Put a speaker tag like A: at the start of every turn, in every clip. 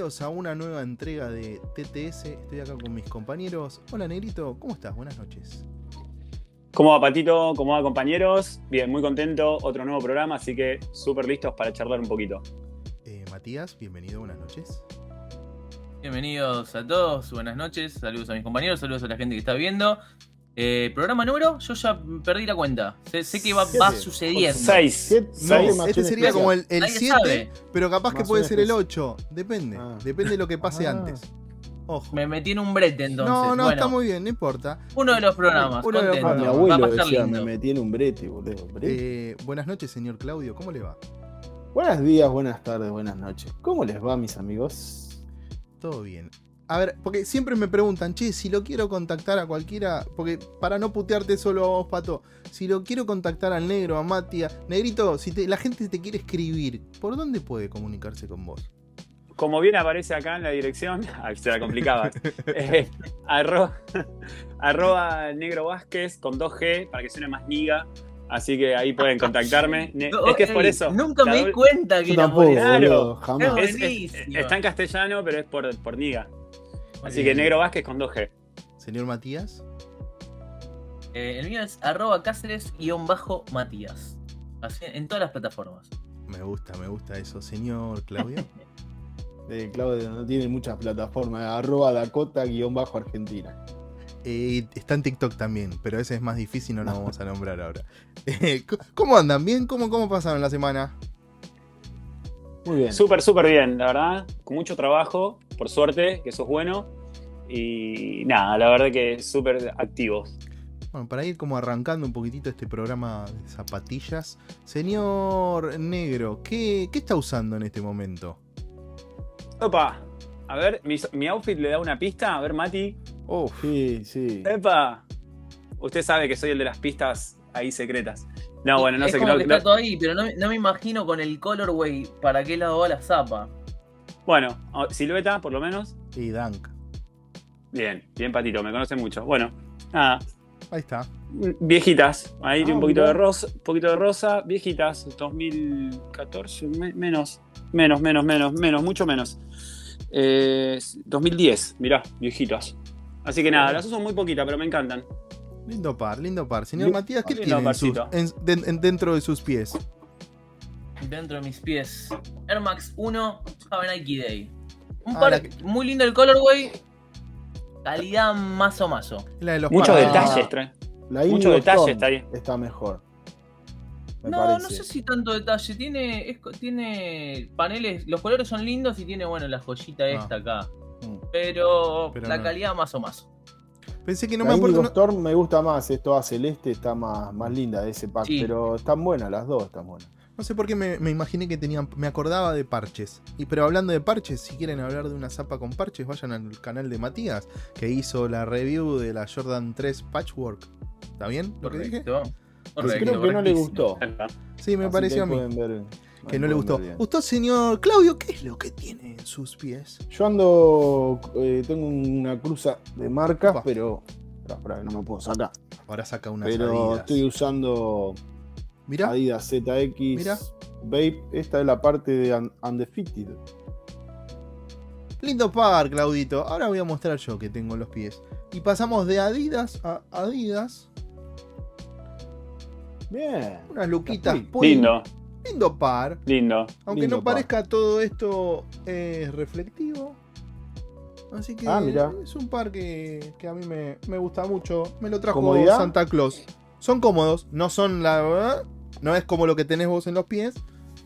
A: Bienvenidos a una nueva entrega de TTS. Estoy acá con mis compañeros. Hola Negrito, ¿cómo estás? Buenas noches.
B: ¿Cómo va Patito? ¿Cómo va compañeros? Bien, muy contento. Otro nuevo programa, así que súper listos para charlar un poquito.
A: Eh, Matías, bienvenido, buenas noches.
C: Bienvenidos a todos, buenas noches, saludos a mis compañeros, saludos a la gente que está viendo. Eh, programa número, yo ya perdí la cuenta. Sé, sé que va, va sucediendo.
B: Seis.
D: Siete-
A: No,
D: siete más
A: este sería
D: especial.
A: como el
C: Nadie
A: 7,
C: sabe.
A: pero capaz que puede ser el
D: especial.
A: 8. Depende.
D: Ah.
A: Depende de lo que pase
D: Ah.
A: antes. Ojo.
C: Me metí en un brete entonces.
A: no, no,
C: bueno,
A: está muy bien, no importa.
C: uno de los programas,
A: Uno de los
D: mi
A: programas.
C: va a
D: abuelo
C: pasar
D: decía,
C: lindo.
D: me metí en un brete, boludo. Brete.
A: Eh, buenas noches, señor Claudio, ¿cómo le va?
D: Buenos días, buenas tardes, buenas noches. ¿Cómo les va, mis amigos?
A: Todo bien. A ver, porque siempre me preguntan, che, si lo quiero contactar a cualquiera, porque para no putearte solo a vos, Pato, si lo quiero contactar al negro, a Matías, Negrito, si te- la gente te quiere escribir, ¿por dónde puede comunicarse con vos?
B: Como bien aparece acá en la dirección, se la complicaba. Eh, arro- arroba negro Vázquez con 2G para que suene más niga. Así que ahí pueden contactarme.
C: No,
B: es que es por eso.
C: Nunca me di cuenta que era
D: tampoco,
C: por eso.
B: Claro.
D: jamás.
C: Es
B: es- es-
C: buenísimo.
B: está en castellano, pero es por, por niga. Así
A: Eh,
B: que negro Vázquez con 2G.
A: Señor Matías,
C: Eh, el mío es arroba cáceres-matías. Así, en todas las plataformas.
A: me gusta, me gusta eso. Señor Claudio,
D: Eh, Claudio no tiene muchas plataformas. Arroba Dakota-Argentina.
A: Eh, está en TikTok también, pero ese es más difícil, no lo vamos a nombrar ahora. Eh, ¿Cómo andan? ¿Bien? ¿Cómo, ¿Cómo pasaron la semana?
D: Muy bien.
B: Súper, súper bien, la verdad. Con mucho trabajo, por suerte, que eso es bueno. Y nada, la verdad que súper activos.
A: Bueno, para ir como arrancando un poquitito este programa de zapatillas, señor Negro, ¿qué, qué está usando en este momento?
B: Opa, a ver, mi, mi outfit le da una pista. A ver, Mati.
A: Uf,
D: Sí, sí.
B: ¡Epa! Usted sabe que soy el de las pistas ahí secretas. No, bueno, no
C: es
B: sé.
C: como
B: no- no-
C: está todo ahí, pero no, no me imagino con el colorway para qué lado va la zapa.
B: Bueno, silueta, por lo menos.
A: y Dank.
B: Bien, bien patito, me conoce mucho. Bueno, nada,
A: Ahí está.
B: viejitas. Ahí tiene
D: Ah,
B: un poquito de rosa, un poquito de rosa, viejitas, 2014, me- menos, menos, menos, menos, menos, mucho menos. Eh, 2010, mirá, viejitas. Así que nada, las uso muy poquita, pero me encantan.
A: Lindo par, lindo par. Señor Matías, ¿qué tiene
B: Lindo
A: en sus-
B: parcito.
A: en- en- dentro de sus pies?
C: Dentro de mis pies. Air Max 1, Have a Nike Day. Un
A: Ah,
C: par
A: la
C: muy lindo el colorway. Calidad mazo mazo.
A: La de los
B: Muchos detalles trae.
D: La
B: Mucho
D: Indigo
B: detalle
D: Stone
B: está ahí.
D: Está mejor. Me
C: No,
D: parece.
C: no sé si tanto detalle. Tiene, es tiene paneles, los colores son lindos y tiene, bueno, la joyita esta acá.
D: Mm.
C: Pero,
A: Pero
C: la
A: no.
C: calidad más o más.
A: Pensé que no
D: la
A: me acuerdo.
D: Indigo
A: no-
D: Storm me gusta más, es toda celeste, está más, más linda de ese pack,
C: Sí.
D: pero están buenas, las dos están buenas.
A: No sé por qué me, me imaginé que tenían. Me acordaba de parches. Y pero hablando de parches, si quieren hablar de una zapa con parches, vayan al canal de Matías, que hizo la review de la Jordan 3 Patchwork. ¿Está bien lo que dije?
C: Correcto. Correcto,
D: creo que no le gustó.
A: Sí, me
D: Así
A: pareció
D: que
A: a mí.
D: ver-
A: Que no le gustó.
D: bien.
A: ¿Usted, señor Claudio, qué es lo que tiene en sus pies?
D: Yo ando, eh, tengo una cruza de marcas,
A: Opa.
D: pero espera, no me puedo sacar.
A: Ahora saca unas
D: Pero
A: Adidas.
D: estoy usando
A: Mirá,
D: Adidas ZX
A: Mirá.
D: Vape. Esta es la parte de Un- Undefeated.
A: lindo par, Claudito. Ahora voy a mostrar yo que tengo en los pies. Y pasamos de Adidas a Adidas.
D: Bien.
A: Unas luquitas.
B: Lindo,
A: Lindo par.
B: lindo.
A: Aunque
D: Lindo
A: no
D: par.
A: parezca todo esto es reflectivo. Así que
D: Ah,
A: es un par que, que a mí me, me gusta mucho. Me lo trajo
D: ¿Comodidad?
A: Santa Claus. Son cómodos, no son la verdad. No es como lo que tenés vos en los pies.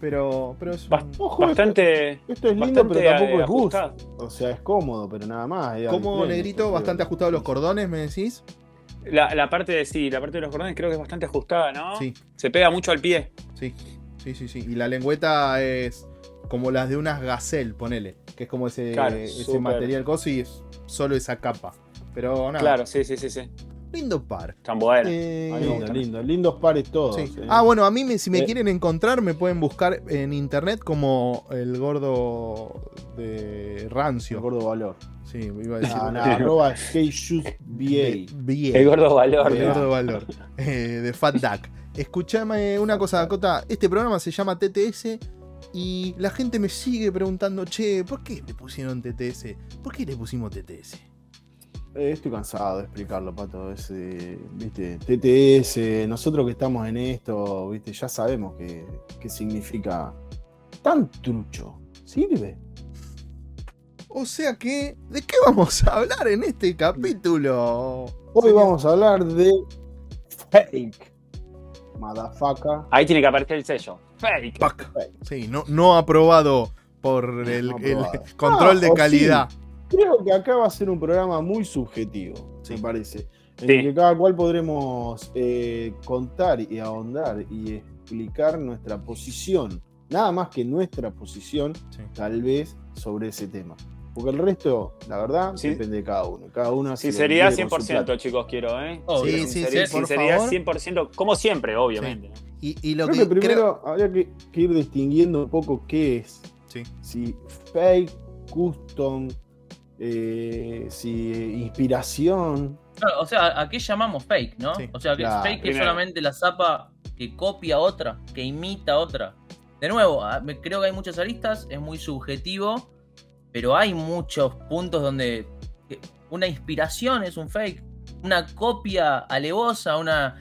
A: Pero, pero es
B: Bast-
A: un-
D: Ojo,
B: Bastante,
D: Esto es lindo, pero tampoco es
B: ajustado.
D: O sea, es cómodo, pero nada más. pleno,
A: negrito, bastante ajustado los cordones, me decís.
B: La, la parte de sí, la parte de los cordones creo que es bastante ajustada, ¿no?
A: Sí,
B: Se pega mucho al pie.
A: sí, sí, sí, sí. Y la lengüeta es como las de unas gazelle, ponele. Que es como ese,
B: Claro,
A: ese material coso y es solo esa capa. Pero nada,
B: Claro, sí, sí, sí, sí.
A: Lindo par.
B: Tan bueno.
A: Eh,
D: Lindo, lindo. Lindos pares todos.
A: Sí.
D: eh.
A: Ah, bueno, a mí me- si me
D: Eh.
A: quieren encontrar me pueden buscar en internet como el gordo de
D: El
A: Rancio.
D: gordo valor.
A: Sí, iba a decir.
D: No, no, arroba.
B: El gordo valor.
A: El gordo valor. de Fat Duck. Escuchame una cosa, Dakota. Este programa se llama TTS Y la gente me sigue preguntando, che, ¿por qué le pusieron TTS? ¿Por qué le pusimos TTS?
D: Eh, estoy cansado de explicarlo, Pato. Es, eh, viste, TTS, nosotros que estamos en esto, viste, ya sabemos qué qué significa tan trucho. ¿Sirve?
A: O sea que, ¿de qué vamos a hablar en este capítulo?
D: Hoy
A: Señor?
D: vamos a hablar de fake. Motherfucker.
B: Ahí tiene que aparecer el sello. Fake.
A: Sí, no, no aprobado por el,
D: No
A: el
D: aprobado.
A: control
D: Ah,
A: de
D: o
A: calidad.
D: Creo que acá va a ser un programa muy subjetivo,
A: Sí.
D: me parece. En
B: Sí.
D: el que cada cual podremos eh, contar y ahondar y explicar nuestra posición. Nada más que nuestra posición,
A: Sí.
D: tal vez, sobre ese tema. Porque el resto, la verdad,
B: Sí.
D: depende de cada uno. Cada uno
B: Sinceridad
D: quiere con su
B: 100%,
D: plata.
B: chicos, quiero, ¿eh?
C: Obvio.
A: Sí, sí,
B: Sinceri-
A: sí, por
B: sinceridad
A: favor.
B: 100%, como siempre, obviamente.
A: Y, y lo
D: Creo
A: que
D: que primero
A: creo-
D: habría que, que ir distinguiendo un poco qué es.
A: Sí.
D: Si fake, custom, eh, si inspiración.
C: Claro, o sea, ¿a qué llamamos fake, no?
A: Sí,
C: o sea, que
D: claro.
C: fake es
B: Primero.
C: solamente la zapa que copia otra, que imita otra. De nuevo, a- me- creo que hay muchas aristas, es muy subjetivo, pero hay muchos puntos donde que una inspiración es un fake, una copia alevosa, una...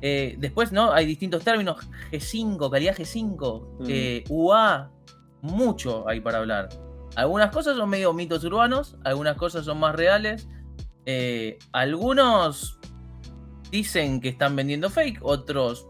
C: eh, después, ¿no? Hay distintos términos, G5, calidad G5,
B: Mm.
C: eh, UA, mucho hay para hablar. Algunas cosas son medio mitos urbanos, algunas cosas son más reales. Eh, algunos dicen que están vendiendo fake, otros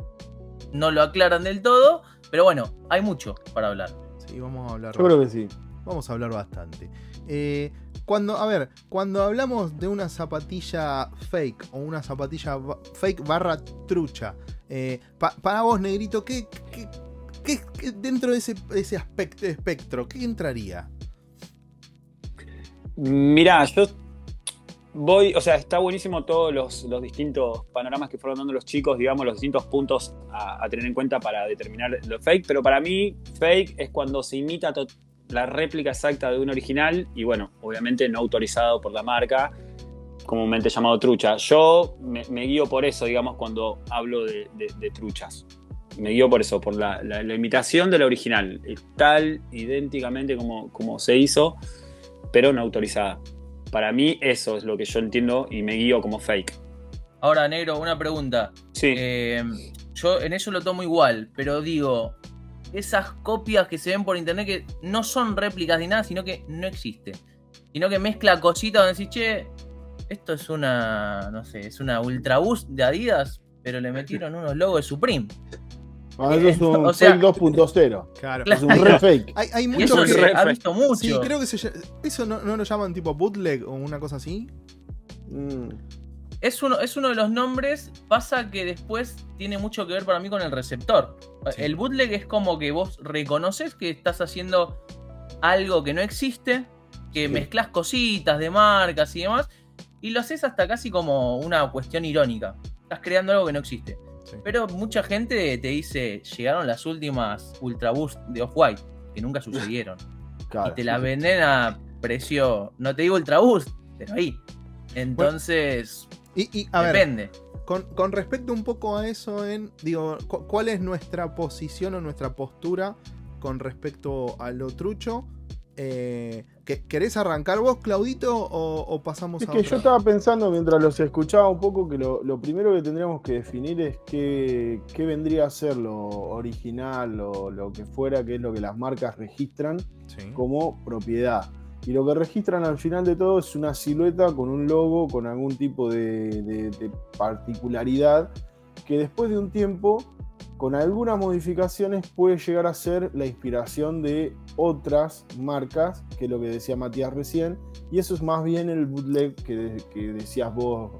C: no lo aclaran del todo, pero bueno, hay mucho para hablar.
A: Sí, vamos a hablar.
D: Yo creo que sí.
A: Vamos a hablar bastante. Eh, cuando, a ver, cuando hablamos de una zapatilla fake o una zapatilla ba- fake barra trucha, eh, pa- para vos, negrito, ¿qué, qué- qué- qué- dentro de ese, ese aspecto, espectro, qué entraría?
B: Mirá, yo voy, o sea, está buenísimo todos los, los distintos panoramas que fueron dando los chicos, digamos, los distintos puntos a, tener en cuenta para determinar lo fake, pero para mí fake es cuando se imita la réplica exacta de un original y bueno, obviamente no autorizado por la marca, comúnmente llamado trucha. Yo me, guío por eso, digamos, cuando hablo de, truchas. Me guío por eso, por la, la- imitación de la original, tal idénticamente como, como se hizo, pero no autorizada. Para mí eso es lo que yo entiendo y me guío como fake.
C: Ahora, negro, una pregunta.
B: Sí,
C: Eh, yo en eso lo tomo igual, pero digo, esas copias que se ven por internet que no son réplicas ni nada, sino que no existe. Sino que mezcla cositas donde decís, che, esto es una, no sé, es una Ultra Boost de Adidas, pero le metieron unos logos de Supreme.
D: Ah, eso es un
C: O sea-
D: fake 2.0.
A: Claro.
D: Es un re fake.
A: Hay, hay muchos
C: eso
A: que.
C: se ha visto mucho.
A: Sí, creo que se ¿Eso no, no lo llaman tipo bootleg o una cosa así?
D: Mm.
C: Es uno, es uno de los nombres, pasa que después tiene mucho que ver para mí con el receptor.
A: Sí.
C: El bootleg es como que vos reconoces que estás haciendo algo que no existe, que
D: Sí.
C: mezclas cositas de marcas y demás, y lo haces hasta casi como una cuestión irónica. Estás creando algo que no existe.
A: Sí.
C: Pero mucha gente te dice, llegaron las últimas Ultra Boost de Off-White, que nunca sucedieron.
D: Claro.
C: y te la venden a precio, no te digo Ultra Boost, pero ahí. Entonces,
A: Y, y, a ver,
C: depende.
A: Con, con respecto un poco a eso, en digo, cu- ¿cuál es nuestra posición o nuestra postura con respecto a lo trucho? Eh, ¿que- ¿Querés arrancar vos, Claudito, o, o pasamos
D: Es
A: a
D: que
A: otra?
D: yo estaba pensando mientras los escuchaba un poco que lo, lo primero que tendríamos que definir es qué, qué vendría a ser lo original o lo que fuera, que es lo que las marcas registran
A: Sí.
D: como propiedad. Y lo que registran al final de todo es una silueta con un logo, con algún tipo de, de- de particularidad, que después de un tiempo, con algunas modificaciones, puede llegar a ser la inspiración de otras marcas, que es lo que decía Matías recién, y eso es más bien el bootleg que, de- que decías vos,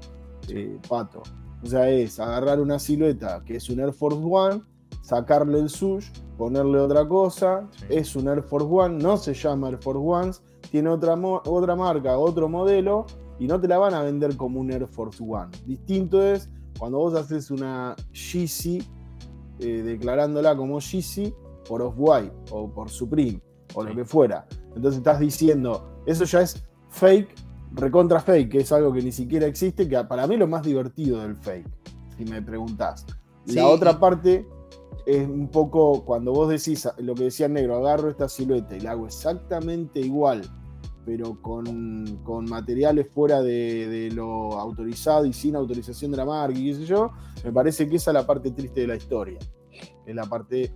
D: eh, Pato. O sea, es agarrar una silueta que es un Air Force One, sacarle el sush, ponerle otra cosa,
A: Sí.
D: es un Air Force One, no se llama Air Force Ones, tiene otra, otra marca, otro modelo, y no te la van a vender como un Air Force One. Distinto es cuando vos haces una Yeezy, eh, declarándola como Yeezy por Off-White o por Supreme o lo que fuera. Entonces estás diciendo, eso ya es fake, recontra fake, que es algo que ni siquiera existe, que para mí es lo más divertido del fake, si me preguntás.
A: Sí,
D: La otra parte es un poco cuando vos decís lo que decía el negro, agarro esta silueta y la hago exactamente igual, pero con, con materiales fuera de, de lo autorizado y sin autorización de la marca y qué sé yo, me parece que esa es la parte triste de la historia. Es la parte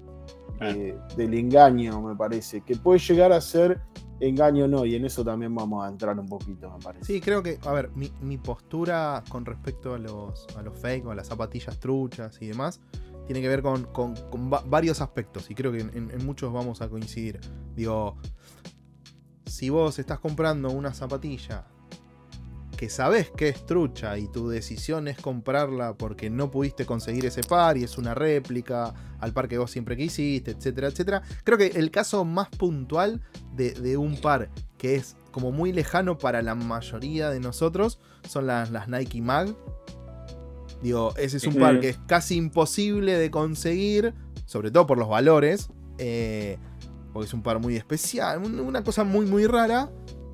D: eh, del engaño, me parece, que puede llegar a ser engaño o no, y en eso también vamos a entrar un poquito, me parece.
A: Sí, creo que, a ver, mi, mi postura con respecto a los, a los fake o a las zapatillas truchas y demás, tiene que ver con, con- con va- varios aspectos, y creo que en, en muchos vamos a coincidir. Digo, si vos estás comprando una zapatilla que sabes que es trucha y tu decisión es comprarla porque no pudiste conseguir ese par y es una réplica al par que vos siempre quisiste, etcétera, etcétera. Creo que el caso más puntual de, de un par que es como muy lejano para la mayoría de nosotros son las, las Nike Mag. Digo, ese es un par que es casi imposible de conseguir, sobre todo por los valores, eh, porque es un par muy especial, un- una cosa muy, muy rara.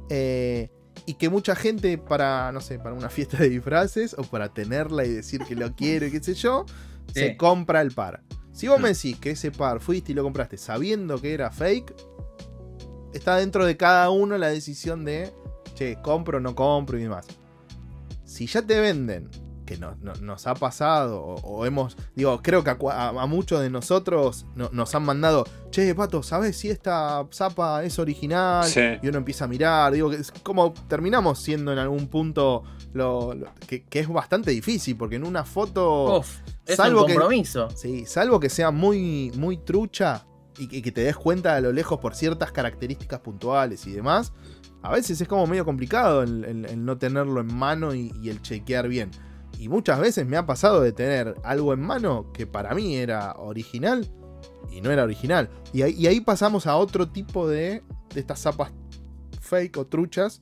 A: eh, y que mucha gente para, no sé, para una fiesta de disfraces o para tenerla y decir que lo quiere, qué sé yo, se compra el par. Si vos
C: Mm.
A: me decís que ese par fuiste y lo compraste sabiendo que era fake, está dentro de cada uno la decisión de, che, compro o no compro y demás. Si ya te venden, que no- no- nos ha pasado, o, o hemos, digo, creo que a, cua- a- a muchos de nosotros no- nos han mandado, che, pato, ¿sabes si esta zapa es original?
B: Sí.
A: Y uno empieza a mirar, digo, que es como terminamos siendo en algún punto lo, lo- que, que es bastante difícil, porque en una foto...
C: Uf, es
A: salvo
C: un
A: que-
C: compromiso.
A: Sí, salvo que sea muy, muy trucha y que, que te des cuenta a lo lejos por ciertas características puntuales y demás, a veces es como medio complicado el, el- el no tenerlo en mano y, y el chequear bien. Y muchas veces me ha pasado de tener algo en mano que para mí era original y no era original. Y ahí, pasamos a otro tipo de, de estas zapas fake o truchas,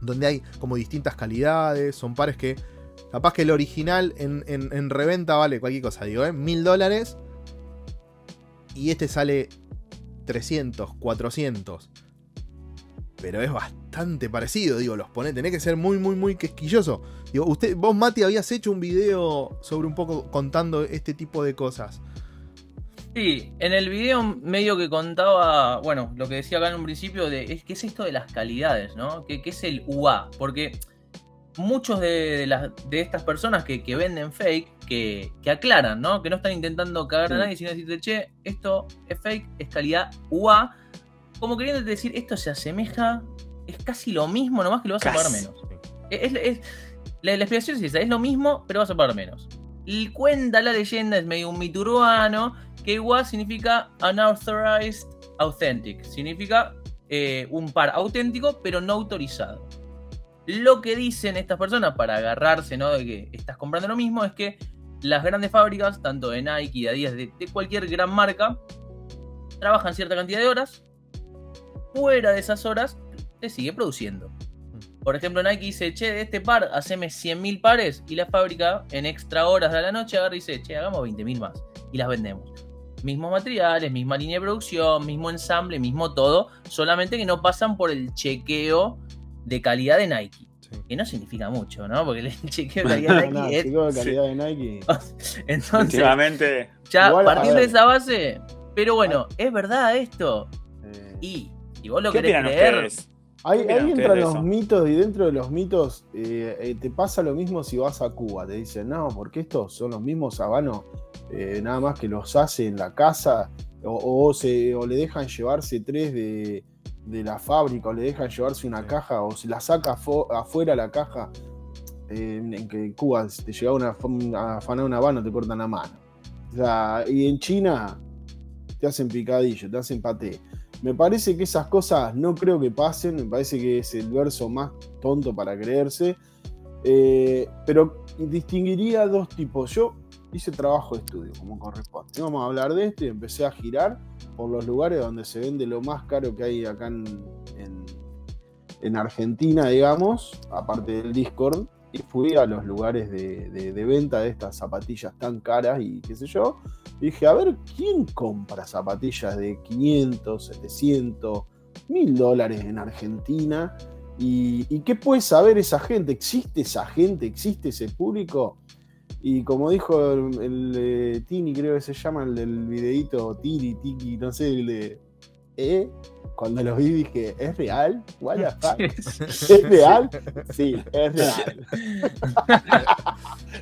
A: donde hay como distintas calidades, son pares que capaz que el original en, en- en reventa vale cualquier cosa, digo, ¿eh? Mil dólares y este sale 300, 400. Pero es bastante parecido, digo, los pone, tenés que ser muy, muy, muy quisquilloso. Digo, usted, vos, Mati, habías hecho un video sobre un poco contando este tipo de cosas.
C: Sí, en el video medio que contaba, bueno, lo que decía acá en un principio, de es, ¿qué es esto de las calidades, no? ¿Qué, qué es el UA? Porque muchos de, de las, de estas personas que, que venden fake, que, que aclaran, ¿no? Que no están intentando cagar a nadie, sino decirte, che, esto es fake, es calidad UA. Como queriendo decir, esto se asemeja, es casi lo mismo, nomás que lo vas a pagar menos. Es, es- la, la explicación es esa, es lo mismo, pero vas a pagar menos. Y cuenta la leyenda, es medio un mito urbano, que UA significa unauthorized authentic. Significa eh, un par auténtico, pero no autorizado. Lo que dicen estas personas para agarrarse, ¿no? De que estás comprando lo mismo, es que las grandes fábricas, tanto de Nike, de Adidas, de, de cualquier gran marca, trabajan cierta cantidad de horas. Fuera de esas horas, te sigue produciendo. Por ejemplo, Nike dice, che, de este par, haceme 100.000 pares. Y la fábrica, en extra horas de la noche, agarra y dice, che, hagamos 20.000 más. Y las vendemos. Mismos materiales, misma línea de producción, mismo ensamble, mismo todo. Solamente que no pasan por el chequeo de calidad de Nike. Que no significa mucho, ¿no? Porque el chequeo de calidad de
D: No,
C: Nike es...
D: chicos, de calidad de Nike.
C: Entonces,
B: Últimamente.
C: ya
D: Igual, a
C: partiendo de esa base... Pero bueno, ¿es verdad esto?
D: Eh,
C: Y si vos lo
B: ¿Qué
C: querés creer...
B: ustedes?
D: Ahí,
B: ¿Qué opinan
D: ahí entran los mitos y dentro de los mitos eh, eh, te pasa lo mismo si vas a Cuba. Te dicen, no, porque estos son los mismos habanos, eh, nada más que los hace en la casa o, o se, o le dejan llevarse tres de, de la fábrica o le dejan llevarse una
A: Sí.
D: caja o se la saca afuera la caja. eh, en que en Cuba si te llega una, a afanar un habano te cortan la mano. O sea, y en China te hacen picadillo, te hacen paté. Me parece que esas cosas no creo que pasen, me parece que es el verso más tonto para creerse. Eh, pero distinguiría dos tipos. Yo hice trabajo de estudio, como corresponde. Vamos a hablar de esto y empecé a girar por los lugares donde se vende lo más caro que hay acá en, en- en Argentina, digamos, aparte del Discord. Y fui a los lugares de, de- de venta de estas zapatillas tan caras y qué sé yo. Dije, a ver, ¿quién compra zapatillas de 500, 700, 1000 dólares en Argentina? ¿Y, qué puede saber esa gente? ¿Existe esa gente? ¿Existe ese público? Y como dijo el, el, eh, Tini, creo que se llama, el del videíto Tiri, Tiki, no sé, el de. ¿Eh? Cuando lo vi dije, ¿es real? What the fuck? ¿Es real? Sí, es real.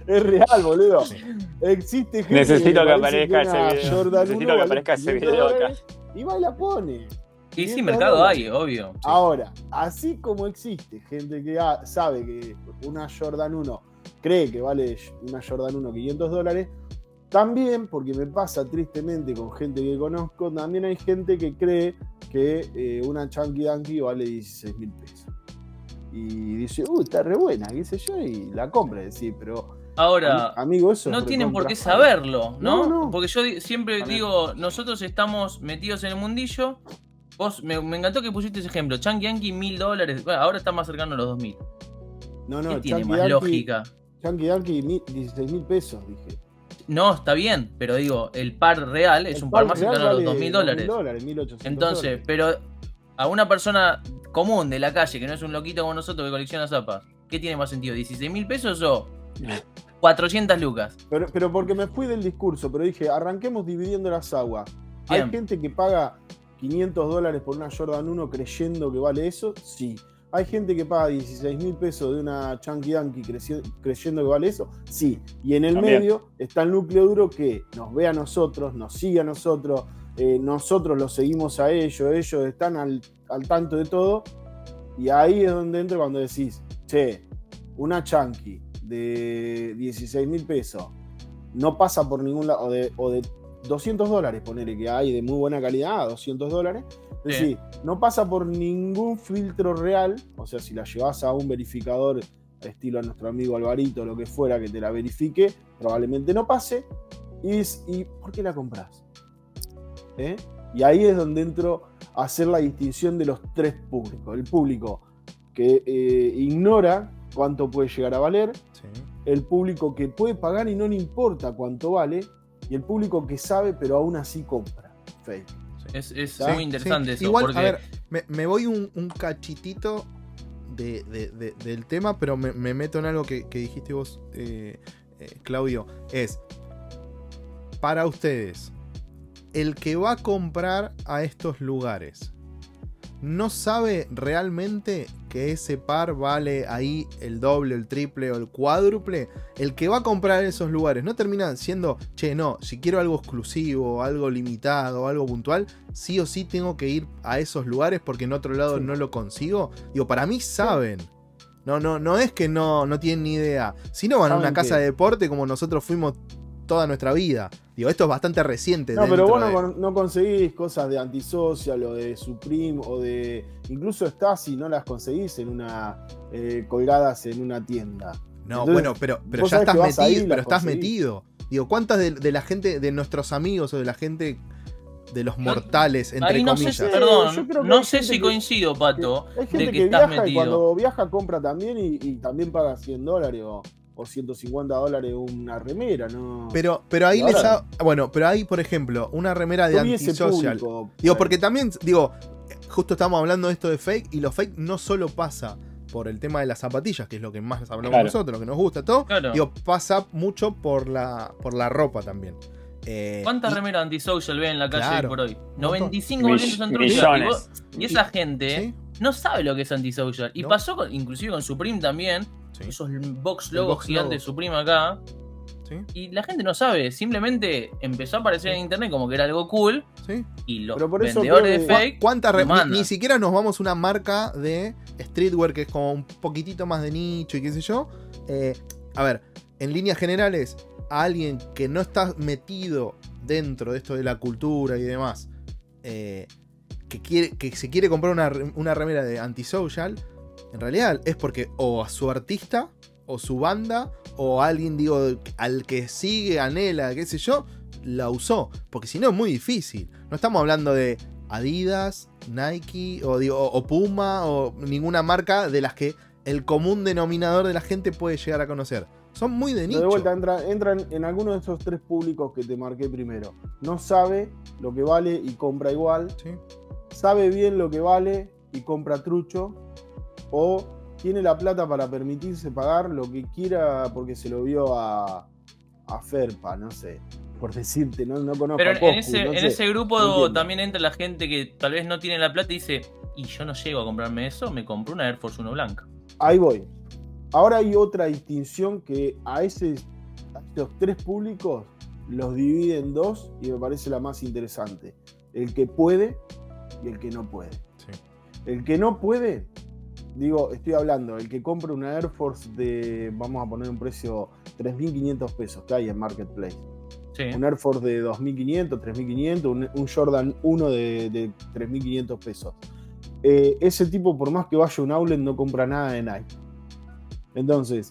D: es real, boludo. Existe gente
B: Necesito que aparezca ese video.
D: Jordan
B: Necesito
D: 1
B: que aparezca ese
D: 500
B: video acá.
D: dólares Y va y la pone.
C: Y sí,
D: 500
C: mercado
D: dólares.
C: hay, obvio.
D: Ahora, así como existe gente que ha- sabe que una Jordan 1 cree que vale una Jordan 1 500 dólares, también, porque me pasa tristemente con gente que conozco, también hay gente que cree que eh, una Chunky Dunky vale 16 mil pesos. Y dice, uy, está re buena, qué sé yo, y la compra, decir, pero
C: Ahora,
D: ami- amigo, eso es
C: no tienen por qué saberlo, ¿no?
D: No, no.
C: Porque yo siempre digo, nosotros estamos metidos en el mundillo. Vos, me, me encantó que pusiste ese ejemplo. Chunky Yankee, mil dólares. Bueno, ahora está más cercano a los dos mil.
D: No,
C: ¿Qué
D: no,
C: tiene
D: Chunky
C: más lógica?
D: Chunky Dunky, mi- 16 mil pesos, dije.
C: No, está bien, pero digo, el par real es
D: El
C: un par más cercano a los
D: vale
C: dos mil dólares.
D: dólares, 1800
C: Entonces,
D: dólares.
C: pero a una persona común de la calle, que no es un loquito como nosotros que colecciona zapas, ¿qué tiene más sentido? ¿16 mil pesos o 400 lucas?
D: Pero, pero porque me fui del discurso, pero dije, arranquemos dividiendo las aguas. ¿Hay gente que paga 500 dólares por una Jordan 1 creyendo que vale eso? Sí. ¿Hay gente que paga 16 mil pesos de una Chunky Dunky creyendo que vale eso? Sí. Y en el
B: También.
D: medio está el núcleo duro que nos ve a nosotros, nos sigue a nosotros, eh, nosotros los seguimos a ellos, ellos están al, al tanto de todo. Y ahí es donde entra cuando decís, che, una Chunky de 16 mil pesos no pasa por ningún lado, o de, o de 200 dólares, ponele que hay de muy buena calidad, a 200 dólares. Es decir, no pasa por ningún filtro real, o sea, si la llevas a un verificador estilo a nuestro amigo Alvarito, lo que fuera, que te la verifique, probablemente no pase. Y, es- ¿y por qué la compras? ¿Eh? Y ahí es donde entro a hacer la distinción de los tres públicos. El público que eh, ignora cuánto puede llegar a valer,
A: Sí.
D: el público que puede pagar y no le importa cuánto vale, y el público que sabe pero aún así compra. Fake.
C: Es, muy interesante
A: Sí,
C: eso.
A: Igual,
C: porque
A: a ver, me, me voy un, un cachitito de, de- de- del tema, pero me, me meto en algo que, que dijiste vos, eh, eh, Claudio. Es, para ustedes, el que va a comprar a estos lugares, ¿no sabe realmente que ese par vale ahí el doble, el triple o el cuádruple? El que va a comprar esos lugares, ¿no termina siendo, che, no, si quiero algo exclusivo, algo limitado, algo puntual, sí o sí tengo que ir a esos lugares porque en otro lado
D: Sí.
A: no lo consigo? Digo, para mí saben. No, no, no es que no, no tienen ni idea. Si no van a una casa
D: que-
A: de deporte como nosotros fuimos toda nuestra vida. Digo, esto es bastante reciente.
D: No, pero vos no,
A: de-
D: con- no conseguís cosas de Antisocial o de Supreme o de. Incluso Stasi no las conseguís en una. eh, colgadas en una tienda.
A: No,
D: Entonces,
A: bueno, pero, pero ya estás
D: ahí
A: metido,
D: y
A: pero estás
D: conseguís.
A: metido. Digo, ¿cuántas de, de la gente, de nuestros amigos o de la gente de los mortales, entre
C: ahí no sé
A: comillas?
C: si, perdón,
D: creo que
C: no sé si
D: que-
C: coincido, Pato,
D: Hay gente
C: de
D: que,
C: que estás
D: viaja y
C: metido.
D: cuando viaja compra también y, y también paga 100 dólares o, o 150 dólares una remera, ¿no?
A: Pero, pero ahí
D: Y
A: les ha- Bueno, pero ahí, por ejemplo, una remera de antisocial.
D: público,
A: Digo, porque también, digo, justo estamos hablando de esto de fake, y lo fake no solo pasa por el tema de las zapatillas, que es lo que más hablamos
B: Claro.
A: nosotros, lo que nos gusta, todo.
C: Claro.
A: Digo, pasa mucho por la, por la ropa también. Eh,
C: ¿Cuántas
A: y-
C: remeras antisocial ven en la calle
A: Claro.
C: hoy por hoy?
A: montón.
C: 95% son
B: Mill-
C: truchas. Y,
B: millones.
C: vos- y esa gente
A: ¿Sí?
C: no sabe lo que es antisocial. Y
A: No.
C: pasó con- inclusive con Supreme también.
A: Sí.
C: Esos box logos
A: box
C: gigantes
A: logo.
C: Supreme acá.
A: ¿Sí?
C: Y la gente no sabe. Simplemente empezó a aparecer en internet como que era algo cool.
A: ¿Sí?
C: Y los
D: Pero por eso
C: vendedores de fake.
A: ¿Cuántas ni, siquiera nos vamos a una marca de streetwear que es como un poquitito más de nicho y qué sé yo. Eh, a ver, en líneas generales, a alguien que no está metido dentro de esto de la cultura y demás, eh, que, quiere, que se quiere comprar una, una remera de antisocial, en realidad es porque o a su artista, o su banda, o alguien, digo, al que sigue, anhela, qué sé yo, la usó. Porque si no es muy difícil. No estamos hablando de Adidas, Nike, o, digo, o Puma, o ninguna marca de las que el común denominador de la gente puede llegar a conocer. Son muy de
D: Pero
A: nicho.
D: de vuelta entra, entran en alguno de esos tres públicos que te marqué primero. No sabe lo que vale y compra igual.
A: Sí.
D: Sabe bien lo que vale y compra trucho. O tiene la plata para permitirse pagar lo que quiera porque se lo vio a, a Ferpa, no sé. Por decirte, no, no conozco
C: Pero
D: a
C: en, ese,
D: no
C: en
D: sé.
C: ese grupo
D: entiendo.
C: también entra la gente que tal vez no tiene la plata y dice, y yo no llego a comprarme eso, me compro una Air Force 1 blanca.
D: Ahí voy. Ahora hay otra distinción que a, ese, a estos tres públicos los divide en dos y me parece la más interesante. El que puede y el que no puede.
A: Sí.
D: El que no puede, digo, estoy hablando, el que compra una Air Force de, vamos a poner un precio, 3.500 pesos que hay en Marketplace.
C: Sí.
D: Un Air Force de 2.500, 3.500, un, un Jordan 1 de, de 3.500 pesos. Eh, ese tipo, por más que vaya a un outlet, no compra nada de Nike. Entonces,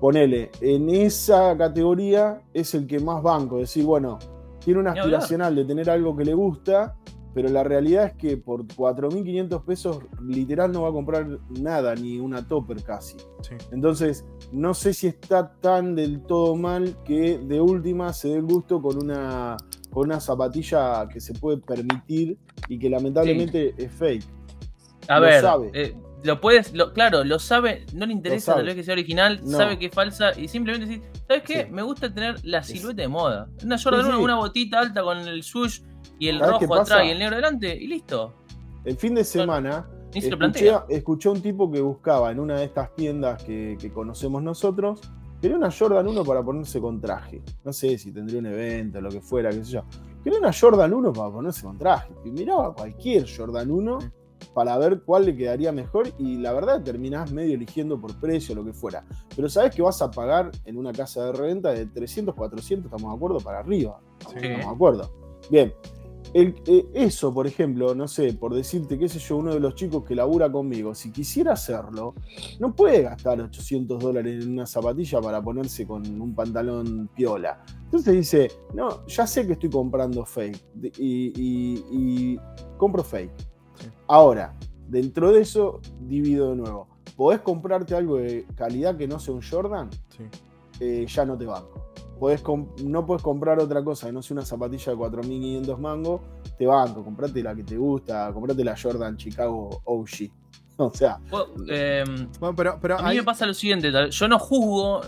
D: ponele, en esa categoría es el que más banco. Decir, bueno, tiene una aspiracional de tener algo que le gusta, pero la realidad es que por 4.500 pesos literal no va a comprar nada, ni una topper casi.
A: Sí.
D: Entonces, no sé si está tan del todo mal que de última se dé el gusto con una, con una zapatilla que se puede permitir y que lamentablemente es fake.
C: A
D: Lo
C: ver,
D: sabe.
C: eh, lo puedes, lo- claro, lo sabe, no le interesa tal vez que sea original,
D: No.
C: sabe que es falsa y simplemente decir, ¿sabes qué?
D: Sí.
C: Me gusta tener la silueta de moda. Una Jordan
D: Sí,
C: 1
D: sí.
C: una botita alta con el swoosh y el
D: ¿Sabes qué
C: rojo atrás y el negro delante y listo.
D: El fin de semana
C: lo
D: escuché, escuché a un tipo que buscaba en una de estas tiendas que, que conocemos nosotros, quería una Jordan 1 para ponerse con traje. No sé si tendría un evento, lo que fuera, qué sé yo. Quería una Jordan 1 para ponerse con traje. Y miraba cualquier Jordan 1 para ver cuál le quedaría mejor y la verdad terminás medio eligiendo por precio, lo que fuera. Pero sabes que vas a pagar en una casa de reventa de 300, 400, estamos de acuerdo, para arriba.
A: Sí.
D: Estamos de acuerdo. Bien. El- eh, eso, por ejemplo, no sé, por decirte, qué sé yo, uno de los chicos que labura conmigo, si quisiera hacerlo, no puede gastar 800 dólares en una zapatilla para ponerse con un pantalón piola. Entonces dice, no, ya sé que estoy comprando fake y, y- y compro fake.
A: Sí.
D: Ahora, dentro de eso, divido de nuevo. ¿Podés comprarte algo de calidad que no sea un Jordan?
A: Sí.
D: eh, ya no te banco. Podés no puedes comprar otra cosa que no sea una zapatilla de 4.500 mangos, te banco, comprate la que te gusta, comprate la Jordan Chicago OG. O sea,
C: Vos, eh,
A: Bueno, pero, pero
C: a mí me pasa lo siguiente, yo no juzgo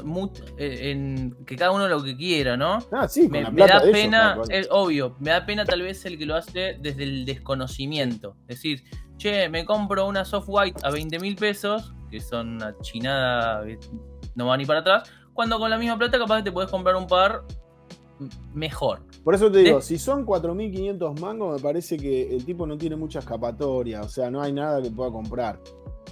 C: eh, en que cada uno lo que quiera, ¿no?
D: ah, sí,
C: Me, me da
D: ellos,
C: pena, es obvio, me da pena tal vez el que lo hace desde el desconocimiento. Es decir, che, me compro una soft white a 20 mil pesos, que son una chinada, no va ni para atrás, cuando con la misma plata capaz que te puedes comprar un par mejor.
D: Por eso te digo, si son 4.500 mangos, me parece que el tipo no tiene mucha escapatoria, o sea, no hay nada que pueda comprar.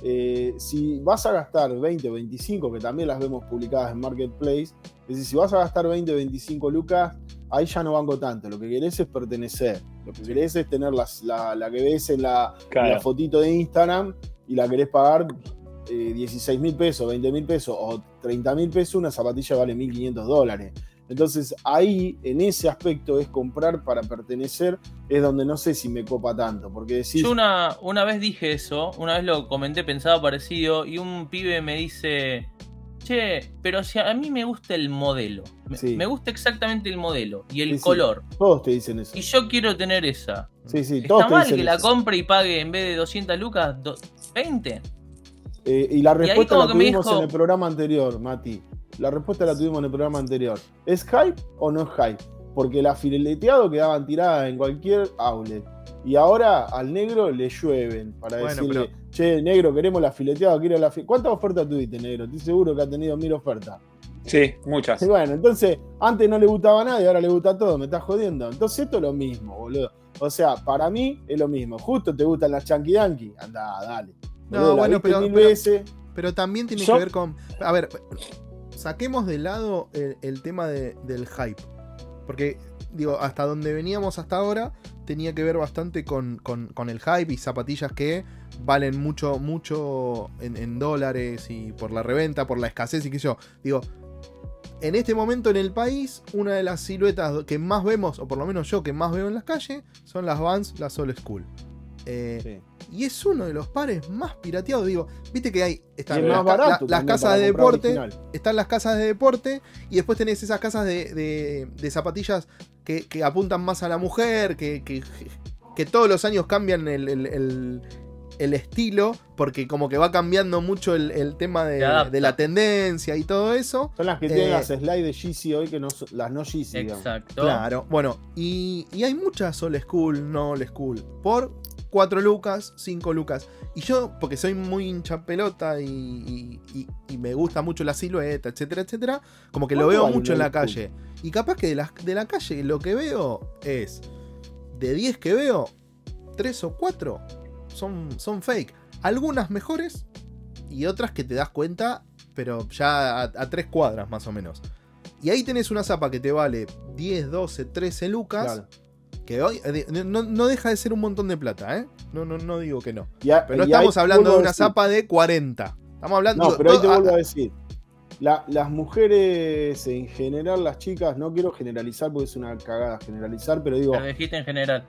D: Eh, si vas a gastar 20 o 25, que también las vemos publicadas en Marketplace, es decir, si vas a gastar 20 o 25 lucas, ahí ya no banco tanto. Lo que querés es pertenecer. Lo que querés es tener las- la, la que ves en la, en la fotito de Instagram y la querés pagar eh, 16 mil pesos, 20 mil pesos o 30 mil pesos, una zapatilla vale 1.500 dólares. Entonces ahí, en ese aspecto, es comprar para pertenecer, es donde no sé si me copa tanto, porque decís,
C: Yo una, una vez dije eso, una vez lo comenté, pensaba parecido, y un pibe me dice, che, pero si a mí me gusta el modelo, me,
D: Sí.
C: me gusta exactamente el modelo y el
D: Sí, sí.
C: color,
D: todos te dicen eso.
C: y yo quiero tener esa.
D: Sí, sí, todos
C: ¿Está
D: te
C: mal
D: dicen
C: que la compre y pague en vez de 200 lucas, do- 20?
D: Eh, y la respuesta la tuvimos
C: dijo-
D: en el programa anterior, Mati. La respuesta la tuvimos en el programa anterior. ¿Es hype o no es hype? Porque la fileteado quedaban tiradas en cualquier outlet. Y ahora al negro le llueven para
A: Bueno,
D: decirle, che, negro, queremos la fileteada, quiero la fi-". ¿Cuántas ofertas tuviste, negro? Estoy seguro que ha tenido mil ofertas.
B: Sí, muchas.
D: Y bueno, entonces, antes no le gustaba a nadie, ahora le gusta a todo, me estás jodiendo. Entonces esto es lo mismo, boludo. O sea, para mí es lo mismo. Justo te gustan las Chunky Danky, anda, dale.
A: No,
D: Boludo,
A: bueno, pero-
D: mil
A: pero-
D: veces.
A: Pero también tiene
D: Yo-
A: que ver con. A ver, saquemos de lado el, el tema de- del hype. Porque, digo, hasta donde veníamos hasta ahora, tenía que ver bastante con, con- con el hype y zapatillas que valen mucho, mucho en, en dólares y por la reventa, por la escasez y qué sé yo. Digo, en este momento en el país, una de las siluetas que más vemos, o por lo menos yo que más veo en las calles, son las Vans, las Old School. Eh,
D: Sí.
A: Y es uno de los pares más pirateados. Digo, viste que hay. Están
D: es
A: las,
D: más
A: ca-
D: barato
A: la- las
D: también
A: casas de deporte.
D: original.
A: Están las casas de deporte. Y después tenés esas casas de, de- de zapatillas que, que apuntan más a la mujer. Que, que, que todos los años cambian el, el- el- el estilo, porque como que va cambiando mucho el, el tema de, de la tendencia y todo eso.
D: Son las que tienen
A: Eh,
D: las slides de Yeezy hoy, que no son- las no Yeezy, digamos.
C: Exacto.
A: Claro, bueno, y, y hay muchas old school, no old school, por 4 lucas, 5 lucas. Y yo, porque soy muy hincha pelota y, y- y- y me gusta mucho la silueta, etcétera, etcétera, como que lo
D: ¿Cuánto
A: veo mucho en la calle. Y capaz que de la, de la calle lo que veo es, de 10 que veo, 3 o 4 son, son fake. Algunas mejores y otras que te das cuenta, pero ya a, 3 cuadras más o menos. Y ahí tenés una zapa que te vale 10, 12, 13 lucas.
D: Claro.
A: Que hoy eh, no, no deja de ser un montón de plata, ¿eh? No, no, no digo que no.
D: Y a-
A: Pero no estamos hablando de una
D: decir-
A: zapa de 40. Estamos hablando
D: No, pero ahí te vuelvo a decir. la- las mujeres, en general, las chicas, no quiero generalizar porque es una cagada generalizar, pero digo,
C: Pero dijiste en general.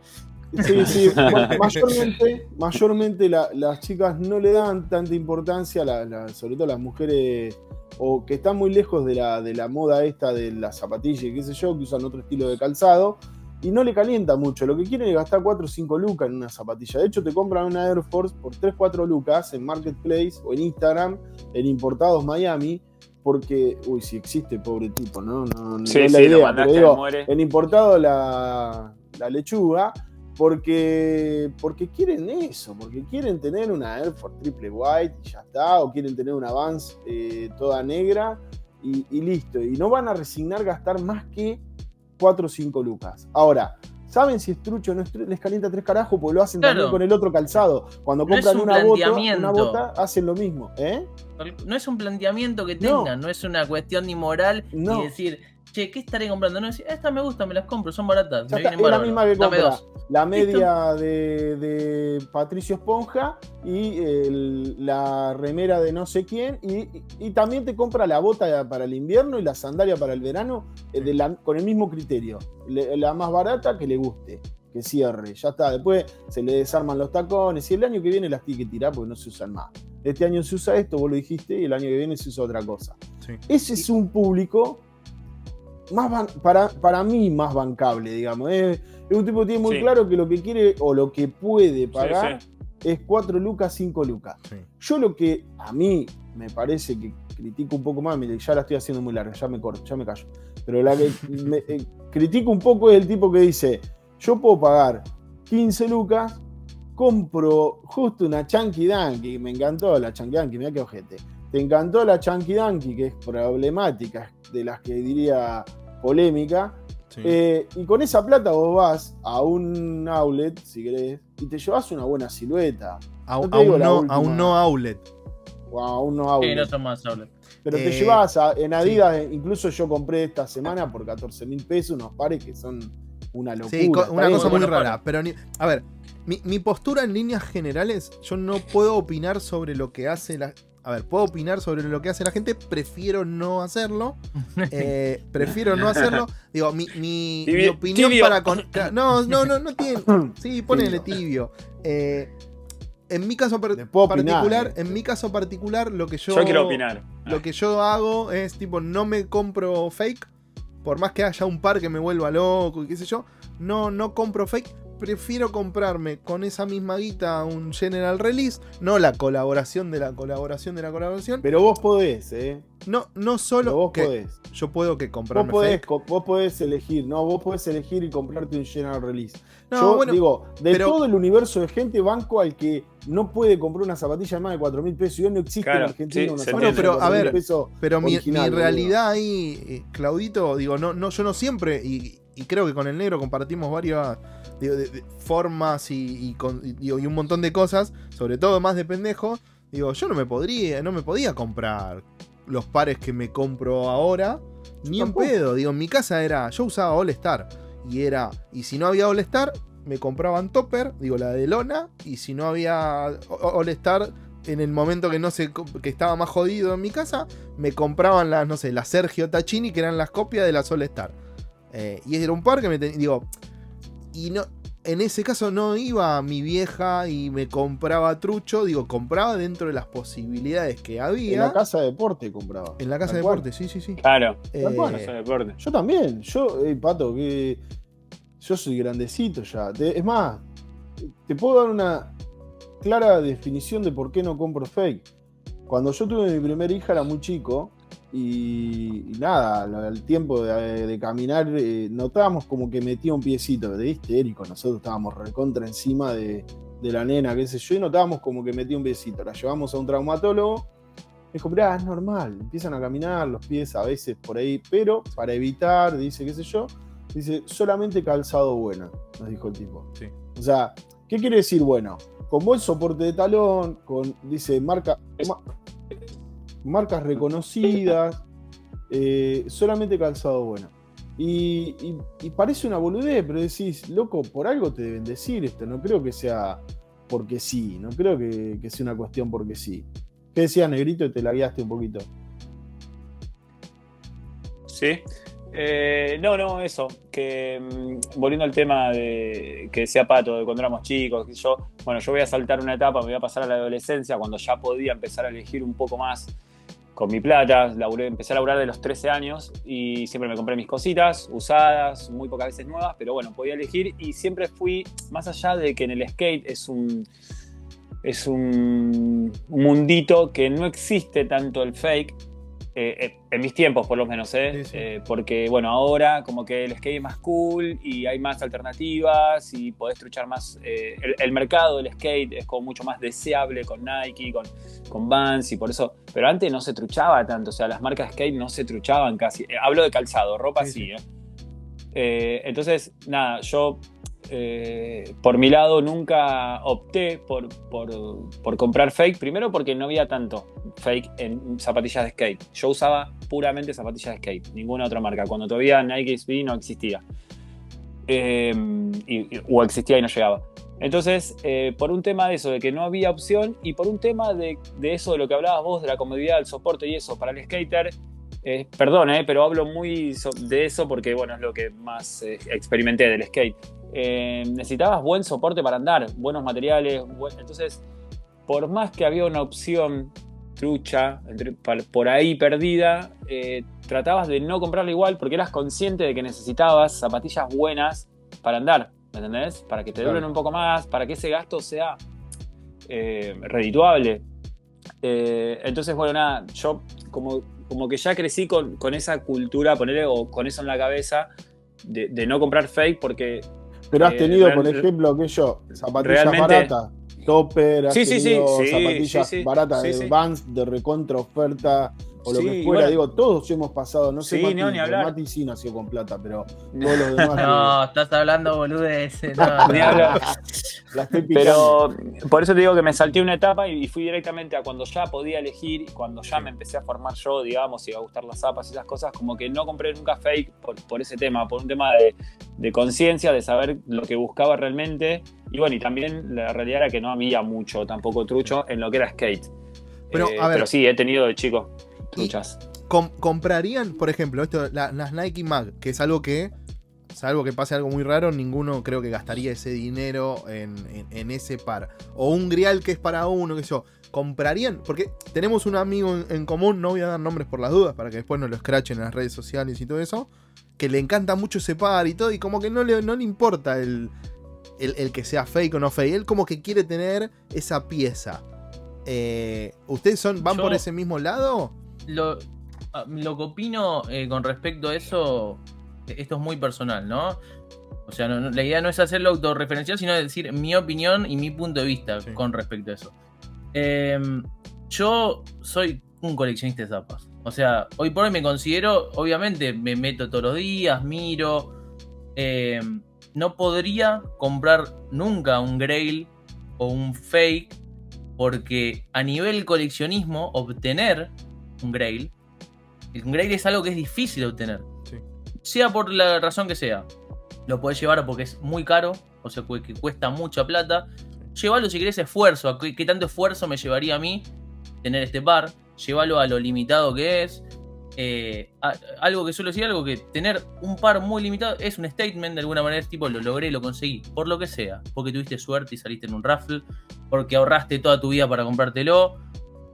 D: Sí, sí, ma- mayormente, mayormente la- las chicas no le dan tanta importancia, la- la- sobre todo las mujeres, o que están muy lejos de la, de la moda esta de la zapatilla y qué sé yo, que usan otro estilo de calzado, y no le calienta mucho. Lo que quieren es gastar 4 o 5 lucas en una zapatilla. De hecho, te compran una Air Force por 3 4 lucas en Marketplace o en Instagram, en Importados Miami, porque, uy, si existe, pobre tipo, ¿no? No, no
B: Sí,
D: es la
B: sí,
D: idea, pero digo,
B: muere.
D: en importado la, la lechuga porque, porque quieren eso, porque quieren tener una Air Force triple white y ya está, o quieren tener una Vans eh, toda negra y, y listo. Y no van a resignar gastar más que 4 o 5 lucas. Ahora, ¿saben si es trucho o no es trucho? Les calienta tres carajos porque lo hacen
C: Claro.
D: también con el otro calzado. Cuando
C: No
D: compran
C: un
D: una, bota, una bota, hacen lo mismo. ¿eh?
C: No es un planteamiento que
D: No.
C: tengan, no, es una cuestión ni moral
D: No.
C: ni decir, che, ¿qué estaré comprando? No decir, esta me gusta, me las compro, son baratas. Me vienen
D: es la misma que
C: dame
D: compra
C: dos.
D: la media de, de Patricio Esponja y el- la remera de no sé quién. Y, y- también te compra la bota para el invierno y la sandalia para el verano eh, de la- con el mismo criterio. Le- la más barata que le guste, que cierre. Ya está. Después se le desarman los tacones y el año que viene las tiene que tirar porque no se usan más. Este año se usa esto, vos lo dijiste, y el año que viene se usa otra cosa.
A: Sí.
D: Ese es un público más ban- para, para mí más bancable, digamos. Es, es un tipo que tiene muy
B: Sí.
D: claro que lo que quiere o lo que puede pagar
B: sí.
D: es 4 lucas, 5 lucas.
A: Sí.
D: Yo lo que a mí me parece que critico un poco más, mire, ya la estoy haciendo muy larga, ya me corto, ya me callo. Pero la que me, eh, critico un poco es el tipo que dice, yo puedo pagar 15 lucas, compro justo una Chunky Donkey, me encantó la Chunky Donkey, mira qué ojete. Te encantó la Chunky Donkey, que es problemática, de las que diría polémica,
A: Sí.
D: eh, y con esa plata vos vas a un outlet, si querés, y te llevas una buena silueta.
A: a,
D: no
A: a un no, a
D: última.
A: un no outlet.
D: O a un no
C: Sí,
D: outlet.
C: no son más habla.
D: Pero te
A: Eh,
D: llevas a- en Adidas, incluso yo compré esta semana por 14 mil pesos unos pares que son una locura.
A: Sí, una cosa muy rara. Pero, ni- a ver, mi, mi postura en líneas generales, yo no puedo opinar sobre lo que hace la. A ver, puedo opinar sobre lo que hace la gente, prefiero no hacerlo. eh, prefiero no hacerlo. Digo, mi, mi- mi opinión
B: tibio.
A: para. con- no, no, no, no tiene. Sí, ponele tibio. Eh, en mi caso par-
D: opinar,
A: particular,
D: eh.
A: en mi caso particular, lo que yo.
B: Yo quiero opinar.
A: Lo que yo hago es tipo, no me compro fake. Por más que haya un par que me vuelva loco y qué sé yo. No, no compro fake. Prefiero comprarme con esa misma guita un general release. No la colaboración de la colaboración de la colaboración.
D: Pero vos podés, ¿eh?
A: No, no
D: Pero
A: solo
D: vos
A: que
D: podés.
A: yo puedo que
D: Vos
A: comprarme
D: podés,
A: fake.
D: co- vos podés elegir, no, vos podés elegir y comprarte un general release.
A: No,
D: Yo
A: bueno,
D: digo, de
A: pero-
D: todo el universo de gente, banco al que no puede comprar una zapatilla de más de 4 mil pesos. Y hoy no existe
B: Claro,
D: en Argentina
B: sí,
D: una zapatilla.
A: Bueno,
D: de
A: pero, a
D: 4.000
A: ver,
D: pesos.
A: Pero mi,
D: original,
A: mi
D: boludo.
A: realidad ahí, eh, Claudito, digo, no, no, yo no siempre, y, y creo que con el negro compartimos varias digo, de- de formas y, y con- y- digo, y un montón de cosas, sobre todo más de pendejo. Digo, yo no me podría, no me podía comprar los pares que me compro ahora, ni en
D: tampoco.
A: pedo. Digo, en mi casa era, yo usaba All Star, y era, y si no había All Star, me compraban Topper, digo, la de lona, y si no había All Star, en el momento que no sé, que estaba más jodido en mi casa, me compraban las, no sé, las Sergio Tachini, que eran las copias de la All Star. Eh, y era un par que me tenía, digo, y no, en ese caso no iba a mi vieja y me compraba trucho, digo, compraba dentro de las posibilidades que había.
D: En la casa de deporte compraba.
A: En la casa de deporte, sí, sí, sí.
B: Claro.
A: Eh,
B: Eso es deporte.
D: Yo también, yo, eh, Pato, que yo soy grandecito ya. Te- es más, te puedo dar una. clara definición de por qué no compro fake. Cuando yo tuve mi primera hija era muy chico y, y nada, al- tiempo de, de caminar eh, notábamos como que metía un piecito de histérico. Nosotros estábamos recontra encima de, de la nena, qué sé yo, y notábamos como que metía un piecito. La llevamos a un traumatólogo. Me dijo, mirá, es normal, empiezan a caminar los pies a veces por ahí, pero para evitar, dice, qué sé yo, dice, solamente calzado bueno, nos dijo el tipo.
E: Sí.
D: O sea, ¿qué quiere decir bueno? Con buen soporte de talón, con, dice, marca, ma- marcas reconocidas, eh, solamente calzado bueno. Y, parece una boludez, pero decís, loco, por algo te deben decir esto, no creo que sea porque sí, no creo que, sea una cuestión porque sí. ¿Qué decía Negrito? Te la guiaste un poquito.
B: Sí. Eh, no, no, eso. Mm, volviendo al tema de que decía Pato, de cuando éramos chicos, bueno, yo voy a saltar una etapa, me voy a pasar a la adolescencia, cuando ya podía empezar a elegir un poco más con mi plata. Laburé, empecé a laburar de los 13 años y siempre me compré mis cositas, usadas, muy pocas veces nuevas, pero bueno, podía elegir y siempre fui, más allá de que en el skate es un. Es un mundito que no existe tanto el fake, eh, eh, en mis tiempos por lo menos, ¿eh?
A: Sí, sí.
B: Eh, porque bueno, ahora como que el skate es más cool y hay más alternativas y podés truchar más. eh, el, el mercado del skate es como mucho más deseable con Nike, con, con Vans y por eso. Pero antes no se truchaba tanto, o sea, las marcas skate no se truchaban casi. Hablo de calzado, ropa
A: Sí,
B: entonces, nada, yo por mi lado nunca opté por, por, comprar fake, primero porque no había tanto fake en zapatillas de skate. Yo usaba puramente zapatillas de skate, ninguna otra marca, cuando todavía Nike SB no existía. Eh, o existía y no llegaba. Entonces, eh, por un tema de eso, de que no había opción, y por un tema de, de eso, de lo que hablabas vos, de la comodidad, el soporte y eso, para el skater, eh, perdón, eh, pero hablo muy de eso porque, bueno, es lo que más experimenté del skate. Eh, necesitabas buen soporte para andar, buenos materiales, buen- entonces, por más que había una opción trucha, entre- por ahí perdida, eh, tratabas de no comprarla igual porque eras consciente de que necesitabas zapatillas buenas para andar, ¿me entendés? Para que te duren
D: Claro.
B: un poco más, para que ese gasto sea eh, redituable. Eh, entonces, bueno, nada, yo como, como que ya crecí con, con esa cultura, ponerle, o con eso en la cabeza, de, de no comprar fake porque
D: Pero has
B: Eh,
D: tenido, por
B: real-
D: ejemplo, que yo, zapatillas baratas, topper, has
B: Sí,
D: tenido
B: sí,
D: zapatillas
B: sí, sí,
D: baratas
B: sí,
D: de
B: sí.
D: Vans, de recontra oferta, o lo
B: Sí,
D: que fuera.
B: bueno.
D: Digo, todos hemos pasado, no sé,
B: Sí,
D: Mati,
B: no, ni hablar.
D: Mati sí nació con plata, pero todos los demás
C: No, estás hablando boludeces. No,
B: hablar.
D: la estoy.
B: Pero por eso te digo que me salté una etapa y, fui directamente a cuando ya podía elegir y cuando ya me empecé a formar yo, digamos, y a gustar las zapas y esas cosas, como que no compré nunca fake por, por ese tema, por un tema de, de conciencia, de saber lo que buscaba realmente. Y bueno, y también la realidad era que no había mucho tampoco trucho en lo que era skate.
A: Pero,
B: Eh,
A: a ver.
B: pero sí, he tenido de chico truchas.
A: Com- ¿Comprarían, por ejemplo, esto, la- las Nike Mag, que es algo que, salvo que pase algo muy raro, ninguno creo que gastaría ese dinero en, en- en ese par? O un Grial que es para uno, que yo. ¿Comprarían? Porque tenemos un amigo en, en común, no voy a dar nombres por las dudas, para que después no lo escrachen en las redes sociales y todo eso, que le encanta mucho ese par y todo, y como que no le, no le importa el, el- el que sea fake o no fake, él como que quiere tener esa pieza. Eh, ¿Ustedes son, van
C: Yo-
A: por ese mismo lado?
C: Lo, ah, lo que opino eh, con respecto a eso, esto es muy personal, ¿no? O sea, no- la idea no es hacerlo autorreferencial, sino decir mi opinión y mi punto de vista
A: Sí.
C: con respecto a eso. Em, yo soy un coleccionista de zapas. O sea, hoy por hoy me considero, obviamente, me meto todos los días, miro. em, no podría comprar nunca un Grail o un Fake, porque a nivel coleccionismo, obtener un Grail, un Grail es algo que es difícil de obtener.
A: Sí.
C: Sea por la razón que sea. Lo podés llevar porque es muy caro, o sea, que cuesta mucha plata. Llévalo si querés esfuerzo. ¿a ¿Qué, qué tanto esfuerzo me llevaría a mí tener este par? Llévalo a lo limitado que es. Eh, a- algo que suelo decir, algo que tener un par muy limitado es un statement de alguna manera, es tipo lo logré, lo conseguí, por lo que sea, porque tuviste suerte y saliste en un raffle, porque ahorraste toda tu vida para comprártelo,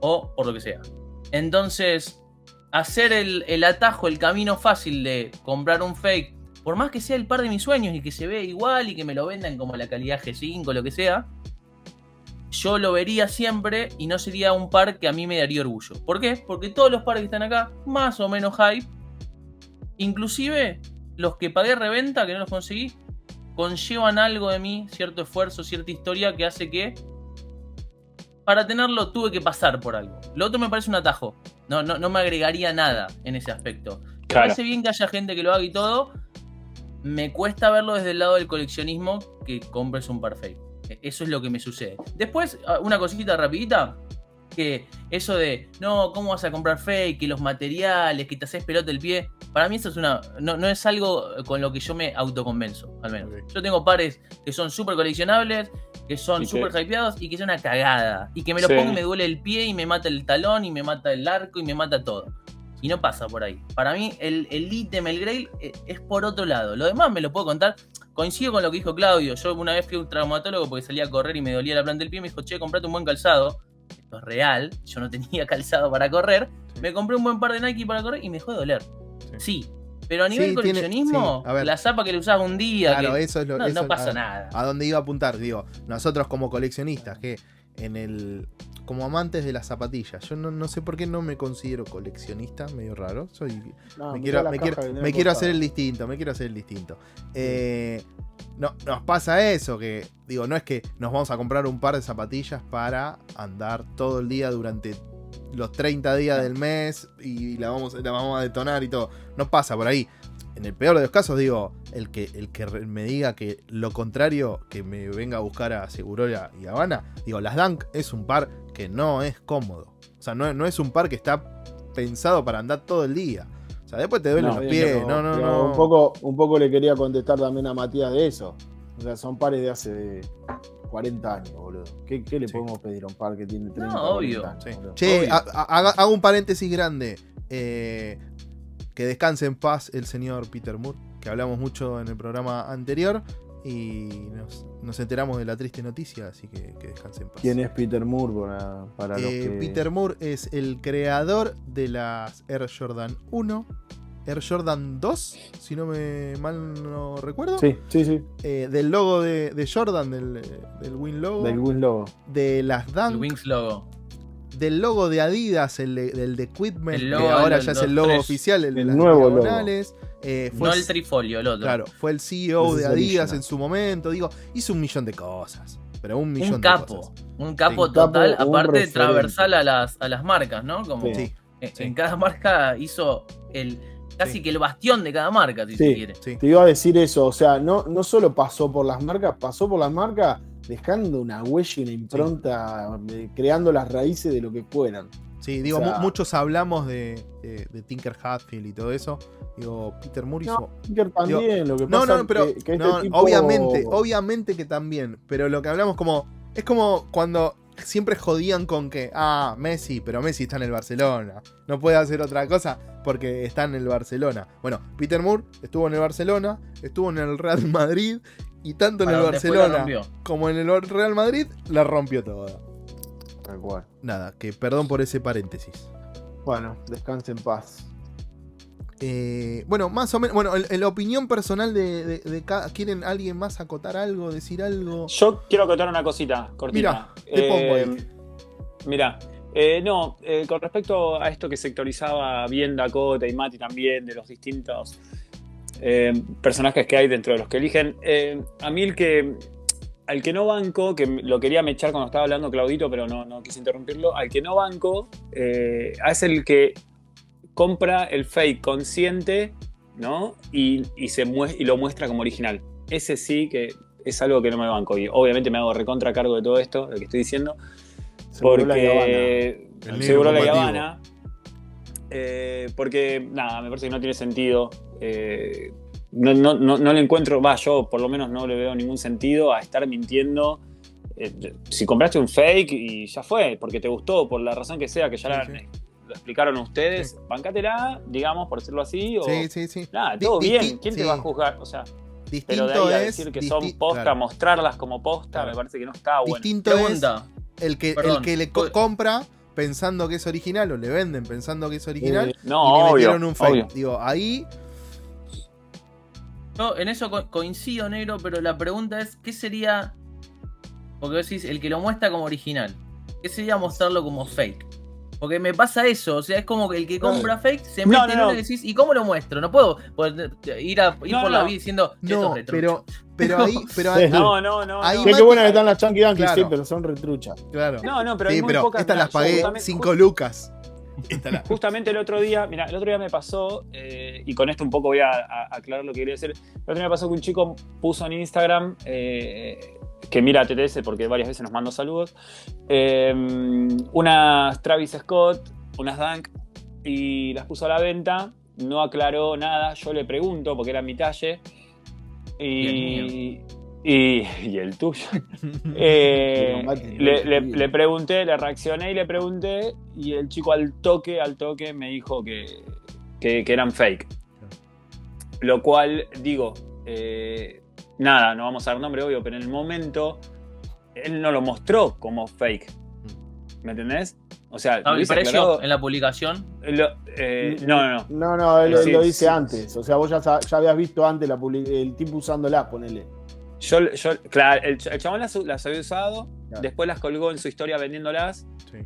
C: o por lo que sea. Entonces, hacer el, atajo, el camino fácil de comprar un fake, por más que sea el par de mis sueños y que se vea igual y que me lo vendan como la calidad G5, lo que sea, yo lo vería siempre y no sería un par que a mí me daría orgullo. ¿Por qué? Porque todos los pares que están acá, más o menos hype, inclusive los que pagué reventa, que no los conseguí, conllevan algo de mí, cierto esfuerzo, cierta historia que hace que para tenerlo tuve que pasar por algo. Lo otro me parece un atajo. No, no, no me agregaría nada en ese aspecto. Me
B: Claro.
C: parece bien que haya gente que lo haga y todo. Me cuesta verlo desde el lado del coleccionismo que compres un. E- Eso es lo que me sucede. Después, ah, una cosita rapidita. Que eso de, no, ¿cómo vas a comprar fake? Que los materiales, que te haces pelota el pie. Para mí eso es una. No, no es algo con lo que yo me autoconvenzo, al menos.
A: Ok.
C: Yo tengo pares que son súper coleccionables, que son
B: Y que-
C: súper hypeados y que son una cagada. Y que me lo
B: Sí.
C: pongo y me duele el pie y me mata el talón y me mata el arco y me mata todo. Y no pasa por ahí. Para mí, el, el ítem, el grail, eh, es por otro lado. Lo demás me lo puedo contar. Coincido con lo que dijo Claudio. Yo una vez fui a un traumatólogo porque salía a correr y me dolía la planta del pie. Me dijo, che, comprate un buen calzado. Esto es real. Yo no tenía calzado para correr.
A: Sí.
C: Me compré un buen par de Nike para correr y me dejó de doler.
A: Sí.
C: Sí. Pero a nivel
A: Sí, tiene-
C: coleccionismo,
A: sí, a ver.
C: la zapa que le usabas un día.
A: Claro,
C: que-
A: eso es lo
C: no,
A: eso-
C: no pasa
A: a-
C: nada.
A: a dónde iba a apuntar, digo, nosotros como coleccionistas, que en el como amantes de las zapatillas, yo no, no sé por qué no me considero coleccionista, medio raro, soy
D: No,
A: me quiero, me quiero, me hacer el distinto, me quiero hacer el distinto. Eh, no, nos pasa eso, que digo, no es que nos vamos a comprar un par de zapatillas para andar todo el día durante los 30 días del mes y la vamos, la vamos a detonar y todo. No pasa por ahí. En el peor de los casos, digo, el que, el que me diga que lo contrario, que me venga a buscar a Segurola y Habana, digo, las Dunk es un par que no es cómodo. O sea, no, no es un par que está pensado para andar todo el día. O sea, después te duelen
B: No,
A: los pies. No, no.
D: Un poco, un poco le quería contestar también a Matías de eso. O sea, son pares de hace 40 años, boludo. ¿Qué, qué le
A: Sí.
D: podemos pedir a un par que tiene 30
C: No, obvio.
D: 40 años,
A: Sí. Che,
C: Obvio.
A: ha- ha- haga- hago un paréntesis grande. Eh, que descanse en paz el señor Peter Moore, que hablamos mucho en el programa anterior y nos, nos enteramos de la triste noticia, así que que descanse en paz.
D: ¿Quién es Peter Moore para, para los
A: Eh,
D: que...
A: Peter Moore es el creador de las Air Jordan 1, Air Jordan 2, si no me mal no recuerdo.
D: Sí, sí, sí.
A: Eh, del logo de, de Jordan, del, del Win logo.
D: Del Win Logo.
A: de las
C: El
A: Dunk,
C: Wings logo.
A: del logo de Adidas, el de- del de Equipment,
C: El
A: que
C: logo
A: ahora
C: del-
A: ya es el logo
C: tres.
A: oficial, el de
D: El
A: las
D: nuevo logo.
A: diagonales. Eh, fue
C: No
A: el-
C: el trifolio, el otro.
A: Claro, fue el CEO
D: Ese
A: de Adidas
D: original.
A: en su momento. Digo, hizo un millón de cosas. Pero un millón
C: un
A: de
C: capo.
A: cosas.
C: Un capo
A: Sí.
C: total,
D: un
C: aparte transversal a las, a las marcas, ¿no? Como
D: Sí.
A: Sí,
C: en,
A: sí.
C: en cada marca hizo el casi
A: Sí.
C: que el bastión de cada marca, si
D: Sí.
C: se quiere.
A: sí.
D: Te iba a decir eso, o sea, no, no solo pasó por las marcas, pasó por las marcas dejando una huella y una impronta, eh, creando las raíces de lo que fueran.
A: Sí, digo,
D: O sea-
A: mu- muchos hablamos de, de- de Tinker Hatfield y todo eso. Digo, Peter Moore hizo.
D: No, Tinker también, lo que
A: No,
D: pasa
A: no, pero.
D: que, que este
A: no,
D: tipo-
A: Obviamente, obviamente que también. Pero lo que hablamos como. Es como cuando siempre jodían con que. Ah, Messi, pero Messi está en el Barcelona. No puede hacer otra cosa porque está en el Barcelona. Bueno, Peter Moore estuvo en el Barcelona, estuvo en el Real Madrid. Y tanto en el Barcelona como en el Real Madrid, la rompió toda.
D: Tal cual.
A: Nada, que perdón por ese paréntesis.
D: Bueno, descanse en paz.
A: Eh, bueno, más o menos. Bueno, en, en la opinión personal de, de- de cada. ¿Quieren alguien más acotar algo, decir algo?
B: Yo quiero acotar una cosita cortita.
A: Mira, te pongo
B: Eh,
A: ahí.
B: Mira, eh, no, eh, con respecto a esto que sectorizaba bien Dakota y Mati también, de los distintos eh, personajes que hay dentro de los que eligen, eh, a mí el que, al que no banco, que lo quería mechar cuando estaba hablando Claudito, pero no, no quise interrumpirlo, al que no banco eh, es el que compra el fake consciente, ¿no? Y, y se y lo muestra como original. Ese sí que es algo que no me banco. Y obviamente me hago recontra cargo de todo esto, lo que estoy diciendo.
D: Seguro.
B: Porque seguro la. Habana. eh, porque nada, me parece que no tiene sentido. eh, no, no, no, no le encuentro, va, yo por lo menos no le veo ningún sentido a estar mintiendo. Eh, si compraste un fake y ya fue, porque te gustó, por la razón que sea, que ya la-
A: sí.
B: Lo explicaron ustedes, bancátela, digamos, por decirlo así, o
A: Sí, sí, sí.
B: nada,
A: Di-
B: todo bien, ¿quién te
A: sí.
B: va a juzgar? O sea, pero
A: Distinto
B: de ahí a
A: es.
B: decir que son posta,
A: claro.
B: mostrarlas como posta,
A: Claro.
B: me parece que no está bueno.
A: Distinto es el que, el que le co- compra pensando que es original o le venden pensando que es original
D: Eh,
B: No,
A: y le
B: obvio,
A: metieron un fake.
B: obvio.
A: Digo, ahí
C: Yo en eso co- coincido, negro, pero la pregunta es, ¿qué sería Porque vos decís, el que lo muestra como original. ¿Qué sería mostrarlo como fake? Porque me pasa eso, o sea, es como que el que compra fake se mete
B: no,
C: en
B: no.
C: una y decís, ¿y cómo lo muestro? No puedo ir, a, ir
B: No,
C: por la vida diciendo, "Esto
A: No,
C: es retrucho".
A: pero, pero ahí, pero
D: Sí.
A: ahí,
B: No, no, no.
A: Ahí
B: no.
D: Qué,
A: Mati-
D: qué buenas que están las Chunky Dunky,
A: Claro.
D: sí, pero son retruchas.
A: claro.
B: No, no, pero hay muy
A: pero
B: pocas.
A: estas las pagué
B: justamente-
A: 5 lucas. La-
B: Justamente el otro día, mira, el otro día me pasó, eh, y con esto un poco voy a, a- aclarar lo que quería decir. El otro día me pasó que un chico puso en Instagram, eh, que mira TTS porque varias veces nos mandó saludos, eh, unas Travis Scott, unas Dunk, y las puso a la venta. No aclaró nada, yo le pregunto porque era mi talle. Y, y, y el tuyo. Eh, le, le- pregunté, le reaccioné y le pregunté, y el chico al toque, al toque me dijo que, que, que eran fake. Lo cual, digo, eh, nada, no vamos a dar nombre, obvio, pero en el momento él no lo mostró como fake. ¿Me entendés? O sea,
C: Ah,
B: lo
C: ¿El
B: hubiese
C: precio
B: aclarado-
C: en la publicación?
B: lo- eh, no, no, no.
D: No, no, él, lo dice
B: sí,
D: antes. O sea, vos ya, ya habías visto antes la el tipo usándola, ponele.
B: Yo, yo- claro, el, el chabón las, las había usado,
D: Claro.
B: después las colgó en su historia vendiéndolas
A: Sí.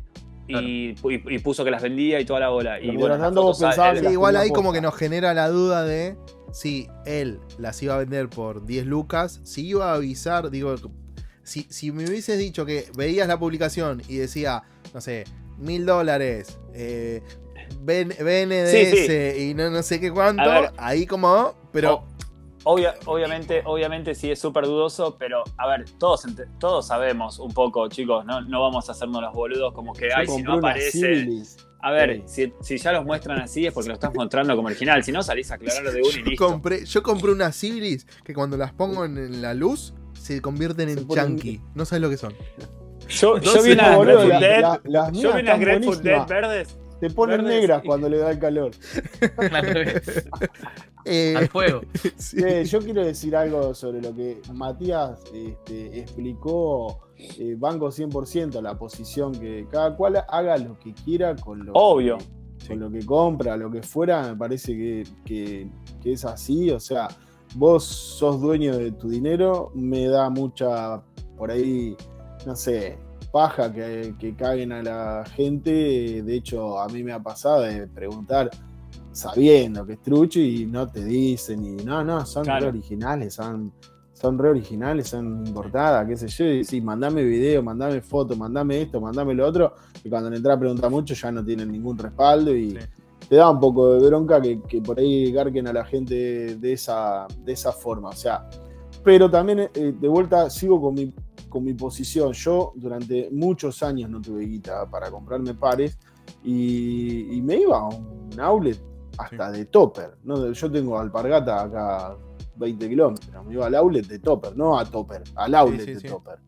B: y, y puso que las vendía y toda la bola. Y bueno,
D: tanto vos pensabas
B: él-
A: igual ahí como que nos genera la duda de si él las iba a vender por 10 lucas, si iba a avisar, digo, si, si me hubieses dicho que veías la publicación y decía, no sé, mil dólares, eh, BNDS
B: Sí,
A: y no, no sé qué cuánto,
B: ver.
A: ahí como, pero
B: obvia- obviamente, obviamente sí es súper dudoso, pero a ver, todos, todos sabemos un poco, chicos, no, no vamos a hacernos los boludos como que, ay, si no aparece.
D: Civilis.
B: A ver, si, si ya los muestran así es porque lo estás mostrando como original, si no salís a aclararlo de uno y
A: yo
B: listo.
A: compré, yo compré unas Civilis que cuando las pongo en, en la luz se convierten
D: Se
A: en chunky. No sabes lo que son.
B: Yo, vi unas Grateful
D: la-
B: Dead,
D: la- las
B: yo vi unas Grateful Dead verdes.
D: Te ponen
B: verdes
D: negras
B: y-
D: cuando le da el calor.
A: Eh,
C: al fuego.
A: sí.
D: Eh, yo quiero decir algo sobre lo que Matías este, explicó. Eh, banco 100% la posición que cada cual haga lo que quiera con lo,
B: Obvio.
D: que, con lo que compra, lo que fuera. Me parece que, que- que es así. O sea, vos sos dueño de tu dinero. Me da mucha, por ahí, no sé, paja que, que caguen a la gente. De hecho, a mí me ha pasado de preguntar sabiendo que es trucho y no te dicen y no, no, son
B: Claro.
D: originales, son, son re originales, son importadas, qué sé yo, y sí, mandame video, mandame foto, mandame esto, mandame lo otro, y cuando le entra a preguntar mucho ya no tienen ningún respaldo y
A: Sí.
D: te da un poco de bronca que, que por ahí garquen a la gente de esa, de esa forma, o sea, pero también eh, de vuelta sigo con mi, con mi posición, yo durante muchos años no tuve guita para comprarme pares y, y me iba a un outlet hasta de Topper. ¿no? Yo tengo alpargata acá 20 kilómetros. Me iba al outlet de Topper, no a Topper, al outlet
A: sí,
D: de
A: sí.
D: Topper.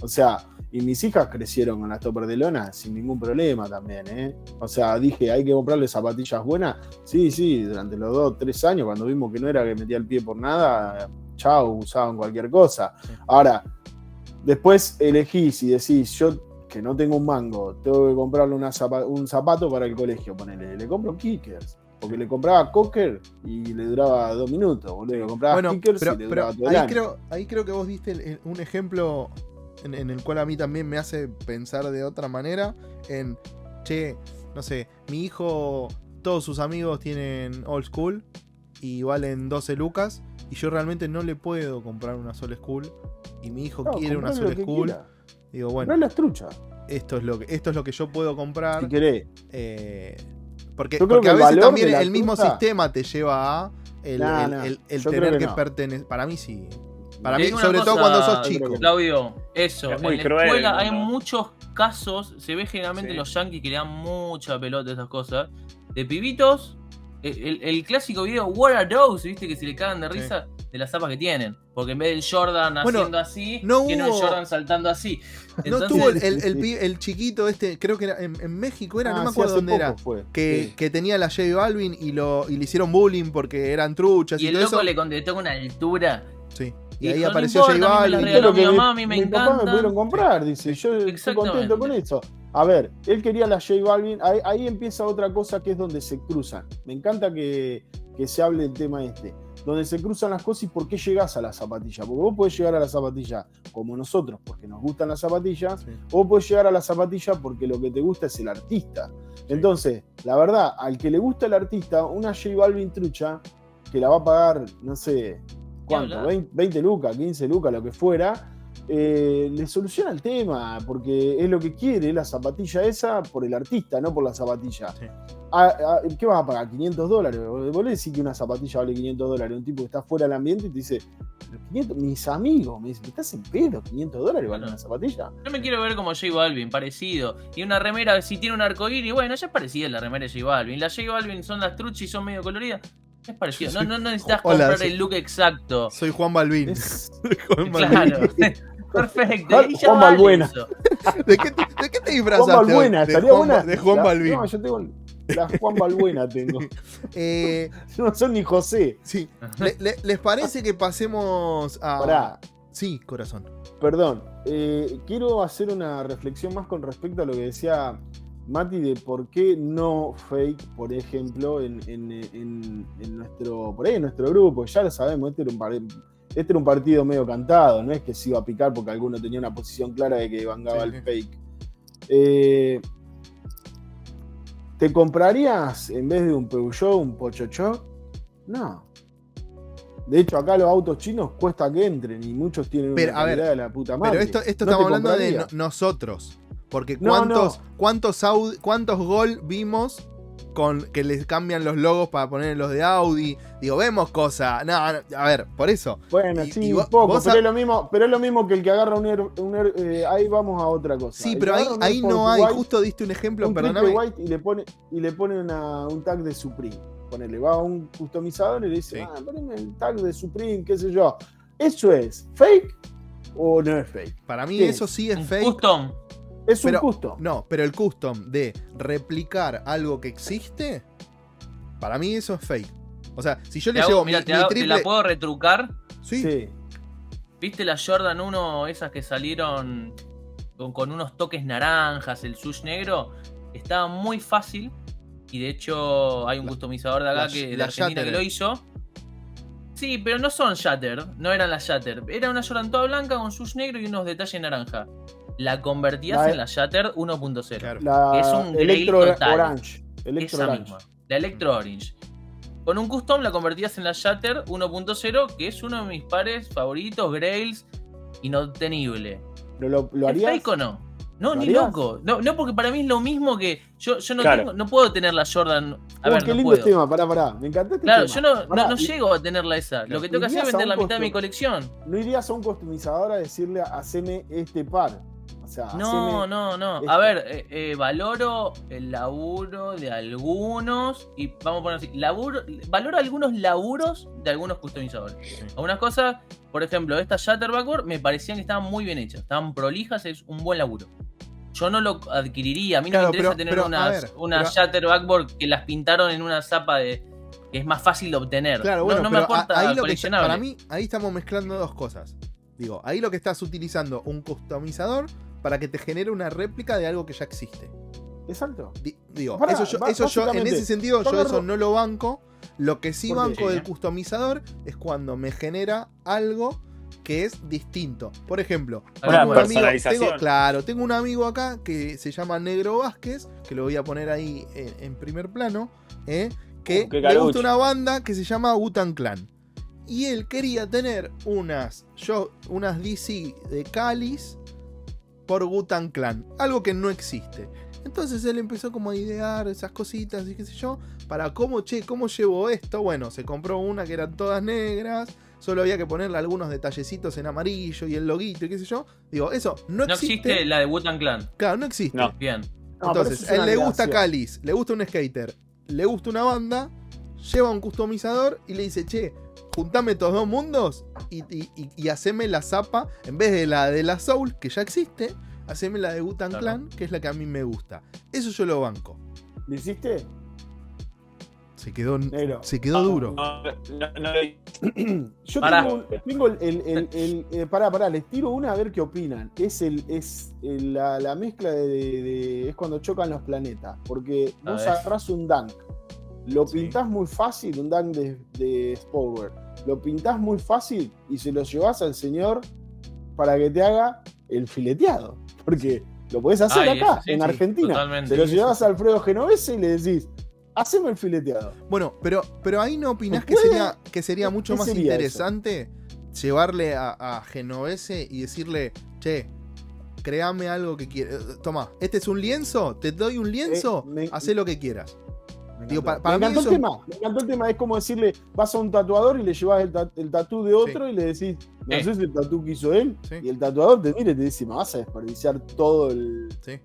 D: O sea, y mis hijas crecieron con las Topper de lona sin ningún problema también, ¿eh? O sea, dije, hay que comprarle zapatillas buenas. Sí, sí, durante los dos, tres años, cuando vimos que no era que metía el pie por nada, chao, usaban cualquier cosa. Ahora, después elegís y decís, yo que no tengo un mango, tengo que comprarle una zapa- un zapato para el colegio, ponele. Le compro kickers. Porque le compraba cocker y le duraba dos minutos, boludo. Le compraba
A: Bueno, pero,
D: y le
A: pero
D: duraba todo el
A: ahí, creo, ahí creo que vos diste el- el- un ejemplo en, en el cual a mí también me hace pensar de otra manera. En, che, no sé, mi hijo, todos sus amigos tienen old school y valen 12 lucas. Y yo realmente no le puedo comprar una sola school. Y mi hijo
D: No,
A: quiere una sola school.
D: quiera.
A: Digo, bueno,
D: las truchas,
A: esto es lo que, esto es lo que yo puedo comprar.
D: si querés.
A: Eh, porque, a veces también el mismo sistema te lleva a el, tener
D: que
A: que,
D: no.
A: pertenecer. Para mí sí. Para mí, sobre todo cuando sos chico.
C: Claudio, eso.
B: Es muy
C: en la
B: cruel,
C: escuela
B: ¿no?
C: hay muchos casos, se ve generalmente
B: Sí.
C: en los yankees que le dan mucha pelota a esas cosas, de pibitos. El, el- el clásico video, What are those? ¿Viste? Que se le cagan de
A: Sí.
C: De las zapas que tienen. Porque en vez del Jordan
A: Bueno,
C: haciendo así,
A: no
C: tiene un
A: hubo-
C: Jordan saltando así.
A: No
C: Entonces,
A: tuvo el, el- el el chiquito este, creo que era en, en México, era,
D: Ah,
A: no me
D: sí,
A: acuerdo dónde era.
D: fue.
A: Que,
D: Sí.
A: que tenía la J Balvin y, lo, y le hicieron bullying porque eran truchas y,
C: Y el
A: todo
C: loco
A: eso.
C: le contestó con una altura.
A: Sí. Y ahí
C: "No
A: apareció J
C: me
A: Balvin.
D: que
C: mi mamá, a mí me
D: mi papá me
C: encanta.
D: pudieron comprar, dice. Yo estoy contento con eso. A ver, él quería la J Balvin. Ahí, ahí empieza otra cosa que es donde se cruzan. Me encanta que, que se hable el tema este. Donde se cruzan las cosas y por qué llegás a la zapatilla. Porque vos podés llegar a la zapatilla como nosotros, porque nos gustan las zapatillas,
A: Sí.
D: o podés llegar a la zapatilla porque lo que te gusta es el artista. Entonces, la verdad, al que le gusta el artista, una J Balvin trucha, que la va a pagar, no sé, ¿cuánto?
C: hablar.
D: 20, 20 lucas, 15 lucas, lo que fuera, eh, le soluciona el tema, porque es lo que quiere la zapatilla esa por el artista, no por la zapatilla.
A: Sí.
D: ¿Qué vas a pagar? ¿500 dólares? Vos le decís que una zapatilla vale 500 dólares. Un tipo que está fuera del ambiente y te dice, "Pero 500, mis amigos, me dicen, ¿estás en pedo? ¿500 dólares vale una zapatilla?
C: Yo me quiero ver como J Balvin, parecido. Y una remera, si tiene un arcoíris, bueno, ya es parecida a la remera de J Balvin. Las J Balvin son las truchas y son medio coloridas. Es parecido. No, no, no necesitas
A: Hola,
C: comprar
A: soy-
C: el look exacto.
A: Soy Juan Balvin.
D: Es-
A: Soy Juan Balvin.
C: Claro. Perfecto.
D: Juan- Balbuena.
A: ¿De qué te, de qué te disfrazaste?
D: Juan Balbuena,
A: de
D: estaría
A: Juan,
D: buena.
A: De Juan
D: La-
A: Balvin.
D: No, yo tengo la Juan Balbuena tengo.
A: Eh,
D: No son ni José.
A: sí. Le- le- ¿Les parece que pasemos a.
D: Pará.
A: Sí, corazón.
D: Perdón, eh, quiero hacer una reflexión más con respecto a lo que decía Mati de por qué no fake, por ejemplo, en, en- en- en nuestro, por ahí en nuestro grupo. Ya lo sabemos, este era, un par- este era un partido medio cantado, no es que se iba a picar porque alguno tenía una posición clara de que vangaba
A: Sí,
D: el fake. Eh, ¿Te comprarías en vez de un Peugeot un Pochocho? No. De hecho, acá los autos chinos cuesta que entren y muchos tienen
A: Pero,
D: una
A: a ver,
D: de la puta madre.
A: Pero esto, esto
D: ¿No
A: estamos hablando de no- nosotros. Porque
D: No,
A: cuántos,
D: no.
A: cuántos cuántos gol vimos con que les cambian los logos para poner los de Audi. Digo, vemos cosas. No, no, a ver, por eso.
D: Bueno,
A: Y-
D: sí,
A: y
D: un
A: vos-
D: poco,
A: vos
D: pero es, lo mismo, pero es lo mismo que el que agarra un, Air- un Air- eh, ahí vamos a otra cosa.
A: Sí,
D: El
A: pero ahí, ahí no hay.
D: White,
A: Justo diste un ejemplo,
D: un
A: perdóname.
D: white y le pone, y le pone una- un tag de Supreme. Ponele, va a un customizador y le dice,
A: Sí.
D: ah, poneme el tag de Supreme, qué sé yo. ¿Eso es fake o no es fake?
A: Para mí
D: ¿Qué
A: eso sí es
C: Un
A: fake.
C: Custom.
D: Es
A: Pero-
D: un custom.
A: No, pero el custom de replicar algo que existe, para mí eso es fake. O sea, si yo
C: Te
A: le
C: hago-
A: llevo
C: mira,
A: mi,
C: te,
A: mi
C: hago- te la puedo retrucar.
A: Sí,
D: Sí.
C: ¿Viste la Jordan 1, esas que salieron con, con unos toques naranjas, el sush negro? Estaba muy fácil. Y de hecho hay un
A: La-
C: customizador de acá
A: la-
C: que, de
A: la
C: Argentina que lo hizo. Sí, pero no son Shatter, no eran las Shatter. Era una Jordan toda blanca con sush negro y unos detalles naranja. La convertías
D: La-
C: en la Shatter 1.0.
A: Claro.
D: La
C: Es un grail
D: Electro
C: total.
D: Orange. Electro
C: Esa
D: Orange.
C: misma, la Electro Orange. Con un custom la convertías en la Shatter 1.0, que es uno de mis pares favoritos, Grails, inobtenible.
D: ¿Pero lo, lo
C: ¿Es
D: harías?
C: fake o no? No,
D: ¿Lo
C: ni
D: harías?
C: loco. No, no, porque para mí es lo mismo que. Yo, yo no,
B: Claro.
C: tengo- no puedo tener la Jordan. A
D: Oh,
C: ver,
D: qué
C: no
D: lindo
C: puedo.
D: tema, pará, pará. Me encantó este
C: Claro,
D: tema.
C: yo no, no-
D: Pará,
C: no
D: y-
C: llego a tenerla esa. Lo que tengo que hacer es vender la mitad de mi colección.
D: No irías a un customizador a decirle, haceme este par. Sea,
C: No, no, no.
D: este.
C: A ver, eh, eh, valoro el laburo de algunos. Y vamos a poner así: laburo, valoro algunos laburos de algunos customizadores. Algunas cosas, por ejemplo, estas Shatter Backward me parecían que estaban muy bien hechas. Estaban prolijas, es un buen laburo. Yo no lo adquiriría. A mí no me interesa
A: pero-
C: tener
A: pero,
C: unas,
A: ver,
C: unas
A: pero-
C: Shatter Backboard que las pintaron en una zapa de. que es más fácil de obtener.
A: Claro,
C: No-
A: bueno,
C: no, me
A: pero a-
C: aporta
A: ahí lo que está- para mí, ahí estamos mezclando dos cosas. Digo, ahí lo que estás utilizando un customizador para que te genere una réplica de algo que ya existe.
D: Exacto.
A: Di- digo, eso yo, eso yo en ese sentido,
D: yo
A: eso no lo banco. Lo que sí banco del customizador es cuando me genera algo que es distinto. Por ejemplo,
C: Una
A: tengo un amigo-
B: personalización.
A: tengo- claro, tengo un amigo acá que se llama Negro Vázquez, que lo voy a poner ahí en, en primer plano, ¿eh? que
B: Uh,
A: le gusta una banda que se llama Wutan Clan. Y él quería tener unas, yo, unas DC de Calis por Wutan Clan, algo que no existe. Entonces él empezó como a idear esas cositas y qué sé yo, para cómo, che, cómo llevo esto. Bueno, se compró una que eran todas negras, solo había que ponerle algunos detallecitos en amarillo y el loguito y qué sé yo. Digo, eso no,
C: no
A: existe.
C: existe la de Wutan Clan.
A: Claro, no existe.
B: No.
C: Bien.
D: No,
A: Entonces, a él le gusta. Calis, le gusta un skater, le gusta una banda, lleva un customizador y le dice, che, juntame estos dos mundos y, y, y- y haceme la zapa, en vez de la de la Soul, que ya existe, haceme la de Butan
C: Claro.
A: Clan, que es la que a mí me gusta. Eso yo lo banco.
D: ¿Lo hiciste?
A: Se quedó,
D: Negro.
A: se quedó duro.
B: No, no, no,
D: Yo
C: Pará.
D: tengo, el, el, el- el- eh, pará, pará, les tiro una a ver qué opinan. Es el, es el- la, la mezcla de, de- de- es cuando chocan los planetas. Porque
C: A
D: vos
C: ver.
D: agarrás un dunk, lo
A: Sí.
D: pintás muy fácil, un dunk de, de Spower. Lo pintás muy fácil y se lo llevas al señor para que te haga el fileteado. Porque lo podés hacer
C: Ay,
D: acá,
C: eso sí,
D: en
C: sí,
D: Argentina.
C: totalmente.
D: Se lo llevas a Alfredo Genovese y le decís, haceme el fileteado.
A: Bueno, pero, pero ahí no opinás
D: ¿Se
A: que sería, que sería
D: ¿Qué
A: mucho más
D: sería eso?
A: interesante llevarle a, a Genovese y decirle, che, créame algo que quieras. Toma, este es un lienzo, te doy un lienzo,
D: Eh, me-
A: haz lo que quieras.
D: Me
A: Digo,
D: encantó.
A: pa- para
D: Me
A: mí
D: encantó
A: eso-
D: el tema. Me encantó el tema. Es como decirle, vas a un tatuador y le llevas el, ta- el tatú de otro y le decís, ¿me
C: Sí.
D: haces el tatú que hizo él?
A: Sí.
D: Y el tatuador te mira y te dice, me vas a desperdiciar todo el,
A: Sí.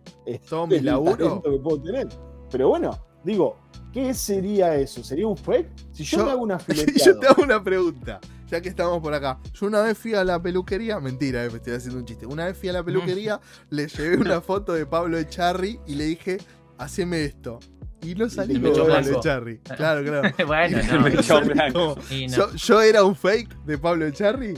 A: Todo mi laburo.
D: que puedo tener. Pero bueno, digo, ¿qué sería eso? ¿Sería un fake? Si yo,
A: Yo-
D: me hago una
A: Yo
D: fileteado,
A: te hago una pregunta, ya que estamos por acá. Yo una vez fui a la peluquería, mentira, eh, me estoy haciendo un chiste. Una vez fui a la peluquería, le llevé una foto de Pablo Echarri y le dije, haceme esto. Y no salí como
C: echó
A: Pablo
C: blanco.
A: Echarri. Claro, claro.
C: bueno, no.
A: como-
C: y no.
A: yo, yo era un fake de Pablo Echarri.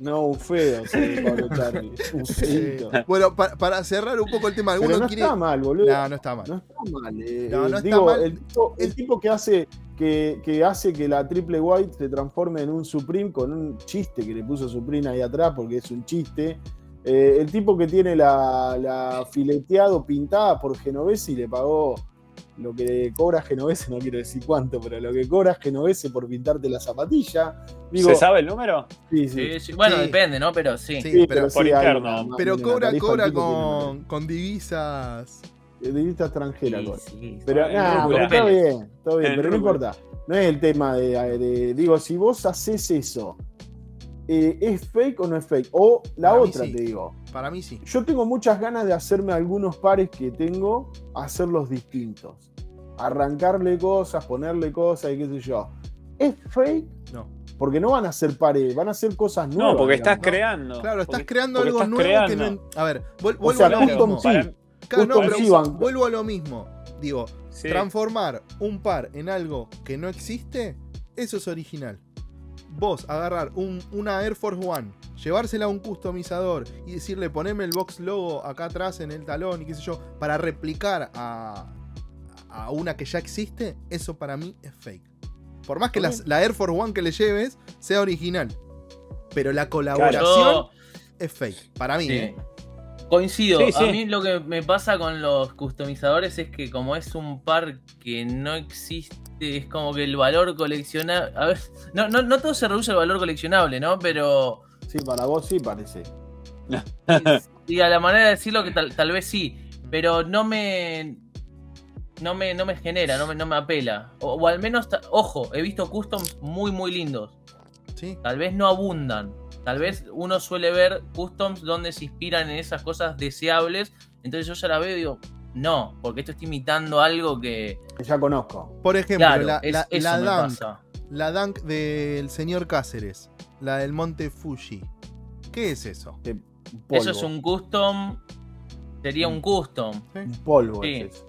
D: no, un feo, sí, Pablo Charlie. Un feito.
A: bueno, pa- para cerrar un poco el tema,
D: Pero
A: ¿alguno
D: no
A: quiere.?
D: está mal, boludo.
A: No, no está mal.
D: No está mal. eh,
A: No, no
D: eh,
A: está
D: digo,
A: mal.
D: El, tipo, el
A: Es-
D: tipo que hace que, que hace que la triple white se transforme en un Supreme con un chiste que le puso Supreme ahí atrás porque es un chiste. Eh, el tipo que tiene la, la fileteado pintada por Genovese y le pagó lo que cobra Genovese, no quiero decir cuánto, pero lo que cobra Genovese por pintarte la zapatilla. Digo,
B: ¿Se sabe el número?
D: sí, sí.
C: Sí, sí. Bueno,
A: Sí.
C: depende, ¿no? Pero sí.
A: Sí,
D: Sí,
A: pero,
B: por
D: sí, hay
B: interno.
D: una-
A: pero
D: una
A: cobra, cobra con, con divisas.
D: de vista extranjera.
C: Sí,
D: cobra.
C: sí.
D: Pero nada, pero está bien, está bien,
B: En
D: pero no importa. No es el tema de, de- digo, si vos haces eso, eh, ¿es fake o no es fake? O la
A: Para
D: otra,
A: sí.
D: te digo.
A: Para mí sí.
D: Yo tengo muchas ganas de hacerme algunos pares que tengo, hacerlos distintos. Arrancarle cosas, ponerle cosas y qué sé yo. ¿Es fake?
A: No.
D: Porque no van a ser pares, van a ser cosas nuevas.
B: No, porque estás creando.
A: Claro, estás
B: Porque-
A: creando
B: porque
A: algo
B: estás
A: nuevo que
B: creando.
A: no. A ver, vuel- vuelvo
D: sea,
A: a lo mismo.
B: para-
A: Claro, no, pero
D: sí
A: vuelvo a lo mismo. Digo,
B: sí.
A: transformar un par en algo que no existe, eso es original. Vos agarrar un- una Air Force One, llevársela a un customizador y decirle poneme el box logo acá atrás en el talón y qué sé yo, para replicar a, a una que ya existe, eso para mí es fake. Por más que las- la Air Force One que le lleves sea original. Pero la colaboración es fake. Para mí,
C: sí.
A: ¿eh?
C: Coincido.
B: Sí, sí.
C: A mí lo que me pasa con los customizadores es que como es un par que no existe, es como que el valor coleccionable... A ver, no, no, no todo se reduce al valor coleccionable, ¿no? Pero...
D: Sí, para vos sí parece.
C: Y a la manera de decirlo que tal, tal vez sí, pero no me... No me, no me genera, no me, no me apela. O, o al menos, ojo, he visto customs muy, muy lindos.
A: Sí.
C: Tal vez no abundan. Tal vez uno suele ver customs donde se inspiran en esas cosas deseables. Entonces yo ya la veo y digo, no, porque esto está imitando algo que.
D: Que ya conozco.
A: Por ejemplo,
C: Claro,
A: la,
C: es-
A: la-
C: eso
A: la
C: me
A: Dunk,
C: pasa.
A: la Dunk del señor Cáceres, la del Monte Fuji. ¿Qué es eso?
D: Polvo,
C: Eso es un custom. Sería un custom.
D: un polvo.
C: Sí.
D: es eso.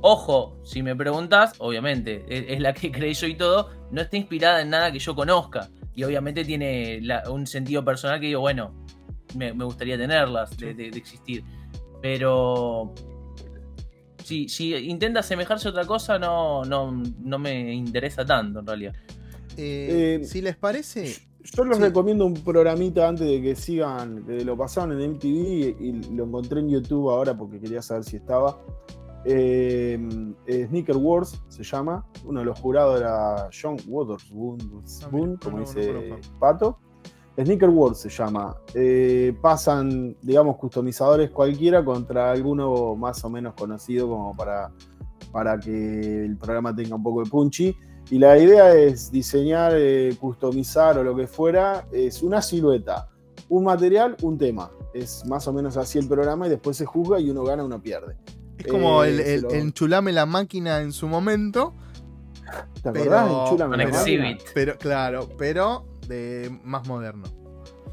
C: Ojo, si me preguntas, obviamente, es, es la que creé yo y todo, no está inspirada en nada que yo conozca. Y obviamente tiene la- un sentido personal que digo, bueno, me, me gustaría tenerlas, de, de- de existir. Pero si, si intenta asemejarse a otra cosa, no, no, no me interesa tanto en realidad.
A: Eh,
D: Eh,
A: si les parece,
D: Yo les
A: Sí.
D: recomiendo un programita antes de que sigan, que lo pasaron en MTV y, y lo encontré en YouTube ahora porque quería saber si estaba. Eh, eh, Sneaker Wars se llama. Uno de los jurados era John Waterspoon,
A: Ah,
D: como
A: no, no,
D: dice
A: no.
D: Pato. Sneaker Wars se llama. Eh, pasan, digamos, customizadores cualquiera contra alguno más o menos conocido como para, para que el programa tenga un poco de punchy. Y la idea es diseñar, eh, customizar o lo que fuera, es una silueta, un material, un tema. Es más o menos así el programa y después se juzga y uno gana, uno pierde.
A: es como
D: eh,
A: el, el-
D: lo-
A: enchulame la máquina en su momento,
D: ¿Te acordás? de Chula
C: Un
D: Me la Máquina?
C: exhibit.
A: pero claro, pero de más moderno.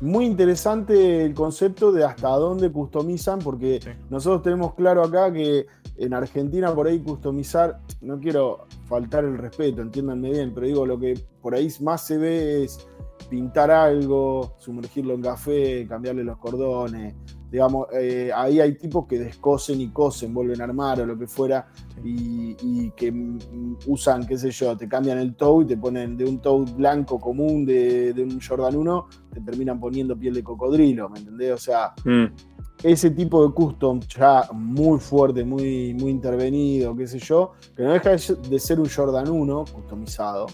D: Muy interesante el concepto de hasta dónde customizan, porque
A: Sí.
D: nosotros tenemos claro acá que en Argentina por ahí customizar, no quiero faltar el respeto, entiéndanme bien, pero digo, lo que por ahí más se ve es pintar algo, sumergirlo en café, cambiarle los cordones. Digamos, eh, ahí hay tipos que descosen y cosen, vuelven a armar o lo que fuera, y, y que usan, qué sé yo, te cambian el toe y te ponen de un toe blanco común de, de un Jordan 1, te terminan poniendo piel de cocodrilo, ¿me entendés? O sea,
B: Mm.
D: ese tipo de custom ya muy fuerte, muy, muy intervenido, qué sé yo, que no deja de ser un Jordan 1 customizado.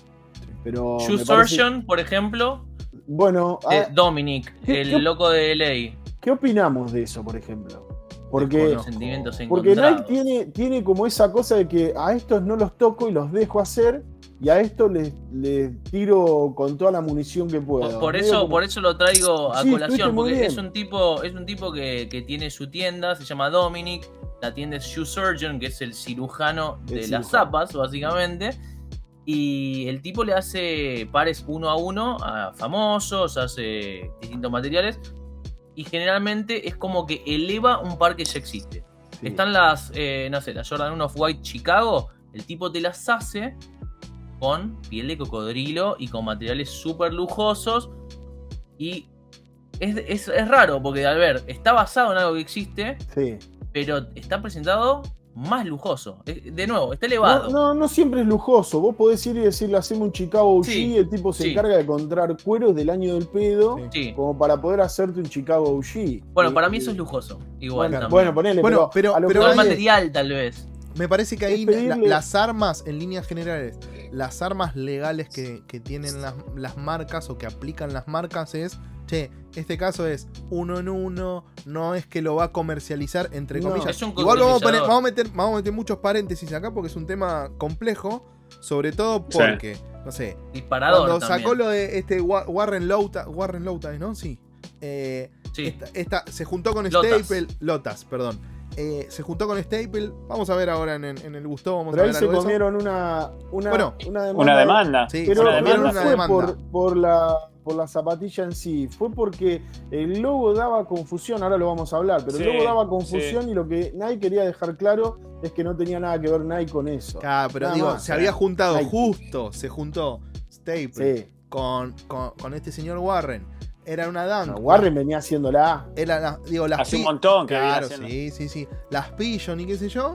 D: Pero
C: Shoe
D: parece-
C: Surgeon, por ejemplo,
D: bueno,
C: de
D: ah,
C: Dominic,
D: ¿qué-
C: el
D: qué-
C: loco de LA.
D: ¿qué opinamos de eso, por ejemplo? Porque.
C: Sentimientos
D: porque Nike tiene, tiene como esa cosa de que a estos no los toco y los dejo hacer, y a estos les, les tiro con toda la munición que puedo.
C: Por, eso,
D: como-
C: por eso lo traigo a
D: Sí,
C: colación, porque es un tipo, es un tipo que, que tiene su tienda, se llama Dominic, la tienda es Shoe Surgeon, que es el cirujano
D: El
C: de
D: cirujano.
C: las zapas, básicamente. Y el tipo le hace pares uno a uno a famosos, hace distintos materiales. Y generalmente es como que eleva un par que ya existe.
D: Sí.
C: Están las, eh, no sé, las Jordan 1 White Chicago. El tipo te las hace con piel de cocodrilo y con materiales súper lujosos. Y es, es- es raro porque, al ver, está basado en algo que existe,
D: Sí.
C: pero está presentado más lujoso. Es- De nuevo, está
D: No,
C: elevado.
D: no, no siempre es lujoso. Vos podés ir y decirle, hacemos un Chicago OG,
C: Sí,
D: el tipo se
C: sí.
D: encarga de encontrar cueros del año del pedo,
A: Sí.
D: Como para poder hacerte un Chicago OG.
C: Bueno,
D: Eh,
C: para mí
D: eh,
C: eso es lujoso. Igual
D: Bueno,
C: también.
D: bueno, ponele,
A: Bueno,
D: pero,
A: pero-
D: a lo es-
C: material, tal vez.
A: Me parece que ahí la- las armas, en líneas generales, las armas legales que, que tienen las, las marcas o que aplican las marcas es, che, este caso es uno en uno, no es que lo va a comercializar, entre
D: No.
A: comillas.
C: Es un
A: Igual vamos a, poner- vamos, a meter, vamos a meter muchos paréntesis acá porque es un tema complejo, sobre todo
B: Sí.
A: porque, no sé,
C: Disparador
A: cuando
C: también.
A: sacó lo de este Wa- Warren Lauta, Warren Lauta, ¿no? Sí. Eh,
C: Sí.
A: esta, esta- se juntó con
C: Lotas.
A: Staple. Lotas, perdón. Eh, se juntó con Staple. Vamos a ver ahora en, en- en el Gusto. Vamos
D: Pero
A: a
D: ahí
A: ver
D: se
A: algo
D: comieron una, una,
A: Bueno,
D: una demanda.
B: Una demanda.
A: Sí,
D: Pero no fue
A: demanda.
D: por, por la, por la zapatilla en sí, fue porque el logo daba confusión, ahora lo vamos a hablar, pero
B: Sí,
D: el logo daba confusión y lo que Nike quería dejar claro es que no tenía nada que ver Nike con eso.
A: Ah, pero
D: Nada
A: digo,
D: más.
A: se había juntado
D: Nike.
A: justo, se juntó Staple
D: Sí.
A: con, con, con este señor Warren. Era una dunk.
D: No, Warren venía haciéndola.
A: Era la- digo, las
B: Hace un montón que
A: Claro, sí, sí, sí. Las Pigeon y qué sé yo.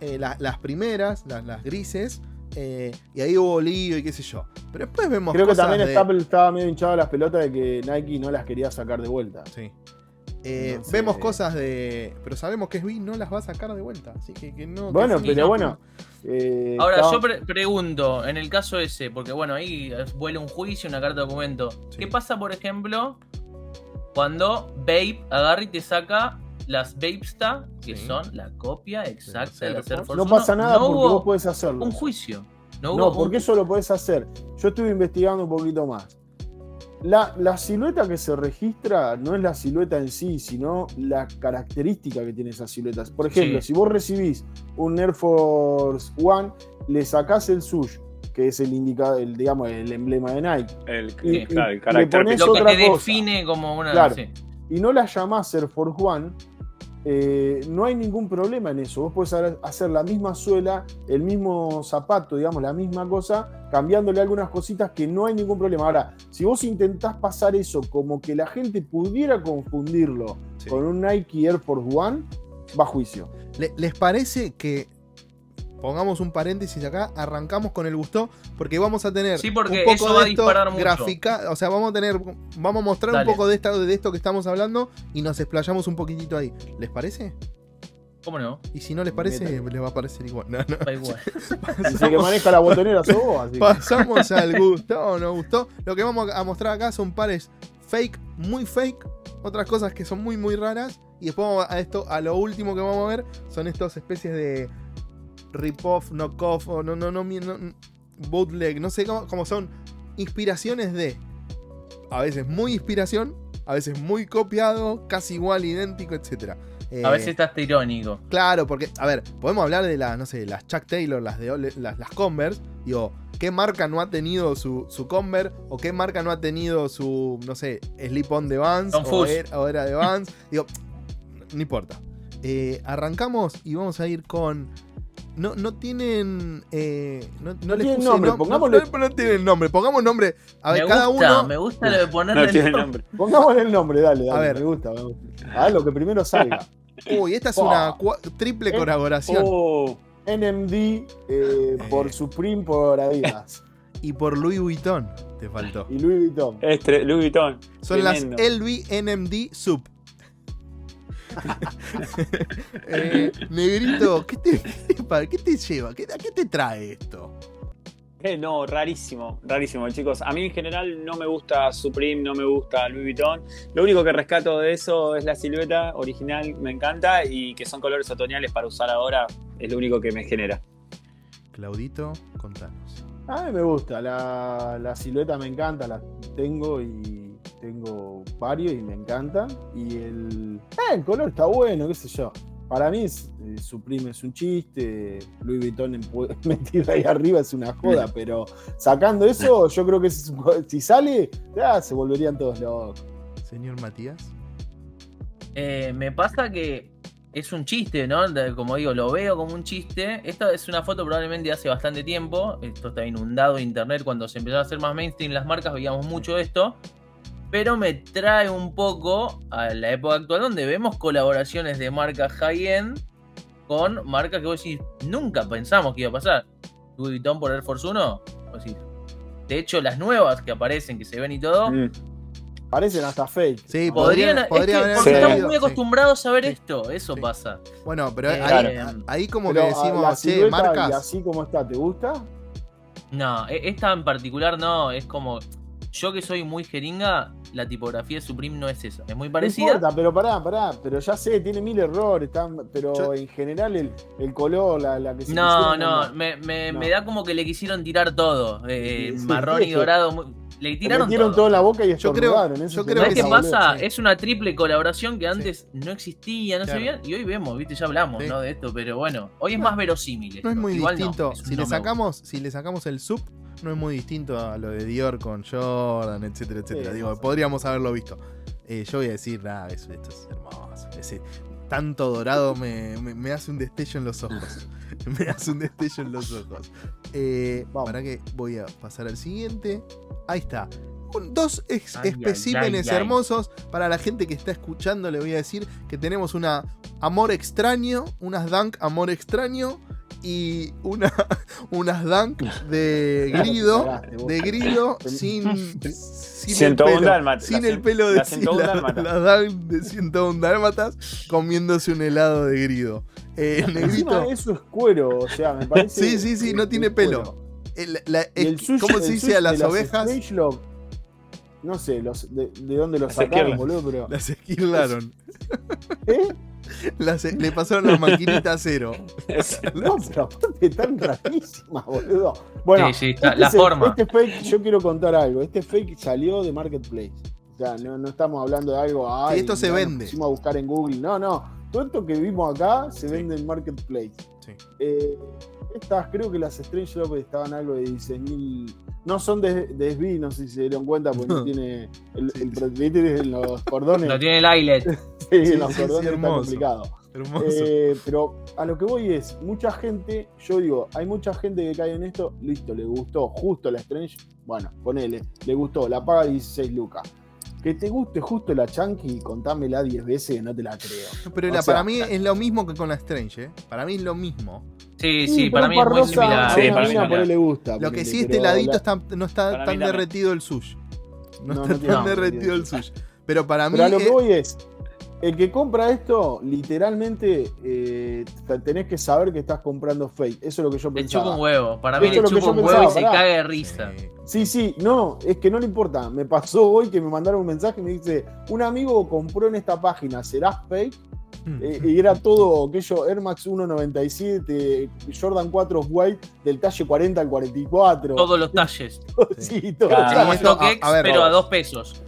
A: eh, la- las primeras, las, las grises. eh, y ahí hubo lío y qué sé yo. Pero después vemos
D: Creo que también
A: de-
D: Staple estaba medio hinchado las pelotas de que Nike no las quería sacar de vuelta.
A: Sí. Eh, Vemos cosas de. Pero sabemos que Svi no las va a sacar de vuelta. Así que, que no.
D: Bueno,
A: que sí,
D: pero
A: no.
D: bueno. eh,
C: Ahora, yo pre- pregunto, en el caso ese, porque bueno, ahí vuela un juicio, una carta de documento.
A: Sí.
C: ¿Qué pasa, por ejemplo, cuando Babe agarra y te saca las Babesta, que
A: Sí.
C: son la copia exacta de la
A: Air Force.
D: No
C: 1?
D: pasa nada
C: No
D: porque vos podés hacerlo.
C: un juicio. No,
D: porque
C: un-
D: eso lo podés hacer. Yo estuve investigando un poquito más. La, la silueta que se registra no es la silueta en sí, sino la característica que tiene esa silueta. Por ejemplo,
C: Sí.
D: si vos recibís un Air Force One, le sacás el sush, que es el indicador, el, digamos, el emblema de Nike,
B: El,
D: Y-
B: claro, el
D: y
B: carácter
D: le pones
C: lo que
D: otra
C: te
D: cosa.
C: define como una.
D: Claro.
C: sí.
D: y no la llamás Air Force One, eh, no hay ningún problema en eso. Vos podés hacer- la misma suela, el mismo zapato, digamos, la misma cosa, cambiándole algunas cositas que no hay ningún problema. Ahora, si vos intentás pasar eso como que la gente pudiera confundirlo
A: Sí.
D: con un Nike Air Force One, va a juicio.
A: Le- ¿Les parece que pongamos un paréntesis acá? Arrancamos con el gusto porque vamos a tener
C: Sí, porque
A: un poco
C: eso va a
A: de esto
C: disparar mucho.
A: grafica- o sea, vamos a tener vamos a mostrar
C: Dale.
A: un poco de esto de esto que estamos hablando y nos explayamos un poquitito ahí. ¿Les parece?
C: ¿Cómo no?
A: Y si no les parece, les va a parecer igual. No, no.
C: Da igual.
D: Dice que maneja la botonera sos vos, así que-
A: Pasamos al gusto o no gustó. Lo que vamos a mostrar acá son pares fake, muy fake. Otras cosas que son muy, muy raras. Y después vamos a esto, a lo último que vamos a ver, son estas especies de rip-off, knock-off, o no, no, no, no- bootleg, no sé cómo, cómo son inspiraciones de. A veces muy inspiración, a veces muy copiado, casi igual, idéntico, etc.
C: A veces estás irónico.
A: Claro, porque, a ver, podemos hablar de las, no sé, las Chuck Taylor, las de Ole- las, las Converse. Digo, ¿qué marca no ha tenido su, su Converse? ¿O qué marca no ha tenido su, no sé, Slip On de Vans? O,
C: Confus.
A: era, o era de Vans. Digo, no importa. Eh, arrancamos y vamos a ir con no, no tienen. eh, no, no
D: No
A: les
D: tienen
A: puse
D: nombre,
A: nom-
D: pongámosle-
A: No, no tienen nombre, pongamos nombre. A ver,
C: me
A: cada
C: gusta,
A: uno.
C: me gusta lo de ponerle
B: No tiene
C: nombre.
B: nombre.
D: Pongámosle el nombre, dale, dale.
A: A ver.
D: Me gusta, me gusta. A ver, lo que primero salga.
A: Uy, esta es una triple
D: Eh,
A: colaboración.
B: Oh,
D: NMD eh, por Supreme por Adidas.
A: Y por Louis Vuitton te faltó.
D: y Louis Vuitton.
B: es tre- Louis Vuitton.
A: Son
B: Tremendo.
A: las LV NMD Sub. Eh, negrito, ¿qué te, qué te lleva? ¿Qué, ¿A qué te trae esto?
B: Eh, no, rarísimo, rarísimo, chicos. A mí en general no me gusta Supreme, no me gusta Louis Vuitton. Lo único que rescato de eso es la silueta original, me encanta, y que son colores otoñales para usar ahora, es lo único que me genera.
A: Claudito, contanos.
D: A mí me gusta, la, la silueta me encanta, la tengo y tengo varios y me encantan. Y el, eh, el color está bueno, qué sé yo. Para mí es, eh, Supreme es un chiste, Louis Vuitton en metido ahí arriba es una joda, pero sacando eso, yo creo que es un- si sale, ya se volverían todos locos.
A: Señor Matías.
C: Eh, me pasa que es un chiste, ¿no? Como digo, lo veo como un chiste. Esta es una foto probablemente de hace bastante tiempo. Esto está inundado de internet. Cuando se empezaron a hacer más mainstream las marcas, veíamos mucho esto. Pero me trae un poco a la época actual donde vemos colaboraciones de marcas high-end con marcas que vos decís, nunca pensamos que iba a pasar. Louis Vuitton por Air Force 1, vos decís, de hecho, las nuevas que aparecen, que se ven y todo,
B: Mm.
D: Parecen hasta fake.
A: Sí,
C: podrían.
A: podría,
C: es
A: podría
C: que
A: haber
C: porque
B: Sí.
C: estamos muy
A: sí.
C: acostumbrados a ver
A: Sí.
C: esto, eso
A: Sí.
C: pasa.
A: Bueno, pero
C: Eh,
A: ahí,
C: claro.
A: ahí como
D: Pero,
A: que
D: ah,
A: decimos,
D: la
A: che,
D: silueta y
A: marcas.
D: así como está, ¿te gusta?
C: No, e- esta en particular no, es como. Yo que soy muy jeringa, la tipografía de Supreme no es esa. Es muy
D: No
C: parecida.
D: importa, pero pará, pará, pero ya sé, tiene mil errores, tan- pero
A: Yo-
D: en general el, el color, la, la que se
C: No,
D: pusieron,
C: no, me, me-
D: No.
C: me da como que le quisieron tirar todo. eh,
D: Sí, sí,
C: marrón y dorado. muy- Le
D: Le
C: tiraron
D: metieron
C: todo.
D: todo en la boca y
A: Yo creo-
D: estornudaron. eso
A: yo
D: se
A: creo
C: ¿Sabes
A: que
C: qué pasa?
A: sí.
C: Es una triple colaboración que antes no existía, no
A: Claro.
C: se veía, y hoy vemos, viste, ya hablamos,
A: Sí.
C: ¿no? De esto, pero bueno, hoy es más verosímil.
A: No es muy
C: Igual no,
A: distinto.
C: es
A: si,
C: no
A: le sacamos, si le sacamos el sub, no es muy distinto a lo de Dior con Jordan, etcétera, etcétera.
D: Sí,
A: Digo, podríamos haberlo visto. Eh, yo voy a decir, nada, eso- esto es hermoso. Ese tanto dorado me, me- me hace un destello en los ojos. me hace un destello en los ojos. Eh,
D: Vamos.
A: para que voy a pasar al siguiente. Ahí está. Un- dos ex-
C: Ay, ay,
A: especímenes
C: ay, ay.
A: hermosos. Para la gente que está escuchando, le voy a decir que tenemos una Amor Extraño, unas Dunk Amor Extraño y una, unas Dunk de grido, de grido sin, sin el
B: 101
A: pelo,
B: dálmatas,
A: sin el pelo de
B: la 101
A: la, la Dunk de 101 dálmatas comiéndose un helado de grido. Eh, negrito,
D: eso es cuero, o sea, me parece.
A: Sí, sí, sí, no tiene
D: cuero.
A: pelo. el- la-
D: el sushi-
A: ¿cómo se dice a las ovejas?
D: No sé, los, de, de dónde los
B: Las
D: sacaron,
B: esquirlas.
D: boludo, pero.
A: Las esquilaron.
D: ¿Eh?
A: Las- le pasaron la maquinita a cero.
D: No, pero aparte tan rarísima, boludo. Bueno,
C: Sí, sí, está-
D: este
C: la
D: es
C: forma.
D: Este fake, yo quiero contar algo. Este fake salió de Marketplace. O sea, no, no estamos hablando de algo. Ay,
A: esto se
D: nos
A: vende.
D: pusimos a buscar en Google. No, no. Todo esto que vimos acá se
A: Sí.
D: vende en Marketplace.
A: Sí.
D: Eh, estas, creo que las Strange Love estaban algo de 16.000. No son de, de SB, no sé si se dieron cuenta, porque no, tiene. El,
A: Sí,
D: los cordones.
C: No tiene el eyelet.
D: sí,
A: sí,
D: los cordones
A: sí, hermoso.
D: complicado.
A: Hermoso.
D: Eh, pero a lo que voy es, mucha gente, yo digo, hay mucha gente que cae en esto, listo, le gustó justo la Strange, bueno, ponele, le gustó, la paga 16 lucas. Que te guste justo la Chunky, contámela 10 veces, no te la creo.
A: Pero
D: o
A: la-
D: sea-
A: para mí es lo mismo que con la Strange, ¿eh? Para mí es lo mismo.
C: Sí, sí, para mí es muy similar.
B: Sí, para mí similar.
D: por él le gusta.
A: Lo que sí, este
D: pero
A: heladito
D: la-
A: está- no está tan derretido el sush. No,
D: No,
A: está
D: no
A: tan derretido el sush. Pero para mí.
D: Pero a lo que voy es, el que compra esto, literalmente eh, te- tenés que saber que estás comprando fake. Eso es lo que yo
C: Le chupa
D: pensaba.
C: un huevo. Para mí le
D: es lo que
C: chupa un huevo
D: pensaba,
C: y se caga de risa.
D: Sí, sí, no, es que no le importa. Me pasó hoy que me mandaron un mensaje y me dice, un amigo compró en esta página, ¿será fake?
A: Mm.
D: Eh, y era todo aquello Air Max 197, Jordan 4 White del talle 40 al 44.
C: Todos los talles.
D: sí, todo.
B: Claro.
D: claro.
C: Como
A: esto-
C: StockX,
A: a- a ver,
C: pero a
B: todos.
C: dos pesos.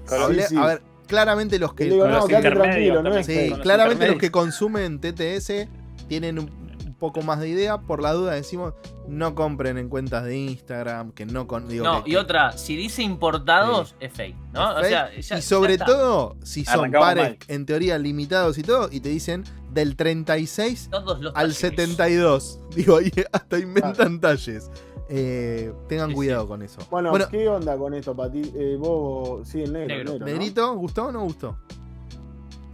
D: Sí.
A: A ver, claramente los que.
D: digo, no,
B: los
D: tranquilo, no es
A: Sí,
B: los
A: claramente los que consumen TTS tienen un poco más de idea. Por la duda decimos, no compren en cuentas de Instagram, que no con. digo,
C: No,
A: que-
C: y otra, si dice importados, es fake, ¿no?
A: es
C: O sea, ya-
A: y sobre
C: ya
A: todo, si son
B: Arrancamos
A: pares
B: mal.
A: en teoría limitados y todo, y te dicen del 36
C: Todos los
A: al
C: talleres.
A: 72. Digo, ahí hasta inventan talles. Eh, tengan
C: Sí,
A: cuidado
C: sí.
A: con eso.
D: Bueno,
A: Bueno,
D: ¿qué onda con esto, Pati? Eh, vos, sí, el negro.
C: Negro.
D: el negro, ¿no?
A: Negrito, ¿gustó o no gustó?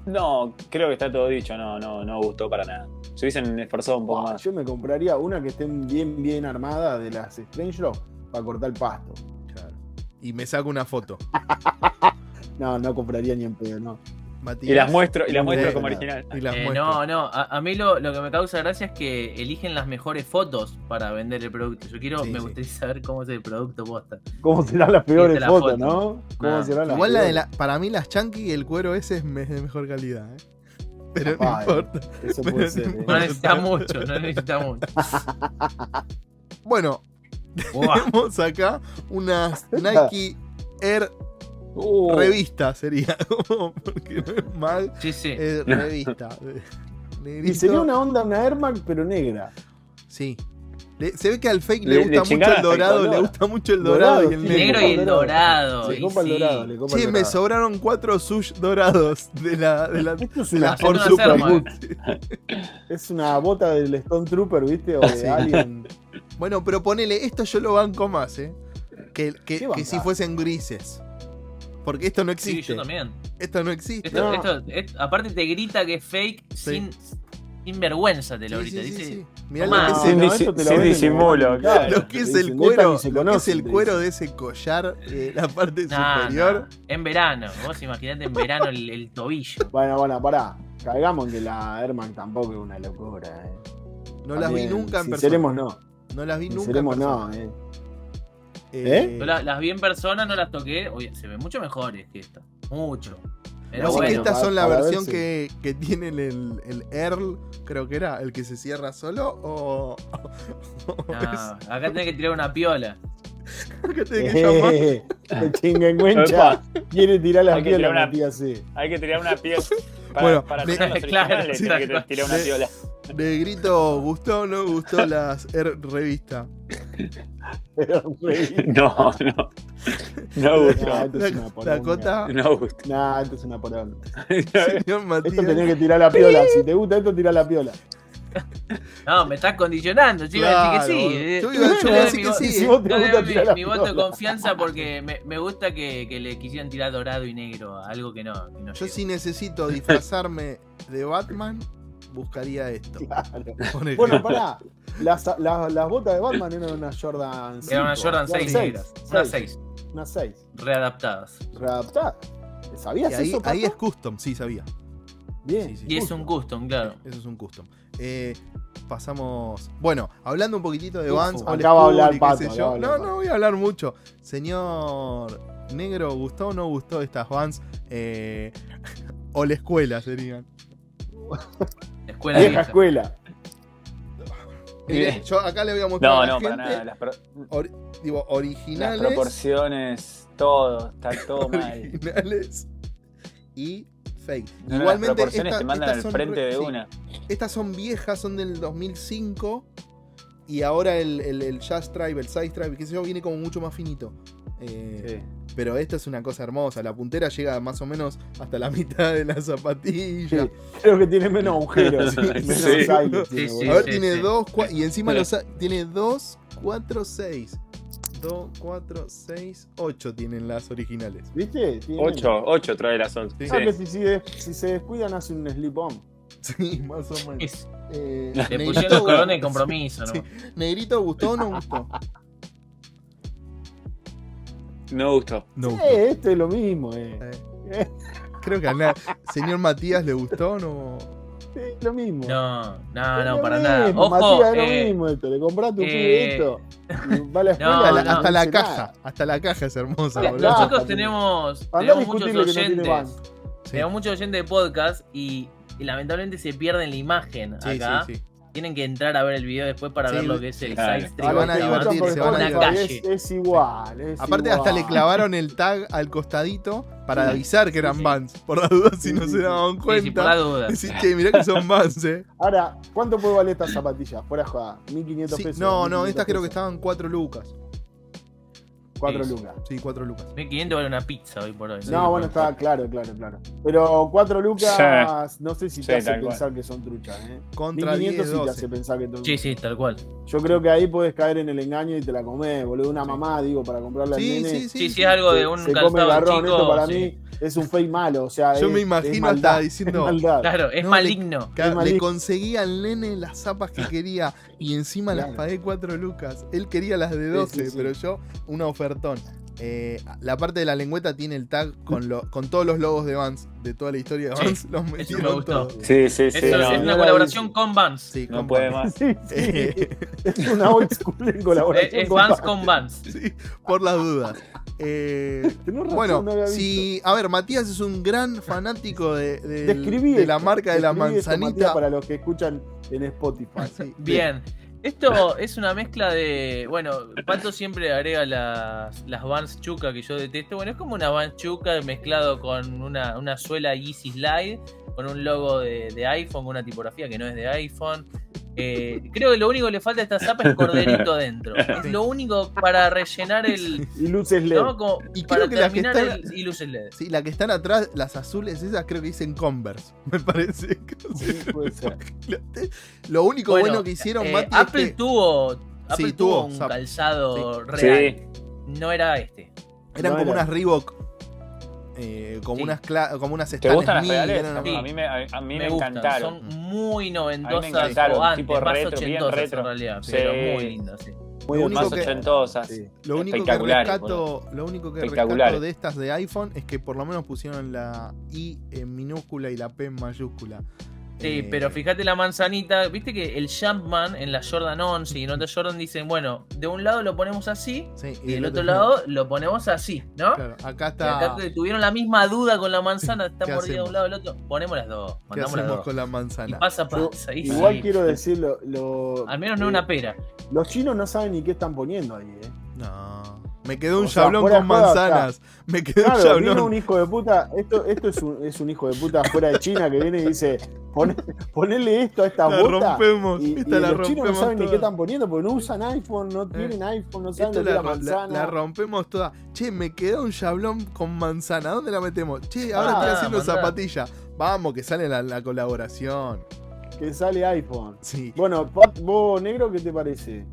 B: No, creo que está todo dicho, no, no, no gustó para nada. Se hubiesen esforzado un poco más.
D: yo me compraría una que esté bien, bien armada de las Strange Love para cortar el pasto.
A: Y me saco una foto.
D: No, no compraría ni en pedo, no.
A: Matías.
B: Y las muestro, y las muestro
A: me
B: como original.
A: Y las
C: Eh,
A: muestro.
C: no, no, a, a mí lo, lo que me causa gracia es que eligen las mejores fotos para vender el producto. Yo quiero,
A: Sí,
C: me
A: sí.
C: gustaría saber cómo es el producto posta.
D: ¿Cómo serán las peores fotos,
C: foto.
D: no? ¿Cómo serán las
A: Igual la de
D: peores?
A: la, para mí las chunky el cuero ese es de mejor calidad, ¿eh? Pero no
D: eh.
A: importa.
D: Eso
A: pero
D: puede ser.
A: no
D: eh.
C: No
A: importa.
C: necesita mucho, no necesita mucho.
A: Bueno,
C: Buah.
A: tenemos acá unas Nike Air
B: Uh,
A: revista sería. Porque no es mal,
C: Sí, sí.
A: es revista.
D: Y
A: Negrito.
D: sería una onda, una Air Max, pero negra.
A: Sí. Le- se ve que al fake
B: Le-
A: le,
B: le
A: gusta mucho el dorado, le gusta mucho el
D: Dorado,
A: dorado y el
D: sí,
C: El
A: negro.
C: negro y el dorado.
D: Le copa el
C: sí.
D: dorado, le copa
A: Che,
D: el
A: me
D: dorado.
A: sobraron cuatro sush dorados de la, de la,
D: Esto es
A: de
D: una
A: la
C: Ford Super.
D: Es una bota del Stone Trooper, ¿viste? O de
A: Sí.
D: Alien.
A: Bueno, pero ponele, esto yo lo banco más, ¿eh? Que, que,
D: ¿Qué
A: que si fuesen grises. Porque esto no
C: Sí,
A: existe.
C: yo también.
A: esto no existe.
C: Esto,
D: No.
C: esto- es- aparte te grita que es fake sin vergüenza, te lo
A: Sí,
C: grita.
A: sí, sí,
C: Dice,
A: sí. Mirá lo que
B: Sin
A: es
D: te lo
B: claro.
A: lo que es el cuero,
D: "Esta ni se
A: lo que es
D: conocen",
A: el cuero de ese collar, eh, la parte
C: "Nah,
A: superior.
C: nah, En verano, vos imaginate en verano el, el tobillo.
D: Bueno, bueno, pará. Caigamos que la Air Max tampoco es una locura, eh.
A: No las vi nunca en persona.
D: No.
A: No las vi nunca. en
D: no,
A: persona.
D: eh.
A: Eh,
C: Yo la- las vi en persona, no las toqué. Oye, se ven mucho mejores que esta. Mucho. Pero
A: Así
D: bueno,
A: que estas son la versión que, que tienen el, el Earl, creo que era, el que se cierra solo, o. o
C: no,
A: es-
C: acá tenés que tirar una piola.
A: que tiene que llamar.
D: Eh, el chinguencuencha quiere tirar la
B: Hay que tirar
D: piola,
B: una-
D: C.
B: Hay que tirar una pieza. Para,
A: Bueno,
B: para
A: me-
B: los
C: Claro, sí,
B: tiene que tirar una piola.
A: Negrito, ¿gustó o no gustó las Air revista?
D: Pero, güey,
B: No, no. No gustó.
D: nah, esto es una poronga.
A: Dakota,
B: No gustó.
D: Nah, esto es una poronga.
A: señor
D: Esto tenés que tirar la piola. Si te gusta esto, tira la piola.
C: No, me estás condicionando. Yo iba a decir que sí. Eh.
A: yo iba- a decir que sí,
D: Si vos te gusta tirar
C: mi voto de confianza porque me, me gusta que, que le quisieran tirar dorado y negro a algo que no. que no
A: Yo si necesito disfrazarme de Batman, buscaría esto.
D: Claro. Bueno, pará. Las, las, las botas de Batman eran una Jordan 5.
C: Era una Jordan 6 negras. Una 6.
D: Una 6.
C: Readaptadas.
D: Readaptada.
A: Y
D: ¿Sabías
A: ahí,
D: eso,
A: ahí es custom, sí, sabía.
D: Bien.
A: sí, sí.
C: Y es un custom, claro.
A: Eso es un custom. Eh, pasamos. Bueno, hablando un poquitito de Vans.
C: acá
A: old
D: va a
A: school
D: hablar Pato,
A: yo.
D: hablar
A: No, no voy a hablar mucho. Señor Negro, ¿gustó o no gustó estas Vans? Eh, o la escuela serían.
C: Escuela
D: Vieja
C: vieja.
D: escuela.
A: Mire, yo acá le voy a mostrar
B: No,
A: a la
B: no,
A: gente.
B: para nada. Las, pro-
A: or- digo,
B: las
A: originales.
B: proporciones, todo, está todo mal.
A: originales y fake.
B: No, no,
A: Igualmente,
B: las proporciones
A: esta-
B: te mandan
A: estas
B: al
A: son
B: frente
A: re-
B: de
A: sí,
B: una.
A: Estas son viejas, son del 2005. Y ahora el, el, el Jazz Drive, el Size Drive, qué sé yo, viene como mucho más finito. Eh,
B: Sí.
A: Pero esta es una cosa hermosa. La puntera llega más o menos hasta la mitad de la zapatilla.
D: Sí, Creo que tiene menos agujeros.
A: Sí,
D: menos tiene.
A: A ver, tiene dos, y encima los tiene 2, 4, 6. 2, 4, 6, 8 tienen las originales.
D: ¿Viste? Tiene
B: 8, 8 trae la Sol.
A: Sí.
B: Sí.
D: Ah, que si, si, se descuidan, hace un slip on.
A: Sí, más o menos.
C: Es-
A: Eh,
C: Le pusieron los colones de compromiso, ¿no?
A: Sí. Negrito, ¿gustó o no gustó?
B: No gustó.
A: No
D: Sí, esto es lo mismo, eh.
A: Eh, Creo que a nadie. Señor Matías, ¿le gustó o no?
D: Sí, es lo mismo.
C: No, no,
D: Es
C: no, para nada. Ojo,
D: Matías, es lo
C: eh,
D: mismo esto. Le compraste un
C: eh,
D: esto. Va a la escuela.
C: No,
A: hasta la,
C: no,
A: hasta la
D: dice
A: caja.
D: nada.
A: Hasta la caja es hermosa, boludo.
C: nosotros tenemos, tenemos muchos oyentes. Tenemos muchos oyentes de podcast y, y lamentablemente se pierden la imagen
A: sí,
C: acá.
A: sí, sí.
C: tienen que entrar a ver el video después para
A: Sí,
C: ver lo que es el
B: claro.
C: side
A: Se
C: stream.
A: van a divertir, se van a
C: calle.
D: Es, es igual. es
A: Aparte, hasta le clavaron el tag al costadito para
C: Sí.
A: avisar que eran
C: Sí, sí.
A: Vans. Por la duda, si
D: Sí,
A: no
D: sí,
A: se daban
C: Sí, sí, por la
A: cuenta.
C: duda.
A: Decir, che, mirá que son Vans, eh.
D: Ahora, ¿cuánto puede valer esta zapatilla? Fuera joda. 1500
A: Sí,
D: pesos.
A: no, no,
D: 1500
A: estas creo que estaban 4 lucas.
D: 4
C: Sí.
D: lucas.
A: Sí, 4 lucas.
C: 1500 vale una pizza hoy por hoy.
D: No, bueno, está claro, claro, claro. Pero 4 lucas, no sé si te
B: Sí,
D: hace
B: tal cual.
D: pensar que son truchas, ¿eh?
A: Contra
D: 1500
A: 10,
D: sí te
A: 12.
D: hace pensar que son
C: Sí, sí, tal cual.
D: Yo creo que ahí puedes caer en el engaño y te la comés, boludo. Una mamá, digo, para comprarle al
A: Sí,
D: nene.
A: sí, sí.
C: Sí, sí, es algo de un
D: se come el garrón.
C: chico.
D: Esto para
C: sí.
D: mí es un fake malo. O sea,
A: Yo
D: es-
A: me
D: es
A: imagino
D: maldad,
A: hasta diciendo,
D: es.
C: Claro, es
A: No,
C: maligno.
A: Le
D: maligno.
A: conseguí al nene las zapas que quería y encima las pagué 4 lucas. Él quería las de 12,
D: sí, sí.
A: pero yo una ofertón. Eh, la parte de la lengüeta tiene el tag con, lo- con todos los logos de Vans, de toda la historia de
C: Sí,
A: Vans, los
C: me gustó.
A: todos.
B: Sí, sí, sí.
C: Eso
B: no,
C: es una colaboración con Vans.
A: Sí,
B: no
A: con
B: puede
A: Vans.
B: más.
D: Sí, sí.
A: Eh,
D: Es una old school en
C: Es,
D: colaboración.
C: es
D: con
C: Vans
D: Vans.
C: con Vans.
A: sí, por las dudas. Eh,
D: razón,
A: bueno,
D: no
A: si. A ver, Matías es un gran fanático de, del-
D: Describí
A: de la marca de la
D: esto,
A: manzanita.
D: Para los que escuchan en Spotify.
A: Sí,
C: Bien. Esto es una mezcla de. Bueno, Pato siempre agrega las, las Vans Chuca que yo detesto. Bueno, es como una Vans Chuca mezclado con una, una suela Yeezy Slide, con un logo de, de iPhone, con una tipografía que no es de iPhone. Eh, creo que lo único que le falta a esta zapa es corderito dentro. Es lo único para rellenar el.
D: Y luces LED.
C: ¿no? Como
A: Y
C: para
A: creo que las que
C: terminar
A: están-
C: el. Y luces LED.
A: Sí, la que están atrás, las azules esas, creo que dicen Converse. Me parece.
D: Sí, puede ser.
A: Lo único
C: Bueno,
A: bueno, que hicieron,
C: Eh,
A: Mati, es
C: Apple
A: que-
C: tuvo. Apple
A: Sí,
C: tuvo
A: tuvo
C: un
A: zap.
C: calzado
B: Sí.
C: real. No era este.
A: eran
D: no
A: como
D: era.
A: unas Reebok. Eh, como,
C: Sí.
A: unas como unas
B: A mí,
A: una-
B: a mí me, a, mí me
C: me gustan,
B: encantaron.
C: son muy noventosas
B: encantaron,
C: o antes,
B: tipo
C: más
B: retro, bien retro.
C: en realidad,
B: Sí.
C: pero muy lindas, sí.
D: Muy
A: Lo.
B: Más
A: único que-
B: ochentosas.
D: Sí.
A: Lo único que
B: Espectaculares,
A: rescato, lo único que
B: Espectaculares.
A: rescato de estas de iPhone es que por lo menos pusieron la I en minúscula y la P en mayúscula.
C: Sí,
A: Eh,
C: pero fíjate la manzanita, viste que el Jumpman en la Jordan 11 y en otra Jordan dicen, bueno, de un lado lo ponemos así
A: sí,
C: y del otro lado lo ponemos así, ¿no?
A: Claro, acá
C: Y
A: está.
C: acá tuvieron la misma duda con la manzana, está
A: ¿Qué
C: mordida de un lado del otro, ponemos las dos,
A: ¿Qué
C: las
A: hacemos
C: dos.
A: con la
C: Y
A: manzana?
C: pasa,
D: Yo-
C: pasa, y
D: Igual
C: sí.
D: quiero decirlo. Lo,
C: Al menos no
D: eh,
C: una pera.
D: Los chinos no saben ni qué están poniendo ahí, ¿eh?
A: No. Me quedó un
D: O
A: chablón con
D: de
A: manzanas. Me quedó un chablón.
D: vino un hijo de puta. Esto, esto es, un, es un hijo de puta fuera de China que viene y dice: "Pone- ponele esto a esta
A: la
D: bota.
A: rompemos.
D: Y, y
A: esta la
D: los chinos no saben ni qué están poniendo porque no usan iPhone, no tienen iPhone, no saben que
A: la,
D: la manzana.
A: la rompemos toda. Che, me quedó un chablón con manzana. ¿Dónde la metemos? Che, ahora
C: Ah,
A: estoy haciendo zapatilla. Vamos, que sale la, la colaboración.
D: Que sale iPhone.
A: Sí,
D: Bueno, vos, negro, ¿qué te parece?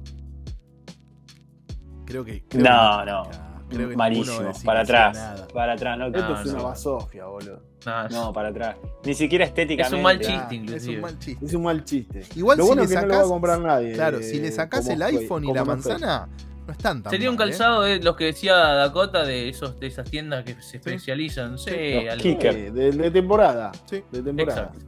A: Creo que. creo
B: No,
A: que-
B: no.
A: creo que ninguno
B: Malísimo. Para atrás.
A: nada.
B: Para atrás, no.
D: Esto
C: No,
D: es
C: no.
D: una basofia, boludo.
C: No,
B: No, para atrás. Ni siquiera estéticamente.
C: Es un mal chiste, inclusive.
A: Es un mal chiste.
D: Es un mal chiste.
A: Igual
D: lo
A: si
D: bueno
A: le
D: es que no lo va a comprar nadie.
A: Claro,
D: eh,
A: si le sacás el
D: fue-
A: iPhone y la manzana, no están tan
C: Sería un
A: ¿eh?
C: calzado de los que decía Dakota de esos de esas tiendas que se especializan. Sí.
D: Eh, de, de temporada.
A: Sí.
D: De temporada.
C: Exacto.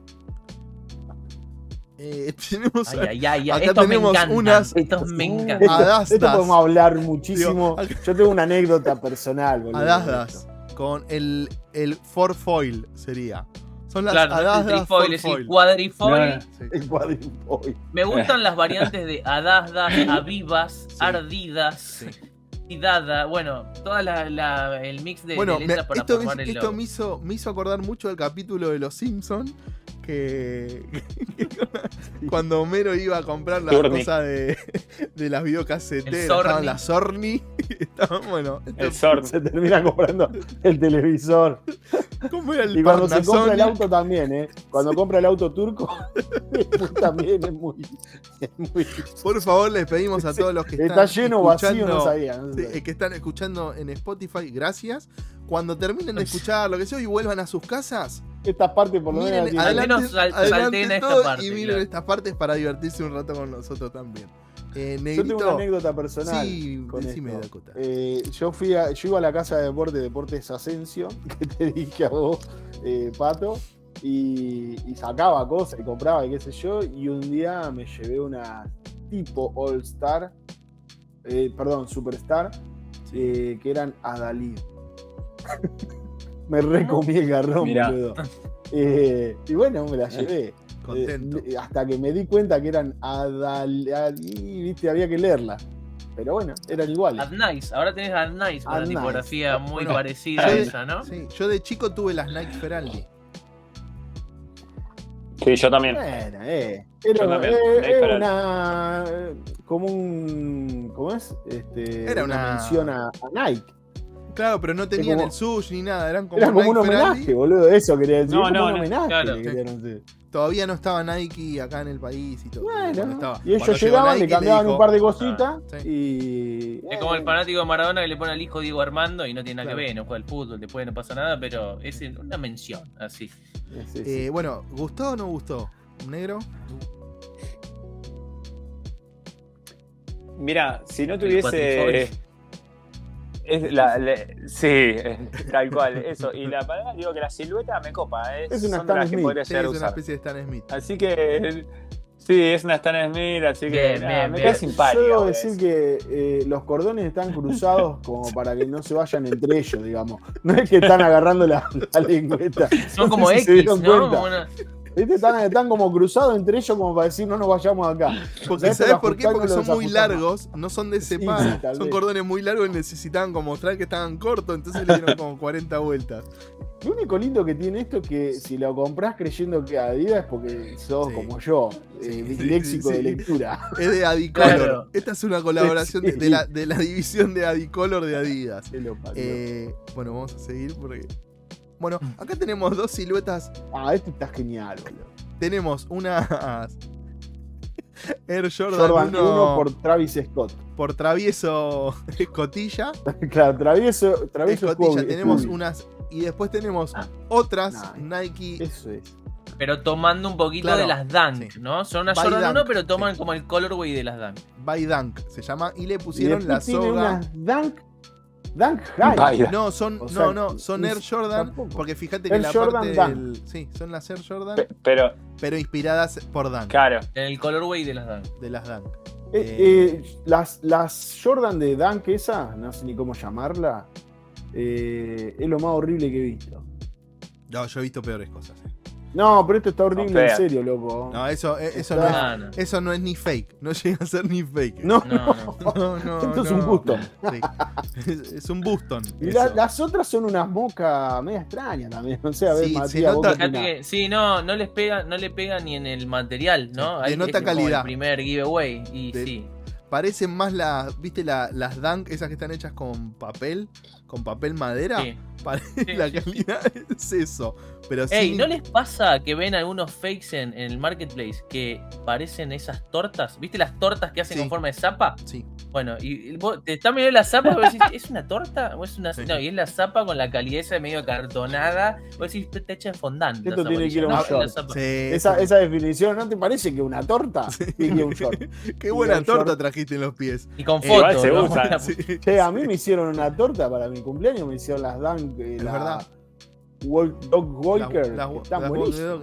A: Eh, tenemos
C: Ay, ay, ay,
A: Acá
C: estos me
A: tenemos
C: encantan.
A: unas-
C: Estos me
D: Esto,
C: encantan.
A: Adastas.
D: esto podemos hablar muchísimo.
A: Digo,
D: Yo tengo una anécdota personal, boludo.
A: Adasdas con el, el four foil sería. Son las
C: Claro, el
A: Adasdas
C: trifoil, es el
A: foil.
C: cuadrifoil.
B: No,
A: Sí.
D: El cuadrifoil.
C: Me gustan las variantes de Adasdas, Avivas, Ardidas,
A: Sí.
C: y Dada. Bueno, toda la, la- el mix de,
A: Bueno,
C: de
A: me-
C: letras para
A: esto, me,
C: formar el
A: esto
C: logo.
A: me hizo, me hizo acordar mucho del capítulo de Los Simpsons. Que, cuando Homero iba a comprar las
B: Turni.
A: cosas de, de las videocaseteras, estaban las Sorni. Estaban, bueno,
B: El Zord.
D: Se termina comprando el televisor.
A: ¿cómo era el
D: Y cuando se compra el auto también, ¿eh? Cuando compra el auto turco, también es muy. es muy-
A: Por favor, les pedimos a todos los que están
D: Está lleno vacío,
A: escuchando-
D: no sabía. no
A: Sí,
D: sabía.
A: eh, que están escuchando en Spotify, gracias. Cuando terminen de escuchar lo que sea y vuelvan a sus casas,
D: Esta parte por lo menos.
A: adelante,
C: menos sal-
A: adelante
C: esta
A: todo
C: parte,
A: y miren
C: claro.
A: estas partes para divertirse un rato con nosotros también. Eh,
D: Yo tengo una anécdota personal.
A: sí,
D: con
A: decime,
D: esto.
A: Dakota.
D: Eh, yo fui a, yo iba a la casa de deporte, Deportes Asensio, que te dije a vos, eh, Pato, y, y sacaba cosas y compraba y qué sé yo, y un día me llevé una tipo All Star, eh, perdón, Superstar, eh, que eran Adalid. Me recomí el garrón,
B: Mirá.
D: boludo. Eh, y bueno, me la llevé.
A: Contento.
D: Eh, hasta que me di cuenta que eran Adal, y, viste, había que leerla. Pero bueno, eran iguales.
C: Ad Nice, ahora tenés Ad Nice, una
D: Nice.
C: tipografía muy
A: Bueno,
C: parecida a esa, ¿no?
A: Sí, yo de chico tuve las Nike Feraldi.
B: Sí, yo también.
D: Bueno, eh.
B: Yo
D: Era,
B: también,
D: eh, era una. como un. ¿Cómo es? Este,
A: Era una-
D: mención a, a Nike.
A: Claro, pero no tenían
D: como-
A: el sush ni nada, eran como
D: Era como un homenaje, boludo. Eso quería decir.
C: No, no,
D: un homenaje.
C: claro.
A: Todavía no estaba Nike acá en el país y todo.
D: Bueno,
A: estaba-
D: y ellos llegaban,
A: Nike,
D: le cambiaban
A: dijo-
D: un par de cositas
A: Ah, sí.
D: y.
C: Es como el
D: eh,
C: fanático de Maradona que le pone al hijo Diego Armando y no tiene nada
A: Claro.
C: que ver, no juega al fútbol, después no pasa nada, pero es una mención, así.
D: sí, sí.
A: Eh, bueno, ¿gustó o no gustó? ¿Negro?
B: Mira, si no tuviese. Es la, sí, tal cual, eso. Y la palabra, digo que la silueta me copa, ¿eh?
D: Es una Stan
B: que
D: Smith.
B: podría
A: Sí,
B: llegar
A: es
B: a
A: una
B: usar.
A: especie de Stan Smith.
B: Así que. Sí, es una Stan Smith, así que.
C: Bien,
B: nada,
C: bien,
B: me queda simpática.
D: Yo debo
B: por
D: decir que eh, los cordones están cruzados como para que no se vayan entre ellos, digamos. No es que están agarrando la, la lengüeta.
C: Son como
D: sé si se
C: X, ¿no?
D: cuenta.
C: Como una-
D: ¿Viste? Están, están como cruzados entre ellos como para decir no nos vayamos acá.
A: Porque ¿sabes por qué? Porque son muy largos, no son de
D: Sí,
A: cepal,
D: sí,
A: son cordones muy largos y necesitaban como mostrar que estaban cortos, entonces le dieron como 40 vueltas.
D: Lo único lindo que tiene esto es que si lo compras creyendo que Adidas es porque sos
A: Sí.
D: como yo, eh,
A: sí,
D: de lectura.
A: Es de Adicolor.
C: Claro.
A: Esta es una colaboración de, de la, de la división de Adicolor de Adidas. Eh, bueno, vamos a seguir porque. Bueno, acá tenemos dos siluetas.
D: Ah, esto está genial, boludo.
A: Tenemos unas Air Jordan,
D: Jordan
A: 1
D: 1 por Travis Scott.
A: por travieso escotilla.
D: claro, travieso, travieso
A: escotilla.
D: Scooby-
A: tenemos
D: Scooby.
A: unas. Y después tenemos
D: Ah,
A: otras
D: Nike.
A: Nike.
D: Eso es.
C: Pero tomando un poquito
A: Claro,
C: de las Dunk,
A: sí.
C: ¿no? Son unas
A: By
C: Jordan
A: Dunk,
C: 1, pero toman como el colorway de las Dunk.
A: by Dunk se llama. Y le
D: Y
A: pusieron la
D: después tiene
A: soga.
D: unas Dunk, Dunk High.
A: No, son,
D: O
A: no,
D: sea,
A: no, son Air Jordan.
D: tampoco.
A: Porque fíjate que
D: Air
A: la
D: Jordan
A: parte
D: Dunk.
A: del. Sí, son las Air Jordan,
B: Pe- Pero,
A: pero inspiradas por Dunk.
B: claro.
C: En el colorway de las Dunk.
A: De las Dunk.
D: Eh, eh, las, las Jordan de Dunk esa, no sé ni cómo llamarla, eh, es lo más horrible que he visto.
A: No, yo he visto peores cosas.
D: No, pero esto está horrible en serio, loco.
A: No, eso, eh, eso,
D: Está-
A: no es, eso no es ni fake. No llega a ser ni fake.
D: No,
C: No, no.
A: no, no,
D: Esto es un Buston.
A: Sí. Es, es un Buston.
D: Y la- las otras son unas mocas media extrañas también. No sé, a ver,
A: Sí, se
D: Matías, vos
A: nota-
C: que, sí, no, no les pega, no le pega ni en el material, ¿no? Es como
A: calidad.
C: El primer giveaway. Y
A: De-
C: sí.
A: Parecen más las, ¿viste la- las Dunk, esas que están hechas con papel? Con papel madera.
C: sí.
A: Parece
C: Sí,
A: la
C: sí.
A: calidad es eso. Pero
C: Ey, ¿no les pasa que ven algunos fakes en, en el marketplace que parecen esas tortas? ¿Viste las tortas que hacen con forma de zapa?
A: Sí.
C: Bueno, y, y vos te está mirando la zapa y vos decís, ¿es una torta? ¿O es una.?
A: Sí.
C: No, y es la zapa con la calidez medio cartonada. Vos decís, hecha en fondant.
D: Esto tiene que ir a un short.
A: Sí,
D: Esa,
A: sí.
D: esa definición, ¿no te parece que una torta? Y que un short.
A: Qué buena torta
D: short.
A: trajiste en los pies.
C: Y con
B: Igual
C: fotos.
A: Sí.
D: Che, a mí me hicieron una torta para mi cumpleaños, me hicieron las Dunk, eh, la
A: verdad.
D: Dog Walker,
A: Las- las-
D: que están
A: las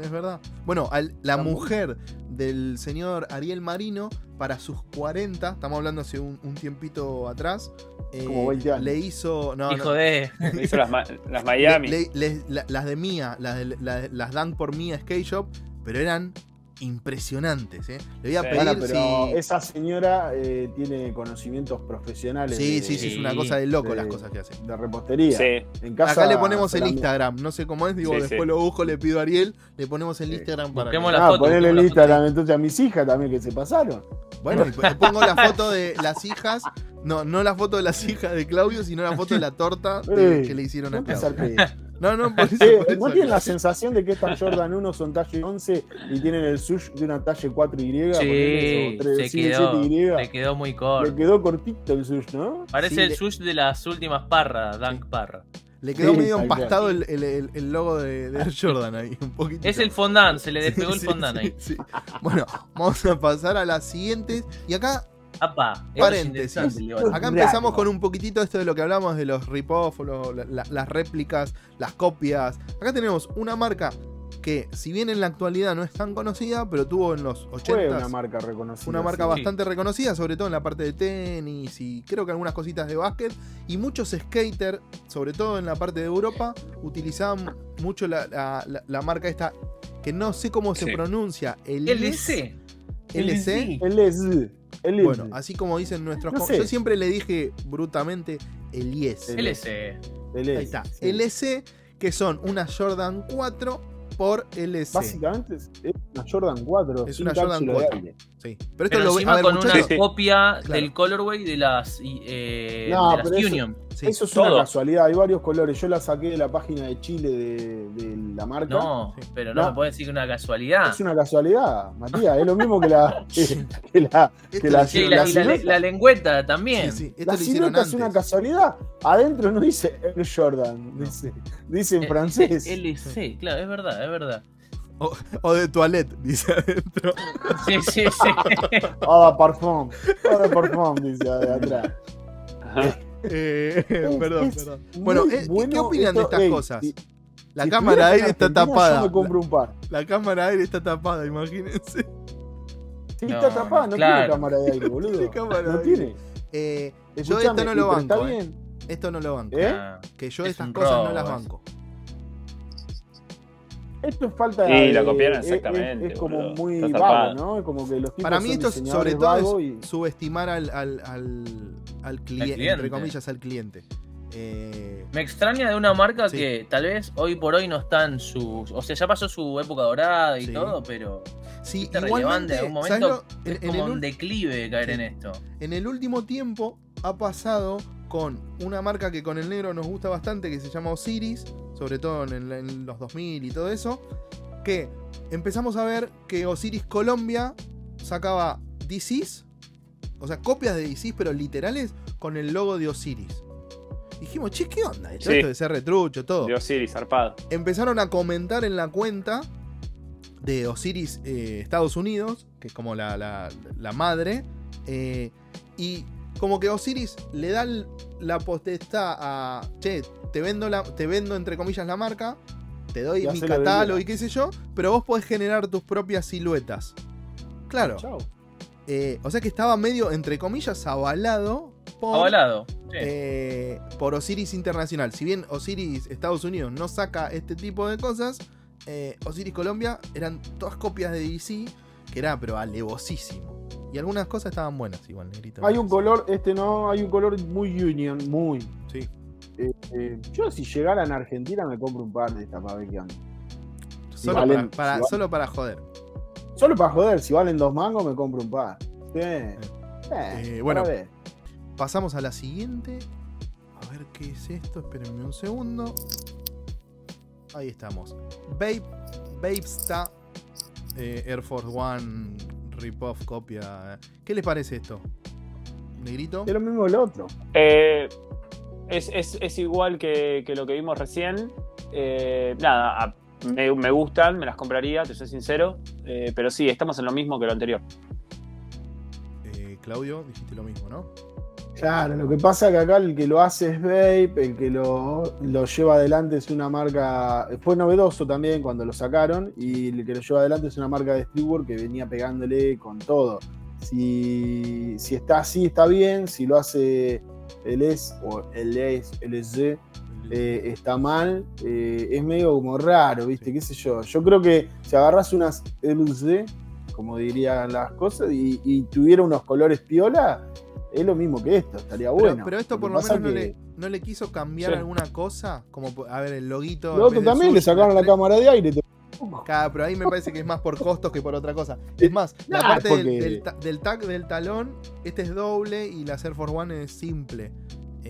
A: es verdad. Bueno, al- la mujer del señor Ariel Marino, para sus 40, estamos hablando hace un, un tiempito atrás, eh,
D: Como 20 años.
A: le hizo. No,
C: Hijo
A: no,
C: de.
B: Me hizo las, las
A: le-
B: Miami.
A: le- le- la- las de Mía, las, de- la- las dan por Mía Skate Shop, pero eran impresionantes. ¿eh? Le voy a
B: Sí.
A: pedir
D: Bueno, pero
A: si.
D: esa señora eh, tiene conocimientos profesionales
A: Sí,
D: de,
A: sí, sí, es una cosa de loco las cosas que hace.
D: de repostería.
B: Sí.
D: En casa
A: Acá le ponemos el Instagram, no sé cómo es, digo,
B: Sí,
A: después
B: sí.
A: lo busco, le pido a Ariel, le ponemos el
D: Sí.
A: Instagram para.
C: Busquemos
A: que-
C: la
D: Ah,
C: foto,
D: ponele el Instagram entonces a mis hijas también que se pasaron.
A: Bueno, y p- pongo la foto de las hijas, no, no la foto de las hijas de Claudio, sino la foto de la torta de-
D: Ey,
A: que le hicieron a Claudio. No, no, por eso. Por
D: ¿No
A: eso.
D: tienen la sensación de que estas Jordan 1 son talle 11 y tienen el sush de una talle 4Y?
C: Sí,
D: ponele, o tres-
C: se
D: sí,
C: quedó,
D: 7Y?
C: se quedó muy
D: Le
C: corto.
D: quedó cortito el sush, ¿no?
C: Parece
A: Sí,
C: el
A: le-
C: sush de las últimas parras, Dunk Parra.
A: Le quedó
D: Sí,
A: medio empastado el, el- el- el logo de, Jordan ahí, un poquito.
C: Es el fondant, se le despegó el fondant
A: sí,
C: ahí.
A: sí. Bueno, vamos a pasar a las siguientes. Y acá
C: Apa,
A: Paréntesis. Acá empezamos con un poquitito esto de lo que hablamos de los rip-off, lo- la- las réplicas, las copias. Acá tenemos una marca que, si bien en la actualidad no es tan conocida, pero tuvo en los 80
D: Fue una marca reconocida.
A: una marca
D: sí.
A: bastante reconocida, sobre todo en la parte de tenis y creo que algunas cositas de básquet. Y muchos skaters, sobre todo en la parte de Europa, utilizaban mucho la, la- la- la marca esta que no sé cómo se
B: Sí.
A: pronuncia. El
C: LC.
A: LC.
D: Él es. Es.
A: Bueno, así como dicen nuestros.
D: No sé.
A: Yo siempre le dije brutalmente el yes.
D: El-
C: LC.
D: él es,
A: Ahí está.
D: sí.
A: LC, que son unas Jordan 4 por LC.
D: Básicamente es una Jordan 4.
A: Es una Jordan
D: cápsula de
A: 4.
D: aire.
A: Sí. Pero esto
C: Pero
A: lo
C: encima
A: a ver,
C: con
A: muchachos,
C: una copia
A: Claro.
C: del colorway de las, eh,
D: No,
C: de las
D: pero eso-
C: Union.
A: Sí.
D: Eso es
B: Todo.
D: una casualidad. Hay varios colores. Yo la saqué de la página de Chile de, de la marca.
C: No,
A: Sí.
C: pero no,
D: No.
C: me puedes decir que una casualidad.
D: Es una casualidad, Matías. Es lo mismo que la. que, que la, que
C: Sí, la, lengüeta también.
A: Sí, sí, esto
D: la silueta es una casualidad. Adentro no dice Air Jordan. Dice, dice en
C: Eh,
D: francés.
C: LC, claro, es verdad, es verdad.
A: O de toilette, dice adentro.
C: Sí, sí, sí.
D: Oh, de parfum. Oh, de parfum, dice de atrás.
A: Eh,
D: Es-
A: perdón,
D: es
A: perdón. Bueno, eh, ¿qué opinan de estas
D: Ey,
A: cosas? La
D: si
A: cámara de aire está tapada.
D: Yo me compro un par.
A: La, la cámara de aire está tapada, imagínense.
D: Sí,
C: No,
D: está tapada, no
C: claro.
D: tiene cámara de aire, boludo.
A: ¿Qué cámara
D: no tiene.
A: Eh, yo esto no lo
D: está
A: banco. eh.
D: bien.
A: Esto no lo banco.
D: ¿Eh?
C: Ah,
A: Que yo
C: Es
A: estas cosas no las banco.
D: Esto es falta
B: Sí,
D: de.
B: la copiaron
D: es-
B: exactamente,
D: Es, es como
B: boludo.
D: muy
B: Está
D: vago. ¿no? Es como que los tipos
A: Para mí esto es, sobre todo es
D: y-
A: subestimar al, al, al, al cliente,
C: cliente.
A: entre comillas, al cliente. Eh,
C: Me extraña de una marca
A: Sí.
C: que tal vez hoy por hoy no está en su. O sea, ya pasó su época dorada y
A: Sí.
C: todo, pero
A: sí,
C: está
A: igualmente,
C: relevante. En
A: ¿sabes
C: momento?
A: En-
C: es
A: en
C: como
A: el
C: un declive caer
A: Sí.
C: en esto.
A: En el último tiempo ha pasado con una marca que con el negro nos gusta bastante, que se llama Osiris, sobre todo en, en los 2000 y todo eso, que empezamos a ver que Osiris Colombia sacaba DCs, o sea, copias de DCs, pero literales, con el logo de Osiris. Dijimos, che, ¿qué onda? Esto,
B: Sí.
A: esto de ser retrucho, todo.
B: De Osiris, zarpado.
A: Empezaron a comentar en la cuenta de Osiris eh, Estados Unidos, que es como la, la- la madre, eh, y como que Osiris le da la potestad a, che, te vendo, la, te vendo entre comillas la marca, te doy mi catálogo y qué sé yo, pero vos podés generar tus propias siluetas. Claro,
D: Chau.
A: Eh, o sea que estaba medio, entre comillas, avalado por,
C: Avalado. sí.
A: eh, por Osiris Internacional. Si bien Osiris Estados Unidos no saca este tipo de cosas, eh, Osiris Colombia eran todas copias de DC, que era pero alevosísimo. Y algunas cosas estaban buenas, igual, negrito.
D: Hay un color, este no, hay un color muy union, muy.
A: Sí.
D: Eh, eh, yo si llegara en Argentina me compro un par de estas para ver qué onda.
A: Solo,
D: valen-
A: para, para-
D: si valen-
A: solo para joder.
D: Solo para joder, si valen dos mangos me compro un par. Sí. Eh,
A: Eh, bueno.
D: para ver.
A: Pasamos a la siguiente. A ver qué es esto. Espérenme un segundo. Ahí estamos. Babe, Babesta eh, Air Force One Ripoff copia. ¿Qué les parece esto? Negrito.
D: Es lo mismo el otro.
B: Eh, es, es- es igual que, que lo que vimos recién. Eh, nada, a- me, me gustan, me las compraría, te soy sincero. Eh, pero sí, estamos en lo mismo que lo anterior.
A: Eh, Claudio, dijiste lo mismo, ¿no?
D: Claro, lo que pasa es que acá el que lo hace es Vape, el que lo, lo lleva adelante es una marca. Fue novedoso también cuando lo sacaron, y el que lo lleva adelante es una marca de streetwear que venía pegándole con todo. Si, si está así, está bien. Si lo hace el S o el S, LG, eh, está mal. eh, es medio como raro, ¿viste? ¿Qué sé yo? Yo creo que si agarras unas LG, como dirían las cosas, y, y tuviera unos colores piola, es lo mismo que esto, estaría
A: Pero,
D: bueno.
A: pero esto por lo menos no
D: que
A: le, no le quiso cambiar
B: Sí.
A: alguna cosa. Como, a ver, el loguito.
D: Lo otro también le sacaron la cámara de aire. te-
A: Claro, pero ahí me parece que es más por costos que por otra cosa. Es más, la
D: Nah,
A: parte del,
D: porque-
A: del ta- del tag del talón, este es doble y la Air Force One es simple.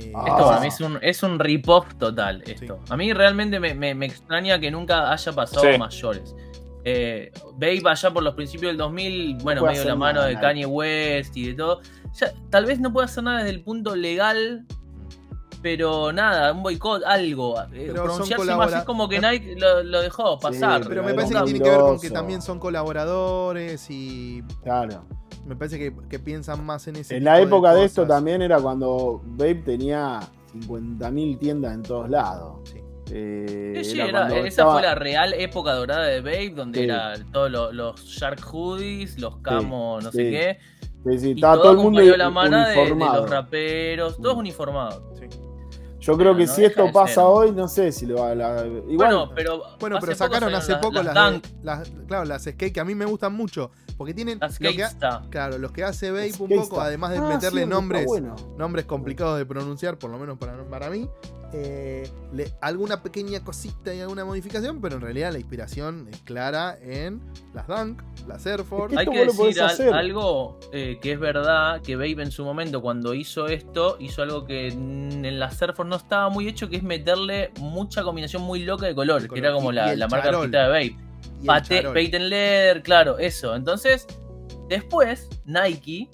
A: Eh,
D: Ah.
C: Esto para mí es un, es un rip-off total. Esto.
A: Sí.
C: A mí realmente me, me- me extraña que nunca haya pasado
B: Sí.
C: mayores. Eh, Babe allá por los principios del 2000, bueno, medio de la mano
D: nada,
C: de. Kanye West y de todo. Ya, tal vez no pueda hacer nada desde el punto legal, pero nada, un boicot, algo. Eh,
A: Pero son
C: pronunciarse más es como que Nike lo, lo dejó pasar.
A: pero me parece que tiene que ver con que también son colaboradores y
D: Claro.
A: Me parece que, que piensan más en ese
D: En la época de, esto
A: cosas.
D: también era cuando Vape tenía 50.000 tiendas en todos lados.
A: Sí.
D: Eh,
C: Sí,
D: era
C: esa
D: estaba-
C: fue la real época dorada de Babe, donde
D: Sí.
C: era todos lo- los Shark Hoodies, los Camo, no sé qué.
D: Sí, sí,
C: Y
D: estaba
C: todo,
D: todo el mundo
C: la mano de, de
D: uniformado.
C: los raperos, todos uniformados.
D: Yo creo que
C: no
D: si esto pasa
C: ser.
D: hoy, no sé si le va a la. Igual,
C: Bueno, pero.
A: Bueno, pero sacaron hace poco las,
C: las,
A: claro, las skate que a mí me gustan mucho. Porque tienen.
C: las
A: lo que ha-
C: Gangsta.
A: claro, los que hace Vape un poco, además de
D: Ah,
A: meterle
D: sí,
A: nombres,
D: bueno.
A: nombres complicados de pronunciar, por lo menos para, para mí. Eh, le- alguna pequeña cosita y alguna modificación, pero en realidad la inspiración es clara en las Dunk, las Air Force.
D: Es
C: Hay que decir al- algo eh, que es verdad, que Babe en su momento cuando hizo esto, hizo algo que en la Surfer no estaba muy hecho, que es meterle mucha combinación muy loca de colores,
A: De
C: que era
A: color.
C: como
A: Y-
C: la, la marca artista de Babe. Pate, patent leather, claro, eso. Entonces, después Nike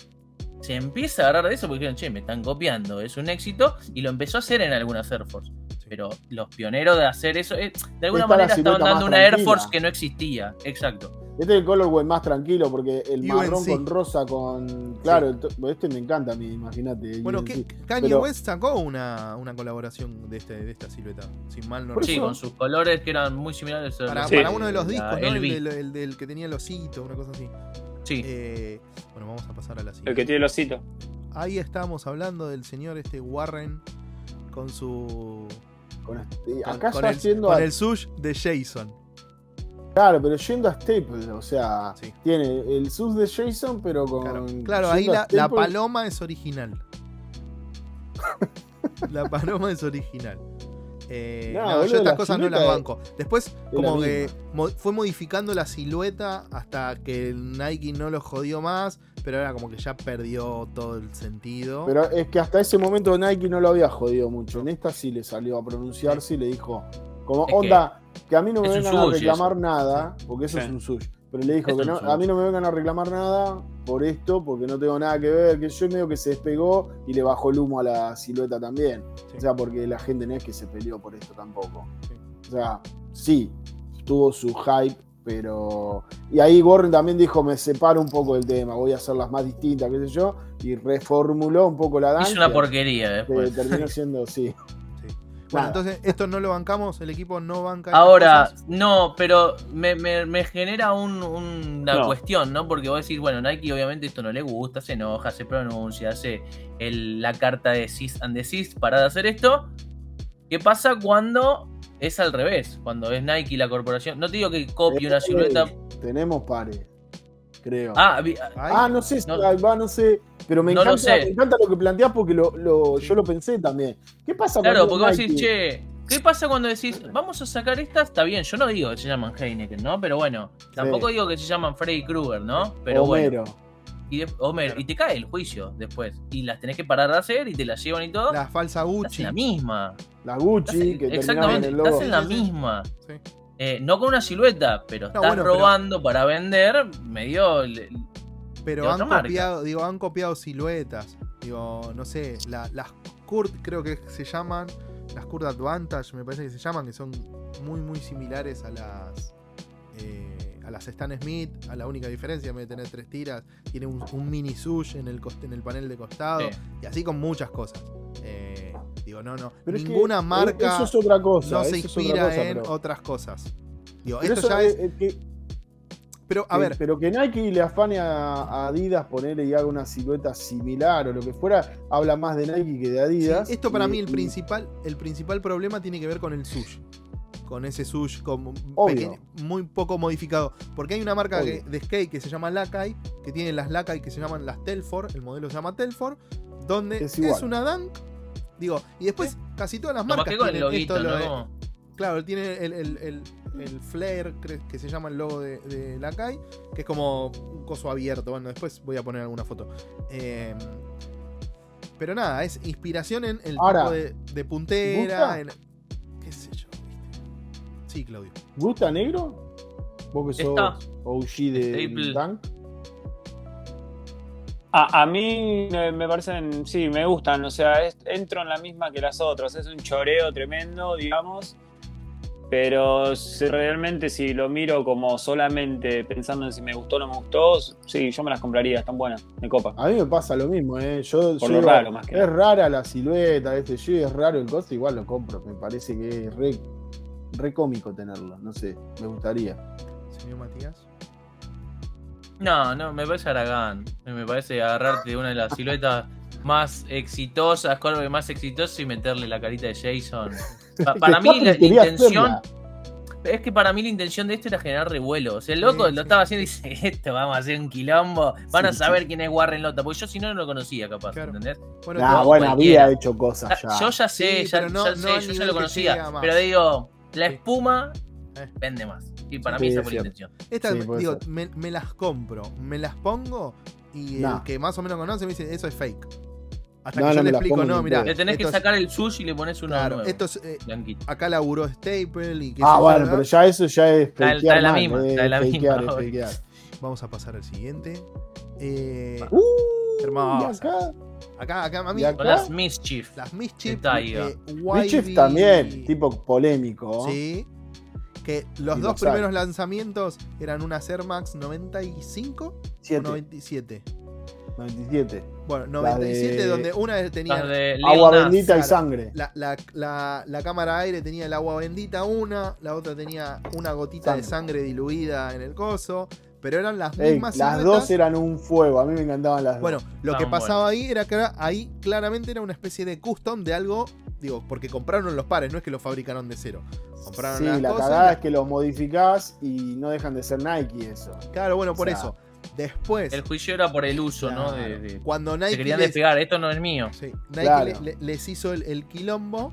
C: se empieza a agarrar de eso porque dijeron, che, me están copiando, es un éxito, y lo empezó a hacer en algunas Air Force. Pero los pioneros de hacer eso, eh, de alguna
D: Esta
C: manera estaban dando una Air. Force que no existía. Exacto.
D: Este es el colorway más tranquilo porque el
A: UNC.
D: marrón con rosa con. Claro, el to- este me encanta a mí, imagínate. el
A: Bueno, que Kanye
D: Pero-
A: West sacó una, una colaboración de, este, de esta silueta, sin mal no
C: Sí, con sus colores que eran muy similares. a
A: Para,
C: los
B: Sí.
A: para uno de los
C: la
A: discos, ¿no? El, el del que tenía el osito, una cosa así.
C: Sí.
A: Eh, bueno, vamos a pasar a la
B: El
A: siguiente.
B: que tiene el osito.
A: Ahí estábamos hablando del señor este Warren con su.
D: con este-
A: Con,
D: acá
A: con
D: ya
A: el,
D: yendo
A: con
D: a.
A: el sush de Jason.
D: Claro, pero yendo a Staples, o sea,
A: Sí.
D: tiene el sus de Jason, pero con.
A: Claro, claro, ahí la, la paloma es original. la paloma es original. Eh,
D: No,
A: no,
D: boludo,
A: yo estas
D: la
A: cosas no las banco. Después, como que mo- fue modificando la silueta hasta que Nike no lo jodió más, pero era como que ya perdió todo el sentido.
D: Pero es que hasta ese momento Nike no lo había jodido mucho. En esta sí le salió a pronunciarse y le dijo, como
C: Es
D: onda, que, a mí no me vengan a reclamar
C: eso.
D: nada, porque eso
B: Sí.
D: es un sushi. Pero le dijo
C: Es
D: que no, a mí no me vengan a reclamar nada por esto, porque no tengo nada que ver, que yo medio que se despegó y le bajó el humo a la silueta también.
A: Sí.
D: O sea, porque la gente no es que se peleó por esto tampoco.
A: Sí.
D: O sea, sí, tuvo su hype, pero. Y ahí Warren también dijo: Me separo un poco del tema, voy a hacerlas más distintas, qué sé yo, y reformuló un poco la danza.
C: Hizo una porquería después.
D: terminó siendo, sí.
A: Bueno,
D: Nada.
A: entonces esto no lo bancamos, el equipo no banca.
C: Ahora, no, pero me, me- me genera un- una
B: No.
C: cuestión, ¿no? Porque vos decís, bueno, Nike obviamente esto no le gusta, se enoja, se pronuncia, hace el- la carta de cease and desist para de hacer esto. ¿Qué pasa cuando es al revés? Cuando es Nike la corporación. No te digo que copie una silueta.
D: Tenemos pares, creo.
C: Ah,
D: Ah, no sé,
C: no-
D: ahí va, no sé. Pero me,
C: No lo
D: encanta,
C: sé.
D: me encanta lo que planteás porque lo, lo- yo lo pensé también. ¿Qué pasa
C: claro,
D: cuando
C: porque vos decís, che, ¿qué pasa cuando decís, vamos a sacar estas? Está bien, yo no digo que se llaman Heineken, ¿no? Pero bueno, tampoco digo que se llaman Freddy Krueger, ¿no? Pero bueno.
D: Homero.
C: Y, de- Homer, y te cae el juicio después. Y las tenés que parar de hacer y te las llevan y todo.
A: la falsa
C: Estás
A: Gucci.
C: en la misma.
D: La
C: Estás
D: Gucci,
C: en-
D: que terminaba en
C: exactamente,
D: el
C: estás
D: logo.
C: en la misma.
A: Sí.
C: Eh, no con una silueta, pero estás
A: bueno, pero-
C: robando para vender medio.
A: Pero han
C: marca.
A: copiado, digo, han copiado siluetas. Digo, no sé, la- las Kurt creo que se llaman, las Kurt Advantage me parece que se llaman, que son muy muy similares a las eh, a las Stan Smith, a la única diferencia, en vez de tener tres tiras, tiene un, un mini sush en el, en el panel de costado,
C: Sí.
A: y así con muchas cosas. Eh, digo, no, no,
D: Pero es que,
A: ninguna marca
D: Eso es otra cosa.
A: no
D: eso
A: se
D: es otra
A: inspira
D: cosa,
A: en
D: pero-
A: otras cosas. Digo,
D: pero
A: esto
D: eso,
A: ya es...
D: eh, que-
A: Pero, a
D: que-
A: ver,
D: Pero que Nike le afane a Adidas ponerle y haga una silueta similar o lo que fuera, habla más de Nike que de Adidas.
A: Sí, esto para
D: y-
A: mí el
D: y-
A: principal, el principal problema tiene que ver con el sush. Con ese sush como
D: Obvio.
A: pequeño- muy poco modificado. Porque hay una marca que- de skate que se llama Lakai, que tiene las Lakai que se llaman las Telford, el modelo se llama Telford, donde
D: Es
A: una Dunk. Digo, y después casi todas las marcas
C: que con el
A: tienen
C: loguito,
A: esto, lo de-
C: ¿no?
A: Claro, tiene el, el, el, el flare que se llama el logo de, de Lakai, que es como un coso abierto. Bueno, después voy a poner alguna foto. Eh, pero nada, es inspiración en el
D: Ahora,
A: tipo de, de puntera.
D: ¿gusta?
A: En, ¿Qué sé yo? ¿viste? Sí, Claudio.
D: ¿Gusta negro? Vos que sos
C: Esta.
D: OG de. Dunk.
B: A, a mí me, me parecen, sí, me gustan, o sea, es- entro en la misma que las otras, es un choreo tremendo, digamos, pero si realmente si lo miro como solamente pensando en si me gustó o no me gustó, sí, yo me las compraría, están buenas, me copa.
D: A mí me pasa lo mismo, ¿eh? Yo,
B: Por
D: yo
B: lo
D: digo,
B: raro, más que
D: Es
B: nada.
D: rara la silueta, este, yo es raro el costo, igual lo compro. Me parece que es re, re cómico tenerlo, no sé, me gustaría.
A: Señor Matías.
C: No, no, me parece Aragán. Me parece agarrarte una de las siluetas más exitosas, callback más exitoso y meterle la carita de Jason. Pa- para mí la, intención.
D: hacerla.
C: Es que para mí la intención de esto era generar revuelo. O sea, el loco
A: Sí,
C: lo
A: sí.
C: estaba haciendo y dice, esto vamos a hacer un quilombo. Van a
D: Sí,
C: saber quién es Warren Lota. Porque yo si no, no lo conocía, capaz.
A: Claro.
C: ¿Entendés?
A: Bueno,
D: Nah,
C: no,
D: bueno,
C: cualquiera.
D: había hecho cosas
C: Ah,
D: ya.
C: Yo ya sé,
A: Sí,
C: ya,
A: no-
C: ya
A: no
C: sé, yo ya lo conocía. Pero digo, la espuma
A: Eh.
C: vende más. Y para
D: Sí,
C: mí esa
D: es
C: fue la intención.
A: Esta, digo, me, me las compro, me las pongo y
D: No.
A: el que más o menos conoce me dice, eso es fake. Hasta
D: No,
A: que
D: no
A: yo le explico,
D: pongo
A: no, mira.
C: Le tenés que sacar el sushi y le pones uno
A: Claro,
C: nuevo.
A: esto es, eh, acá laburó Staple y que
D: Ah, bueno, pero ya eso ya es
C: Está-
D: fakear
C: está la
D: mal,
C: misma,
D: es
C: está la misma,
D: fakear, fakear.
A: Vamos a pasar al siguiente. Eh,
D: Uh,
A: Hermosa.
D: y acá,
A: acá, acá, a mí,
D: y acá-
C: las Mischief.
A: las Mischief,
C: de Taiga.
A: eh,
D: Mischief también, tipo polémico.
A: Sí. Que los
D: Y
A: dos primeros lanzamientos eran unas Air Max 95 o
D: 7,
A: 97.
D: 97.
A: Bueno,
D: La
A: 97
D: de-
A: donde una tenía
C: de
D: Agua
C: Nas.
D: bendita y sangre.
A: la, la, la, la cámara aire tenía el agua bendita una, la otra tenía una gotita de
D: Sangre.
A: diluida en el coso, pero eran las
D: Ey,
A: mismas
D: las
A: siluetas.
D: dos eran un fuego, a mí me encantaban las dos.
A: Bueno, lo que pasaba ahí era que era- ahí claramente era una especie de custom de algo, digo, porque compraron los pares, no es que los fabricaron de cero. Compraron
D: sí,
A: las
D: la
A: cosas.
D: cagada
A: y-
D: es que los modificás y no dejan de ser Nike eso.
A: Claro, bueno, por
D: o sea,
A: eso. Después,
C: El juicio era por el uso, ¿no? De,
A: cuando
C: se
A: Nike,
C: querían
A: les,
C: despegar, esto no es mío.
A: sí, Nike
D: Claro.
A: le- le- les hizo el, el quilombo,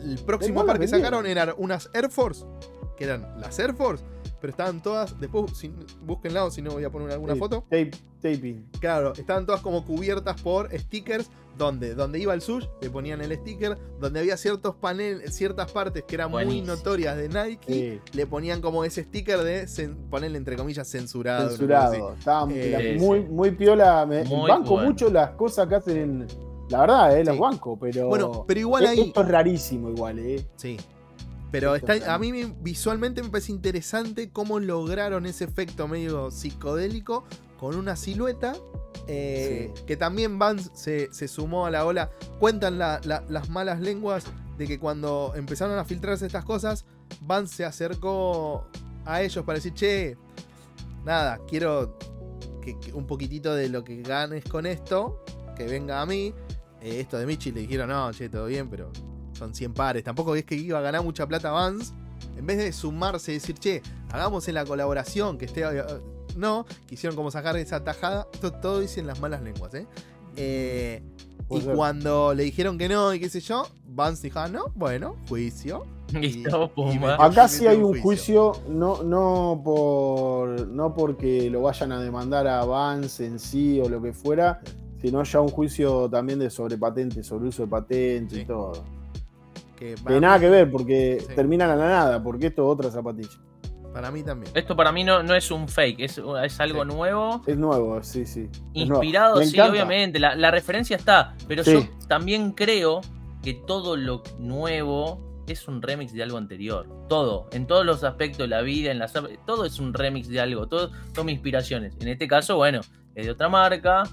A: el próximo par que sacaron eran unas Air Force, que eran las Air Force, pero estaban todas, después si, búsquenla o si no voy a poner alguna foto.
D: tape- taping.
A: Claro, estaban todas como cubiertas por stickers donde, donde iba el sush, le ponían el sticker, donde había ciertos paneles, ciertas partes que eran muy notorias de Nike,
D: Sí,
A: le ponían como ese sticker de ponerle entre comillas censurado.
D: censurado.
A: Eh,
C: sí,
D: muy,
C: sí.
D: muy piola. Me,
C: Muy
D: banco
C: bueno.
D: mucho las cosas que hacen en. La verdad, eh, los
A: Sí.
D: bancos, pero.
A: Bueno, pero igual
D: e-
A: ahí.
D: Esto es rarísimo, igual, eh.
A: Sí. Pero está, a mí me- visualmente me parece interesante cómo lograron ese efecto medio psicodélico con una silueta. eh,
D: Sí.
A: Que también Vance se, se sumó a la ola. Cuentan la- la- las malas lenguas de que cuando empezaron a filtrarse estas cosas, Vance se acercó a ellos para decir, che, nada, quiero que, que un poquitito de lo que ganes con esto, que venga a mí. Eh, esto de Michi le dijeron, no, che, todo bien, pero son 100 pares. Tampoco es que iba a ganar mucha plata Vance. En vez de sumarse y decir, che, hagamos en la colaboración, que esté. eh, No, quisieron como sacar esa tajada. Esto todo dicen las malas lenguas, ¿eh? Eh, y
D: ser.
A: cuando le dijeron que no y qué sé yo, Vance dijo, ah, no, bueno, juicio. Y me-
D: Acá sí hay un juicio, no, no por no porque lo vayan a demandar a Vance en sí o lo que fuera, sino ya un juicio también de sobrepatente, sobre uso de patente
A: Sí.
D: y todo.
A: Que
D: nada que ver, porque
A: Sí.
D: terminan a la nada, porque esto es otra zapatilla.
A: Para mí también.
C: Esto para mí no, no es un fake, es, es algo
A: Sí.
C: nuevo.
D: Es nuevo, sí, sí.
C: Inspirado, sí,
D: encanta.
C: obviamente. La, la referencia está. Pero
D: Sí.
C: yo también creo que todo lo nuevo es un remix de algo anterior. Todo. En todos los aspectos de la vida, en las todo es un remix de algo. Todo son inspiraciones. En este caso, bueno, es de otra marca.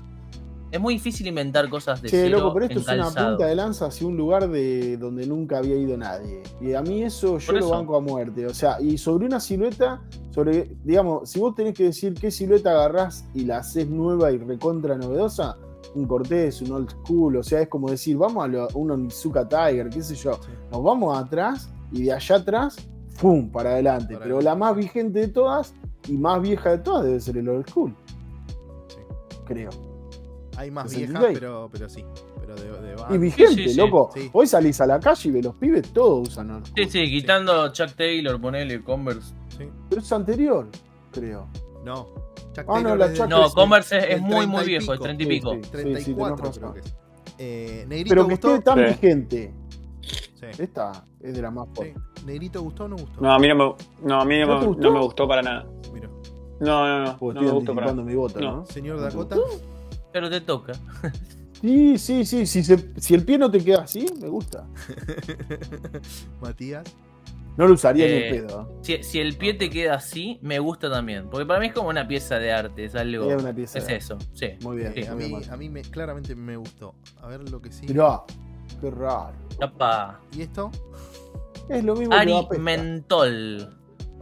C: Es muy difícil inventar cosas de
D: Che,
C: cero
D: loco, pero esto es una punta de lanza hacia un lugar de donde nunca había ido nadie. Y a mí eso yo
C: Por
D: lo
C: eso.
D: banco a muerte. O sea, y sobre una silueta, sobre, digamos, si vos tenés que decir qué silueta agarrás y la haces nueva y recontra novedosa, un Cortés, un old school, o sea, es como decir, vamos a lo- un Onizuka Tiger, qué sé yo. Nos vamos atrás y de allá atrás, ¡pum! para adelante.
A: Para
D: Pero la más vigente de todas y más vieja de todas debe ser el old school.
A: Sí.
D: Creo.
A: Hay más
D: 66.
A: viejas, pero, pero sí. Pero de, de
D: Y vigente,
C: sí, sí.
D: loco.
A: Sí.
D: Hoy salís a la calle y ves los pibes, todos usan
C: Sí, sí, quitando Chuck Taylor, ponele Converse.
A: Sí.
D: Pero es anterior, creo.
A: No. Chuck
D: Ah, no,
A: Taylor
D: la
A: es del-
D: Chuck
C: No,
D: Sí,
C: Converse es, es muy,
A: 30
C: muy viejo,
A: pico.
C: 30 y pico.
D: sí.
A: 34
D: tenés
A: creo que es. Eh, Negrito
D: Pero que
A: gustó.
D: esté tan
B: Sí.
D: vigente.
A: Sí,
D: Esta es de la más
A: sí.
D: fuerte.
A: Negrito gustó o no gustó.
B: No, a mí no me, no, a mí no,
D: ¿No
B: me,
D: gustó?
B: no me gustó para nada.
A: Mira.
B: No, no, no.
D: Porque
B: No me
D: estoy
B: gustó para nada.
D: mi voto,
B: No.
D: ¿no?
A: Señor
D: ¿No
A: Dakota.
C: Pero te toca.
D: Sí, sí, sí. Si, se- si el pie no te queda así, me gusta.
A: Matías.
D: No lo usaría ni
C: Eh,
D: en pedo.
C: Si, si el pie te queda así, me gusta también. Porque para mí es como una pieza de arte, es algo.
D: Es una pieza
C: Es
D: de
C: eso, sí.
D: Muy bien.
A: A mí, a mí me, claramente me gustó. A ver lo que sí.
D: Mirá, qué raro.
C: Apa.
A: ¿Y esto?
D: Es lo mismo que
C: Ari. Mentol.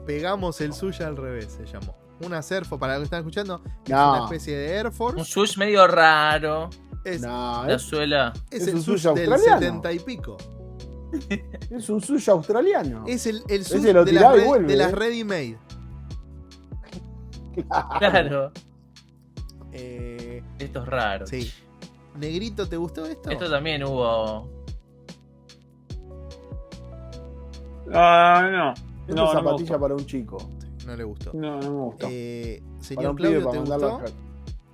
A: Pegamos el suyo al revés, se llamó. Una Serfo, para los que están escuchando, es
D: No.
A: una especie de Air
C: Un
A: Force.
C: swoosh medio raro.
A: Es,
D: No,
C: La
D: es,
C: suela.
A: es
D: es
A: el
D: un
A: sush del
D: australiano.
A: 70 y pico.
D: es un sushi australiano.
A: Es el, el sush de, las
D: vuelve,
A: de
D: eh.
A: ready made.
C: Claro.
A: Eh,
C: Esto es raro.
A: sí. Negrito, ¿te gustó esto?
C: Esto también hubo.
B: Ah, no.
D: Esta
B: No, me
D: zapatilla para un chico.
A: No le gustó.
B: No, no me gustó.
A: Eh, señor
D: pibe,
A: Claudio,
D: para
A: ¿te gustó?
D: jardín.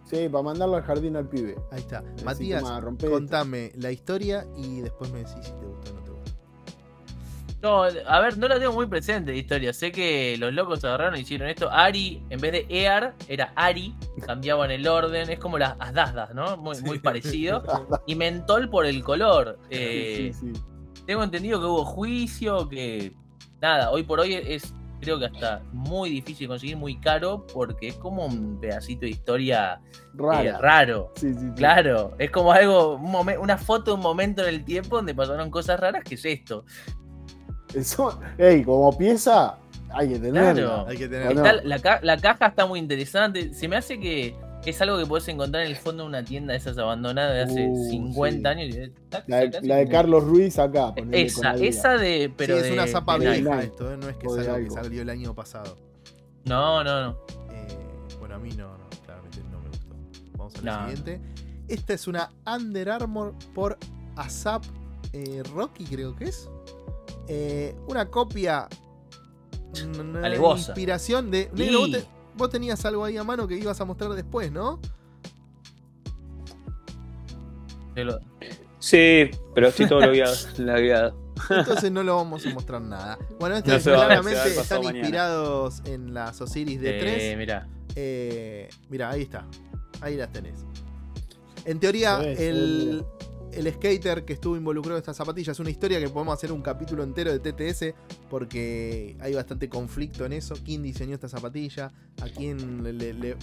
D: Sí, para mandarlo al jardín al pibe.
A: Ahí está.
D: Decir,
A: Matías,
D: "Toma, rompe esto".
A: contame la historia y después me decís si te gustó o no te gustó.
C: No, a ver, no la tengo muy presente la historia. Sé que los locos agarraron y hicieron esto. Ari, en vez de Ear, era Ari. Cambiaban el orden. Es como las Asdasdas, ¿no? Muy, muy parecido. Y mentol por el color. Eh,
D: Sí, sí.
C: Tengo entendido que hubo juicio, que nada, hoy por hoy es creo que hasta muy difícil conseguir, muy caro, porque es como un pedacito de historia eh,
D: Rara.
C: raro.
D: Sí, sí, sí.
C: Claro, es como algo, un momen- una foto de un momento en el tiempo donde pasaron cosas raras, que es esto.
D: Eso, ey, como pieza, hay que tenerla.
C: Claro.
A: Hay que
D: ¿O
A: tener.
D: no?
C: Está- la, la caja está muy interesante. Se me hace que es algo que puedes encontrar en el fondo de una tienda de esas abandonadas de hace
D: Uh,
C: 50
D: sí.
C: años.
D: La de, la Carlos Ruiz acá.
C: Esa, esa de. Pero
A: sí, es
C: de-
A: una zapa vieja esto, ¿eh? no es que es algo que salió el año pasado.
C: No, no, no.
A: Eh, bueno, a mí no, no, claramente no me gustó. Vamos a la
C: No.
A: siguiente. Esta es una Under Armour por ASAP eh, Rocky, creo que es. Eh, una copia. mm,
C: Alevosa.
A: Inspiración de.
C: Y-
A: vos, te- vos tenías algo ahí a mano que ibas a mostrar después, ¿no?
B: Sí, pero estoy todo lagueado. lagueado.
A: Entonces no lo vamos a mostrar nada. Bueno, este
B: No va
A: claramente están
B: mañana.
A: inspirados en las Osiris de 3.
C: Eh, mirá.
A: Eh, mira, ahí está. Ahí las tenés. En teoría, el, el skater que estuvo involucrado en estas zapatillas es una historia que podemos hacer un capítulo entero de TTS porque hay bastante conflicto en eso. ¿Quién diseñó esta zapatilla? ¿A quién le.? le- le-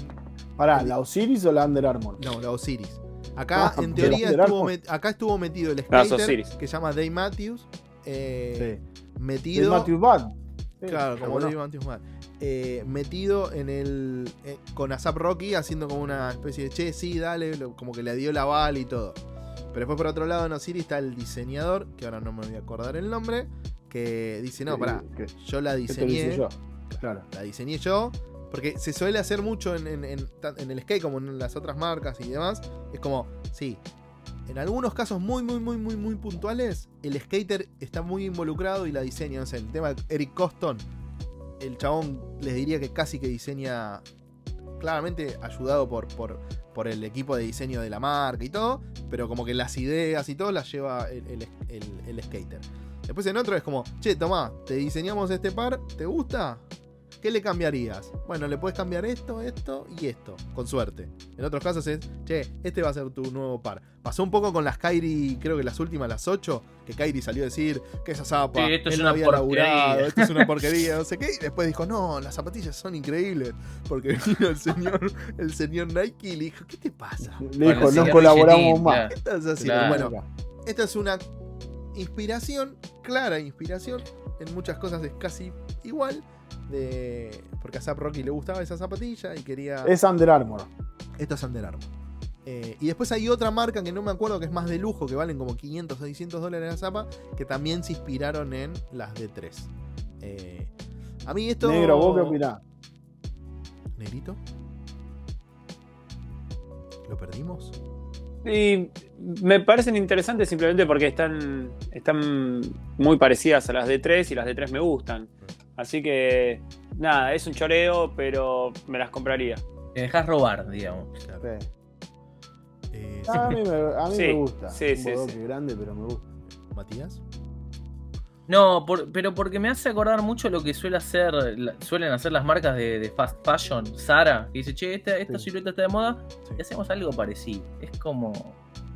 D: Pará, ¿la Osiris o la Under Armour?
A: No, la Osiris. Acá,
D: Ah,
A: en teoría, estuvo, met- acá estuvo metido el skater que se llama Dave Matthews. eh,
D: Sí.
A: Metido.
D: De Matthew Bad. Sí,
A: Claro, como
D: bueno.
A: Dave Matthews Bad. Eh, metido en el. eh, con ASAP Rocky haciendo como una especie de che, sí, dale, lo- como que le dio la bala y todo. Pero después por otro lado en Osiris está el diseñador, que ahora no me voy a acordar el nombre, que dice, no, pará, yo la
D: te
A: diseñé,
D: yo. Claro.
A: la diseñé yo, porque se suele hacer mucho en, en- en- tan- en el skate como en las otras marcas y demás. Es como, sí, en algunos casos muy, muy, muy, muy, muy puntuales, el skater está muy involucrado y la diseña. No sé, el tema de Eric Coston, el chabón les diría que casi que diseña claramente ayudado por, por, por el equipo de diseño de la marca y todo, pero como que las ideas y todo las lleva el, el- el- el skater. Después en otro es como, che, tomá, te diseñamos este par, ¿te gusta? ¿Qué le cambiarías? Bueno, le puedes cambiar esto, esto y esto, con suerte. En otros casos es, che, este va a ser tu nuevo par. Pasó un poco con las Kairi, creo que las últimas, las 8, que Kairi salió a decir que esa zapa,
C: Sí, esto es
A: él
C: una
A: no había
C: porquería.
A: laburado, esto es una porquería, no sé qué. Y después dijo, no, las zapatillas son increíbles. Porque vino el señor, el señor Nike y le dijo, ¿qué te pasa?
D: Le
C: Bueno,
D: dijo, no colaboramos más.
C: claro.
A: ¿Qué estás haciendo?
C: Claro.
A: Bueno, esta es una inspiración, clara inspiración. En muchas cosas es casi igual. De, porque a Zap Rocky le gustaba esa zapatilla y quería.
D: Es Under Armour.
A: Esto es Under Armour. Eh, y después hay otra marca que no me acuerdo que es más de lujo, que valen como 500 o 600 dólares la zapa, que también se inspiraron en las D3. Eh, a mí esto.
D: Negro, ¿vos qué opinás?
A: ¿Negrito? ¿Lo perdimos?
B: Y me parecen interesantes simplemente porque están, están muy parecidas a las de 3 y las de 3 me gustan. Así que, nada, es un choreo, pero me las compraría.
C: Te dejas robar, digamos.
A: Claro.
D: Sí.
A: Eh,
D: A mí, me, a mí
B: Sí,
D: me gusta.
B: sí,
D: un
B: sí.
D: grande, pero me gusta.
A: Matías.
C: No, por- pero porque me hace acordar mucho lo que suele hacer, la- suelen hacer las marcas de, de fast fashion, Sara, que dice, che, esta, esta
D: Sí.
C: silueta está de moda,
A: Sí.
C: y hacemos algo parecido. Es como.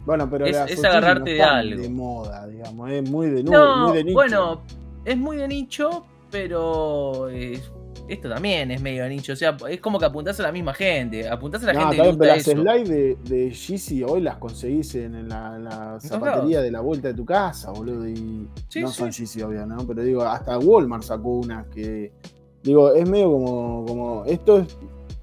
D: Bueno, pero
C: Es- es agarrarte
D: no
C: de algo.
D: de moda, digamos. Es muy de, nu-
C: No,
D: muy de nicho.
C: bueno, es muy de nicho, pero eh, esto también es medio nicho. O sea, es como que apuntás a la misma gente. Apuntás a la
D: No,
C: gente
D: está
C: que le
D: pero
C: gusta
D: las
C: eso.
D: slide de, de Yeezy hoy las conseguís en, la, en la zapatería de la vuelta de tu casa, boludo. Y
C: Sí,
D: no
C: sí.
D: son Yeezy, obvio, ¿no? Pero digo, hasta Walmart sacó unas que. Digo, es medio como. como esto es.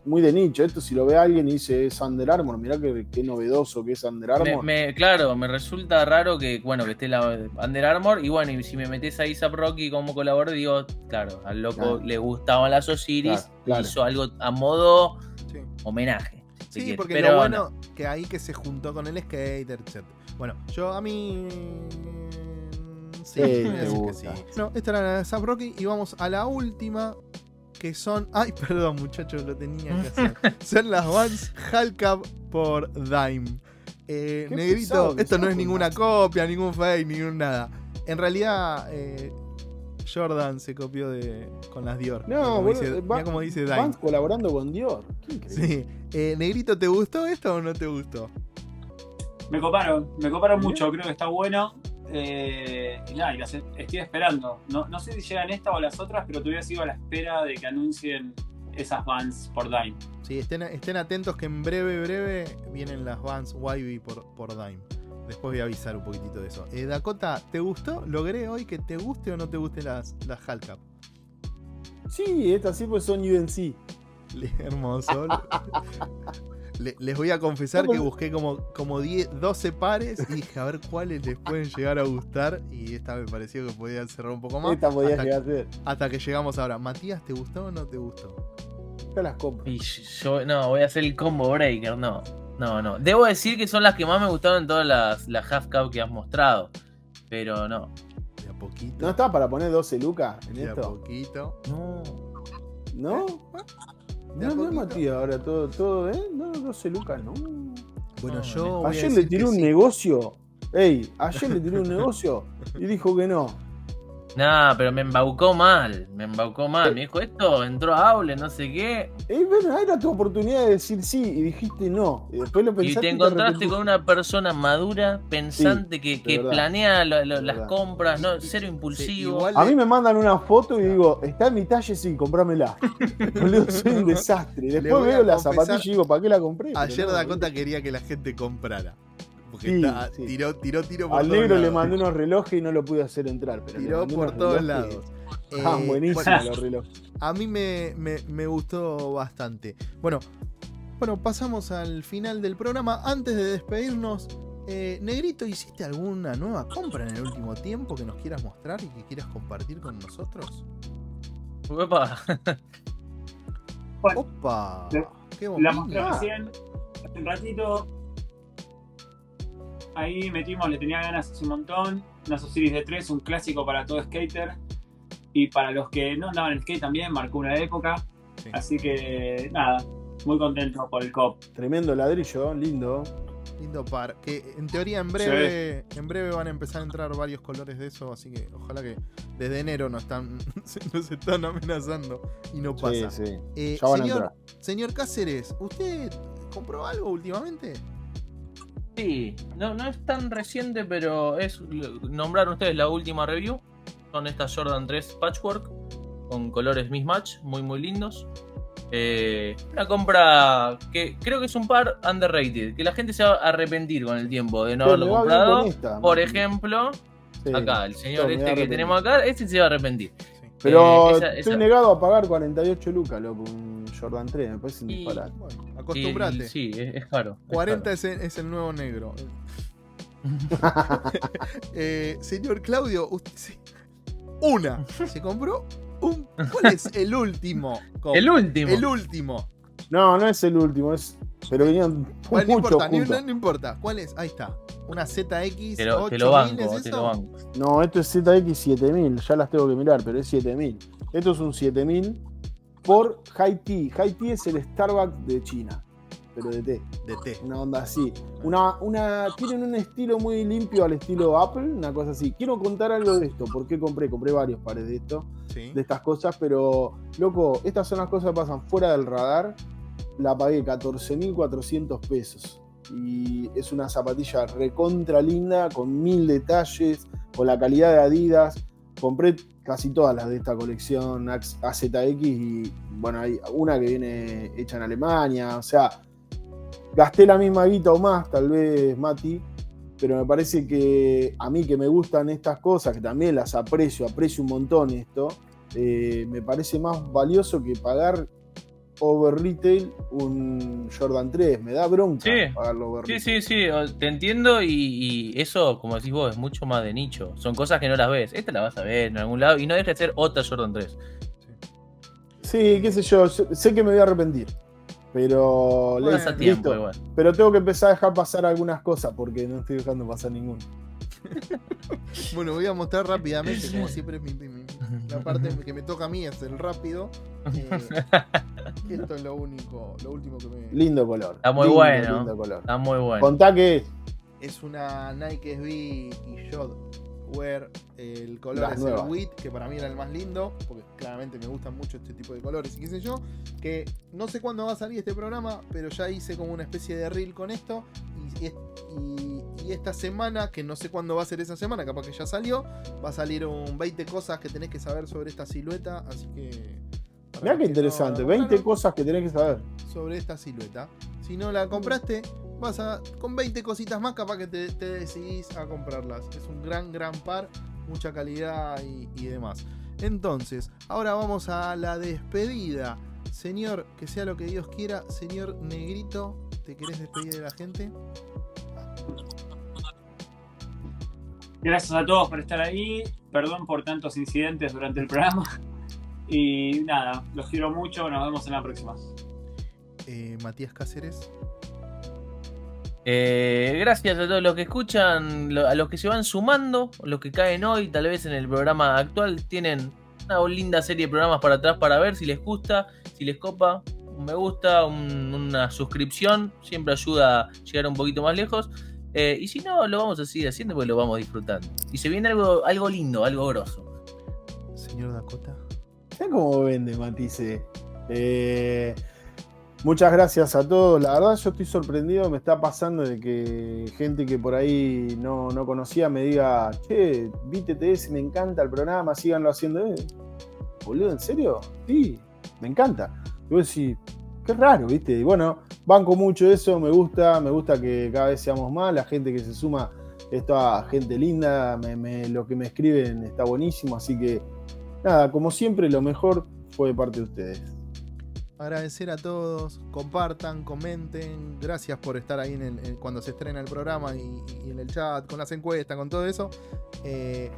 D: Muy de nicho. Esto si lo ve alguien y dice es Under Armour, mirá qué, qué novedoso que es Under
C: Me-
D: Armour.
C: me- claro, me resulta raro que, bueno, que esté la Under Armour. Y bueno, y si me metes a Isaac Rocky como colaborador, digo, claro, al loco
D: Claro.
C: le gustaban las Osiris,
D: Claro, claro.
C: hizo algo a modo
A: Sí.
C: homenaje. si
A: Sí,
C: quieres.
A: porque
C: Pero
A: lo
C: bueno,
A: bueno que ahí que se juntó con el skater, etc. Bueno, yo a mí. Sí,
D: Sí,
A: voy a
D: te
A: decir que
D: gusta.
A: sí. No, esta era la de Zap Rocky y vamos a la última. Que son. Ay, perdón, muchachos, lo tenía que hacer. son las Vans Halcap por Dime. Eh, negrito,
D: pesado
A: esto no es ninguna copia, ningún fake, ningún nada. En realidad, eh, Jordan se copió de con las Dior.
D: No,
A: como dice,
D: eh, va-
A: como dice Dime.
D: Vans colaborando con Dior.
A: Sí. Eh, Negrito, ¿te gustó esto o no te gustó?
B: Me coparon, me coparon mucho, creo que está bueno. Eh, y nada, y las estoy esperando. No, no sé si llegan esta o las otras, pero todavía sigo a la espera de que anuncien esas bands por Dime.
A: Sí, estén, estén atentos que en breve, breve vienen las Vans YB por, por Dime. Después voy a avisar un poquitito de eso. Eh, Dakota, ¿te gustó? ¿Logré hoy que te guste o no te guste las, las Halcap?
D: Sí, estas sí pues son UNC.
A: Hermoso. Le- les voy a confesar que busqué como, como 10, 12 pares y dije a ver cuáles les pueden llegar a gustar. Y esta me pareció que podía cerrar un poco más.
D: Esta podía
A: hasta,
D: llegar a ser.
A: hasta que llegamos ahora. Matías, ¿te gustó o no te gustó?
D: Estas las compro.
C: y yo no, voy a hacer el combo breaker, no. No, no. Debo decir que son las que más me gustaron en todas las, las half cup que has mostrado. Pero no.
A: De a poquito.
D: ¿No está para poner 12 lucas en
A: de a
D: esto?
A: poquito.
C: No.
D: ¿No? No, no. Matías, ahora todo, todo, ¿eh? No, 12 lucas, no.
A: Bueno,
C: No,
A: yo. voy a
D: Ayer le tiré un
A: sí.
D: negocio. Ey, ayer le tiré un negocio y dijo que no.
C: Nah, pero me embaucó mal. Me embaucó mal. Me dijo esto, entró a Aule, no sé qué.
D: Ey, bueno, era tu oportunidad de decir sí y dijiste no. Y después lo
C: Y
D: pensaste
C: te
D: y
C: encontraste
D: arrepentiste.
C: con una persona madura, pensante, que, planea lo- lo-
D: De
C: las compras, no, cero impulsivo.
A: igual-
D: A mí me mandan una foto y digo, está en mi talle, sí, comprámela. Boludo, soy un desastre. Después veo la zapatilla y digo, ¿para qué la compré?
A: Ayer
D: no,
A: Dakota quería que la gente comprara. Porque
D: Sí,
A: está-
D: sí.
A: tiró, tiró, tiró por
D: Al
A: todos
D: negro le mandé unos relojes y no lo pude hacer entrar. Pero
A: Tiró por todos
D: relojes.
A: lados.
D: Ah,
A: Eh,
D: buenísimos
A: bueno,
D: los relojes.
A: a mí me, me- me gustó bastante. Bueno, bueno, pasamos al final del programa. Antes de despedirnos, eh, Negrito, ¿hiciste alguna nueva compra en el último tiempo que nos quieras mostrar y que quieras compartir con nosotros?
B: Bueno,
A: ¡Opa!
B: La-
A: ¡Qué
B: la mostré recién, hace un ratito. Ahí metimos, le tenía ganas hace un montón. Una Osiris de 3, un clásico para todo skater. Y para los que no andaban en skate también, marcó una época.
A: Sí.
B: Así que nada, muy contento por el COP.
D: Tremendo ladrillo, lindo.
A: Lindo par. Que en teoría en breve, en breve van a empezar a entrar varios colores de eso, así que ojalá que desde enero no están, nos están amenazando y no pasa.
D: Sí, sí.
A: Eh,
D: Ya van a
A: señor,
D: entrar.
A: señor Cáceres, ¿usted compró algo últimamente?
C: Sí, no, no es tan reciente, pero es nombraron ustedes la última review. Son estas Jordan 3 Patchwork con colores mismatch, muy muy lindos. Eh, una compra que creo que es un par underrated, que la gente se va a arrepentir con el tiempo de no
D: Pero
C: haberlo comprado.
D: esta,
C: Por ejemplo,
D: Sí.
C: acá, el señor este que tenemos acá, este se va a arrepentir.
D: Pero
C: Eh, esa-
D: estoy
C: esa-
D: negado a pagar 48 lucas, loco, un Jordan 3, me parece un
C: Y-
D: disparate.
A: Bueno,
C: Y-
A: acostumbrate.
C: sí, es, caro. es
A: 40
C: caro.
A: es, el- es el nuevo negro. Eh, señor Claudio, usted se- una. Se compró un. ¿Cuál es el último? Com-
C: El último.
A: El último.
D: No, no es el último, es. Pero venían
A: Bueno, no importa, ni- no, no importa. ¿Cuál es? Ahí está. Una ZX
C: Te lo,
A: 8000
C: te lo banco,
A: ¿es
C: te lo banco.
D: No, esto es ZX 7000, ya las tengo que mirar, pero es 7000. Esto es un 7000 por High Tea. High Tea es el Starbucks de China, pero de té,
A: De T.
D: una onda así. Una, una, tienen un estilo muy limpio al estilo Apple, una cosa así. Quiero contar algo de esto, ¿por qué compré? Compré varios pares de esto,
A: Sí.
D: de estas cosas, pero loco, estas son las cosas que pasan fuera del radar. La pagué 14.400 pesos. Y es una zapatilla recontra linda, con mil detalles, con la calidad de Adidas. Compré casi todas las de esta colección AZX y bueno, hay una que viene hecha en Alemania. O sea, gasté la misma guita o más, tal vez, Mati. Pero me parece que a mí que me gustan estas cosas, que también las aprecio, aprecio un montón esto, eh, me parece más valioso que pagar over retail un Jordan 3. Me da bronca
C: Sí.
D: pagarlo over
C: Sí,
D: retail.
C: sí, sí, te entiendo y, y eso, como decís vos, es mucho más de nicho. Son cosas que no las ves. Esta la vas a ver en algún lado y no deja de ser otra Jordan 3.
D: Sí, qué sé yo, sé sé que me voy a arrepentir. Pero,
A: Bueno,
D: le-
C: Estás a tiempo
D: listo.
C: igual.
D: pero tengo que empezar a dejar pasar algunas cosas porque no estoy dejando pasar ninguna.
A: Bueno, voy a mostrar rápidamente, como siempre, mi- mi- mi- la parte que me toca a mí es el rápido. eh, esto es lo único, lo último que me.
D: Lindo color.
C: Está muy
D: lindo,
C: bueno.
D: lindo color.
C: Está muy bueno.
D: Contá que es.
A: Es una Nike SB y Shot Wear. El color
D: Las
A: es
D: nuevas.
A: el Wheat, que para mí era el más lindo, porque claramente me gustan mucho este tipo de colores y qué sé yo. Que no sé cuándo va a salir este programa, pero ya hice como una especie de reel con esto. Y, y- y esta semana, que no sé cuándo va a ser esa semana, capaz que ya salió, va a salir un 20 cosas que tenés que saber sobre esta silueta. Así que.
D: Mirá qué
A: que
D: interesante.
A: no la
D: 20
A: compraron,
D: cosas que tenés que saber.
A: sobre esta silueta. Si no la compraste, vas a. Con 20 cositas más, capaz que te, te decidís a comprarlas. Es un gran, gran par, mucha calidad y, y demás. Entonces, ahora vamos a la despedida. Señor, que sea lo que Dios quiera. Señor Negrito, ¿te querés despedir de la gente?
B: Gracias a todos por estar ahí. Perdón por tantos incidentes durante el programa. Y nada, los quiero mucho. Nos vemos en la próxima.
A: Eh, Matías Cáceres.
C: Eh, gracias a todos los que escuchan, lo- a los que se van sumando, los que caen hoy, tal vez en el programa actual, tienen una linda serie de programas para atrás para ver si les gusta, si les copa, un me gusta, un- una suscripción, siempre ayuda a llegar un poquito más lejos. Eh, y si no, lo vamos a seguir haciendo porque lo vamos disfrutando. Y se viene algo, algo lindo, algo grosso.
A: Señor Dakota.
D: Mirá cómo vende Matisse. Eh, muchas gracias a todos. La verdad, yo estoy sorprendido. Me está pasando de que gente que por ahí no, no conocía me diga: Che, vi TTS, me encanta el programa, síganlo haciendo. Eh, ¿en serio? Sí, me encanta. Y vos decís: Qué raro, ¿viste? Y bueno, banco mucho eso. Me gusta, me gusta que cada vez seamos más. La gente que se suma, esta gente linda. lo que me escriben está buenísimo. Así que nada, como siempre, lo mejor fue de parte de ustedes.
A: agradecer a todos, compartan, comenten, gracias por estar ahí en el- cuando se estrena el programa y, y en el chat, con las encuestas, con todo eso. Eh,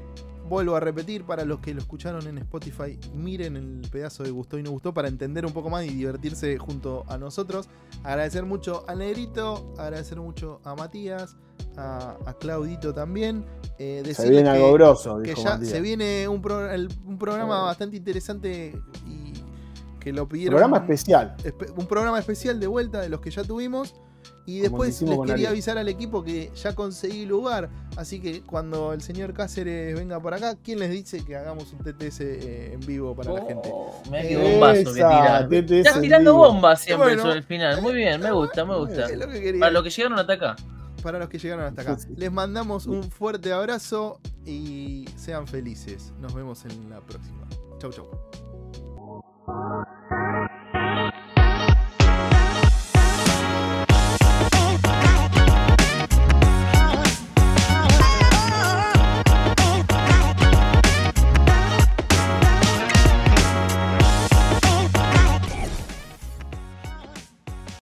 A: vuelvo a repetir, para los que lo escucharon en Spotify, miren el pedazo de gustó y no gustó para entender un poco más y divertirse junto a nosotros. Agradecer mucho a Negrito, agradecer mucho a Matías, a, a Claudito también. Eh,
D: Se viene
A: que-
D: algo grosso,
A: que ya
D: Matías.
A: se viene un, pro- el- un programa bastante interesante y que lo pidieron.
D: Programa especial.
A: espe- un programa especial de vuelta de los que ya tuvimos. Y después les quería avisar al equipo que ya conseguí lugar. Así que cuando el señor Cáceres venga por acá, ¿quién les dice que hagamos un TTS eh, en vivo para la gente?
C: Oh, mirá qué
A: Eh,
C: bombazo que
D: esa,
C: tira.
D: TTS
C: Estás tirando
D: vivo.
C: bombas siempre
A: Bueno.
C: sobre el final. Muy bien, me gusta, me gusta.
A: Lo que.
C: Para los que llegaron hasta acá.
A: para los que llegaron hasta acá.
D: Sí, sí.
A: Les mandamos un fuerte abrazo y sean felices. Nos vemos en la próxima. Chau, chau.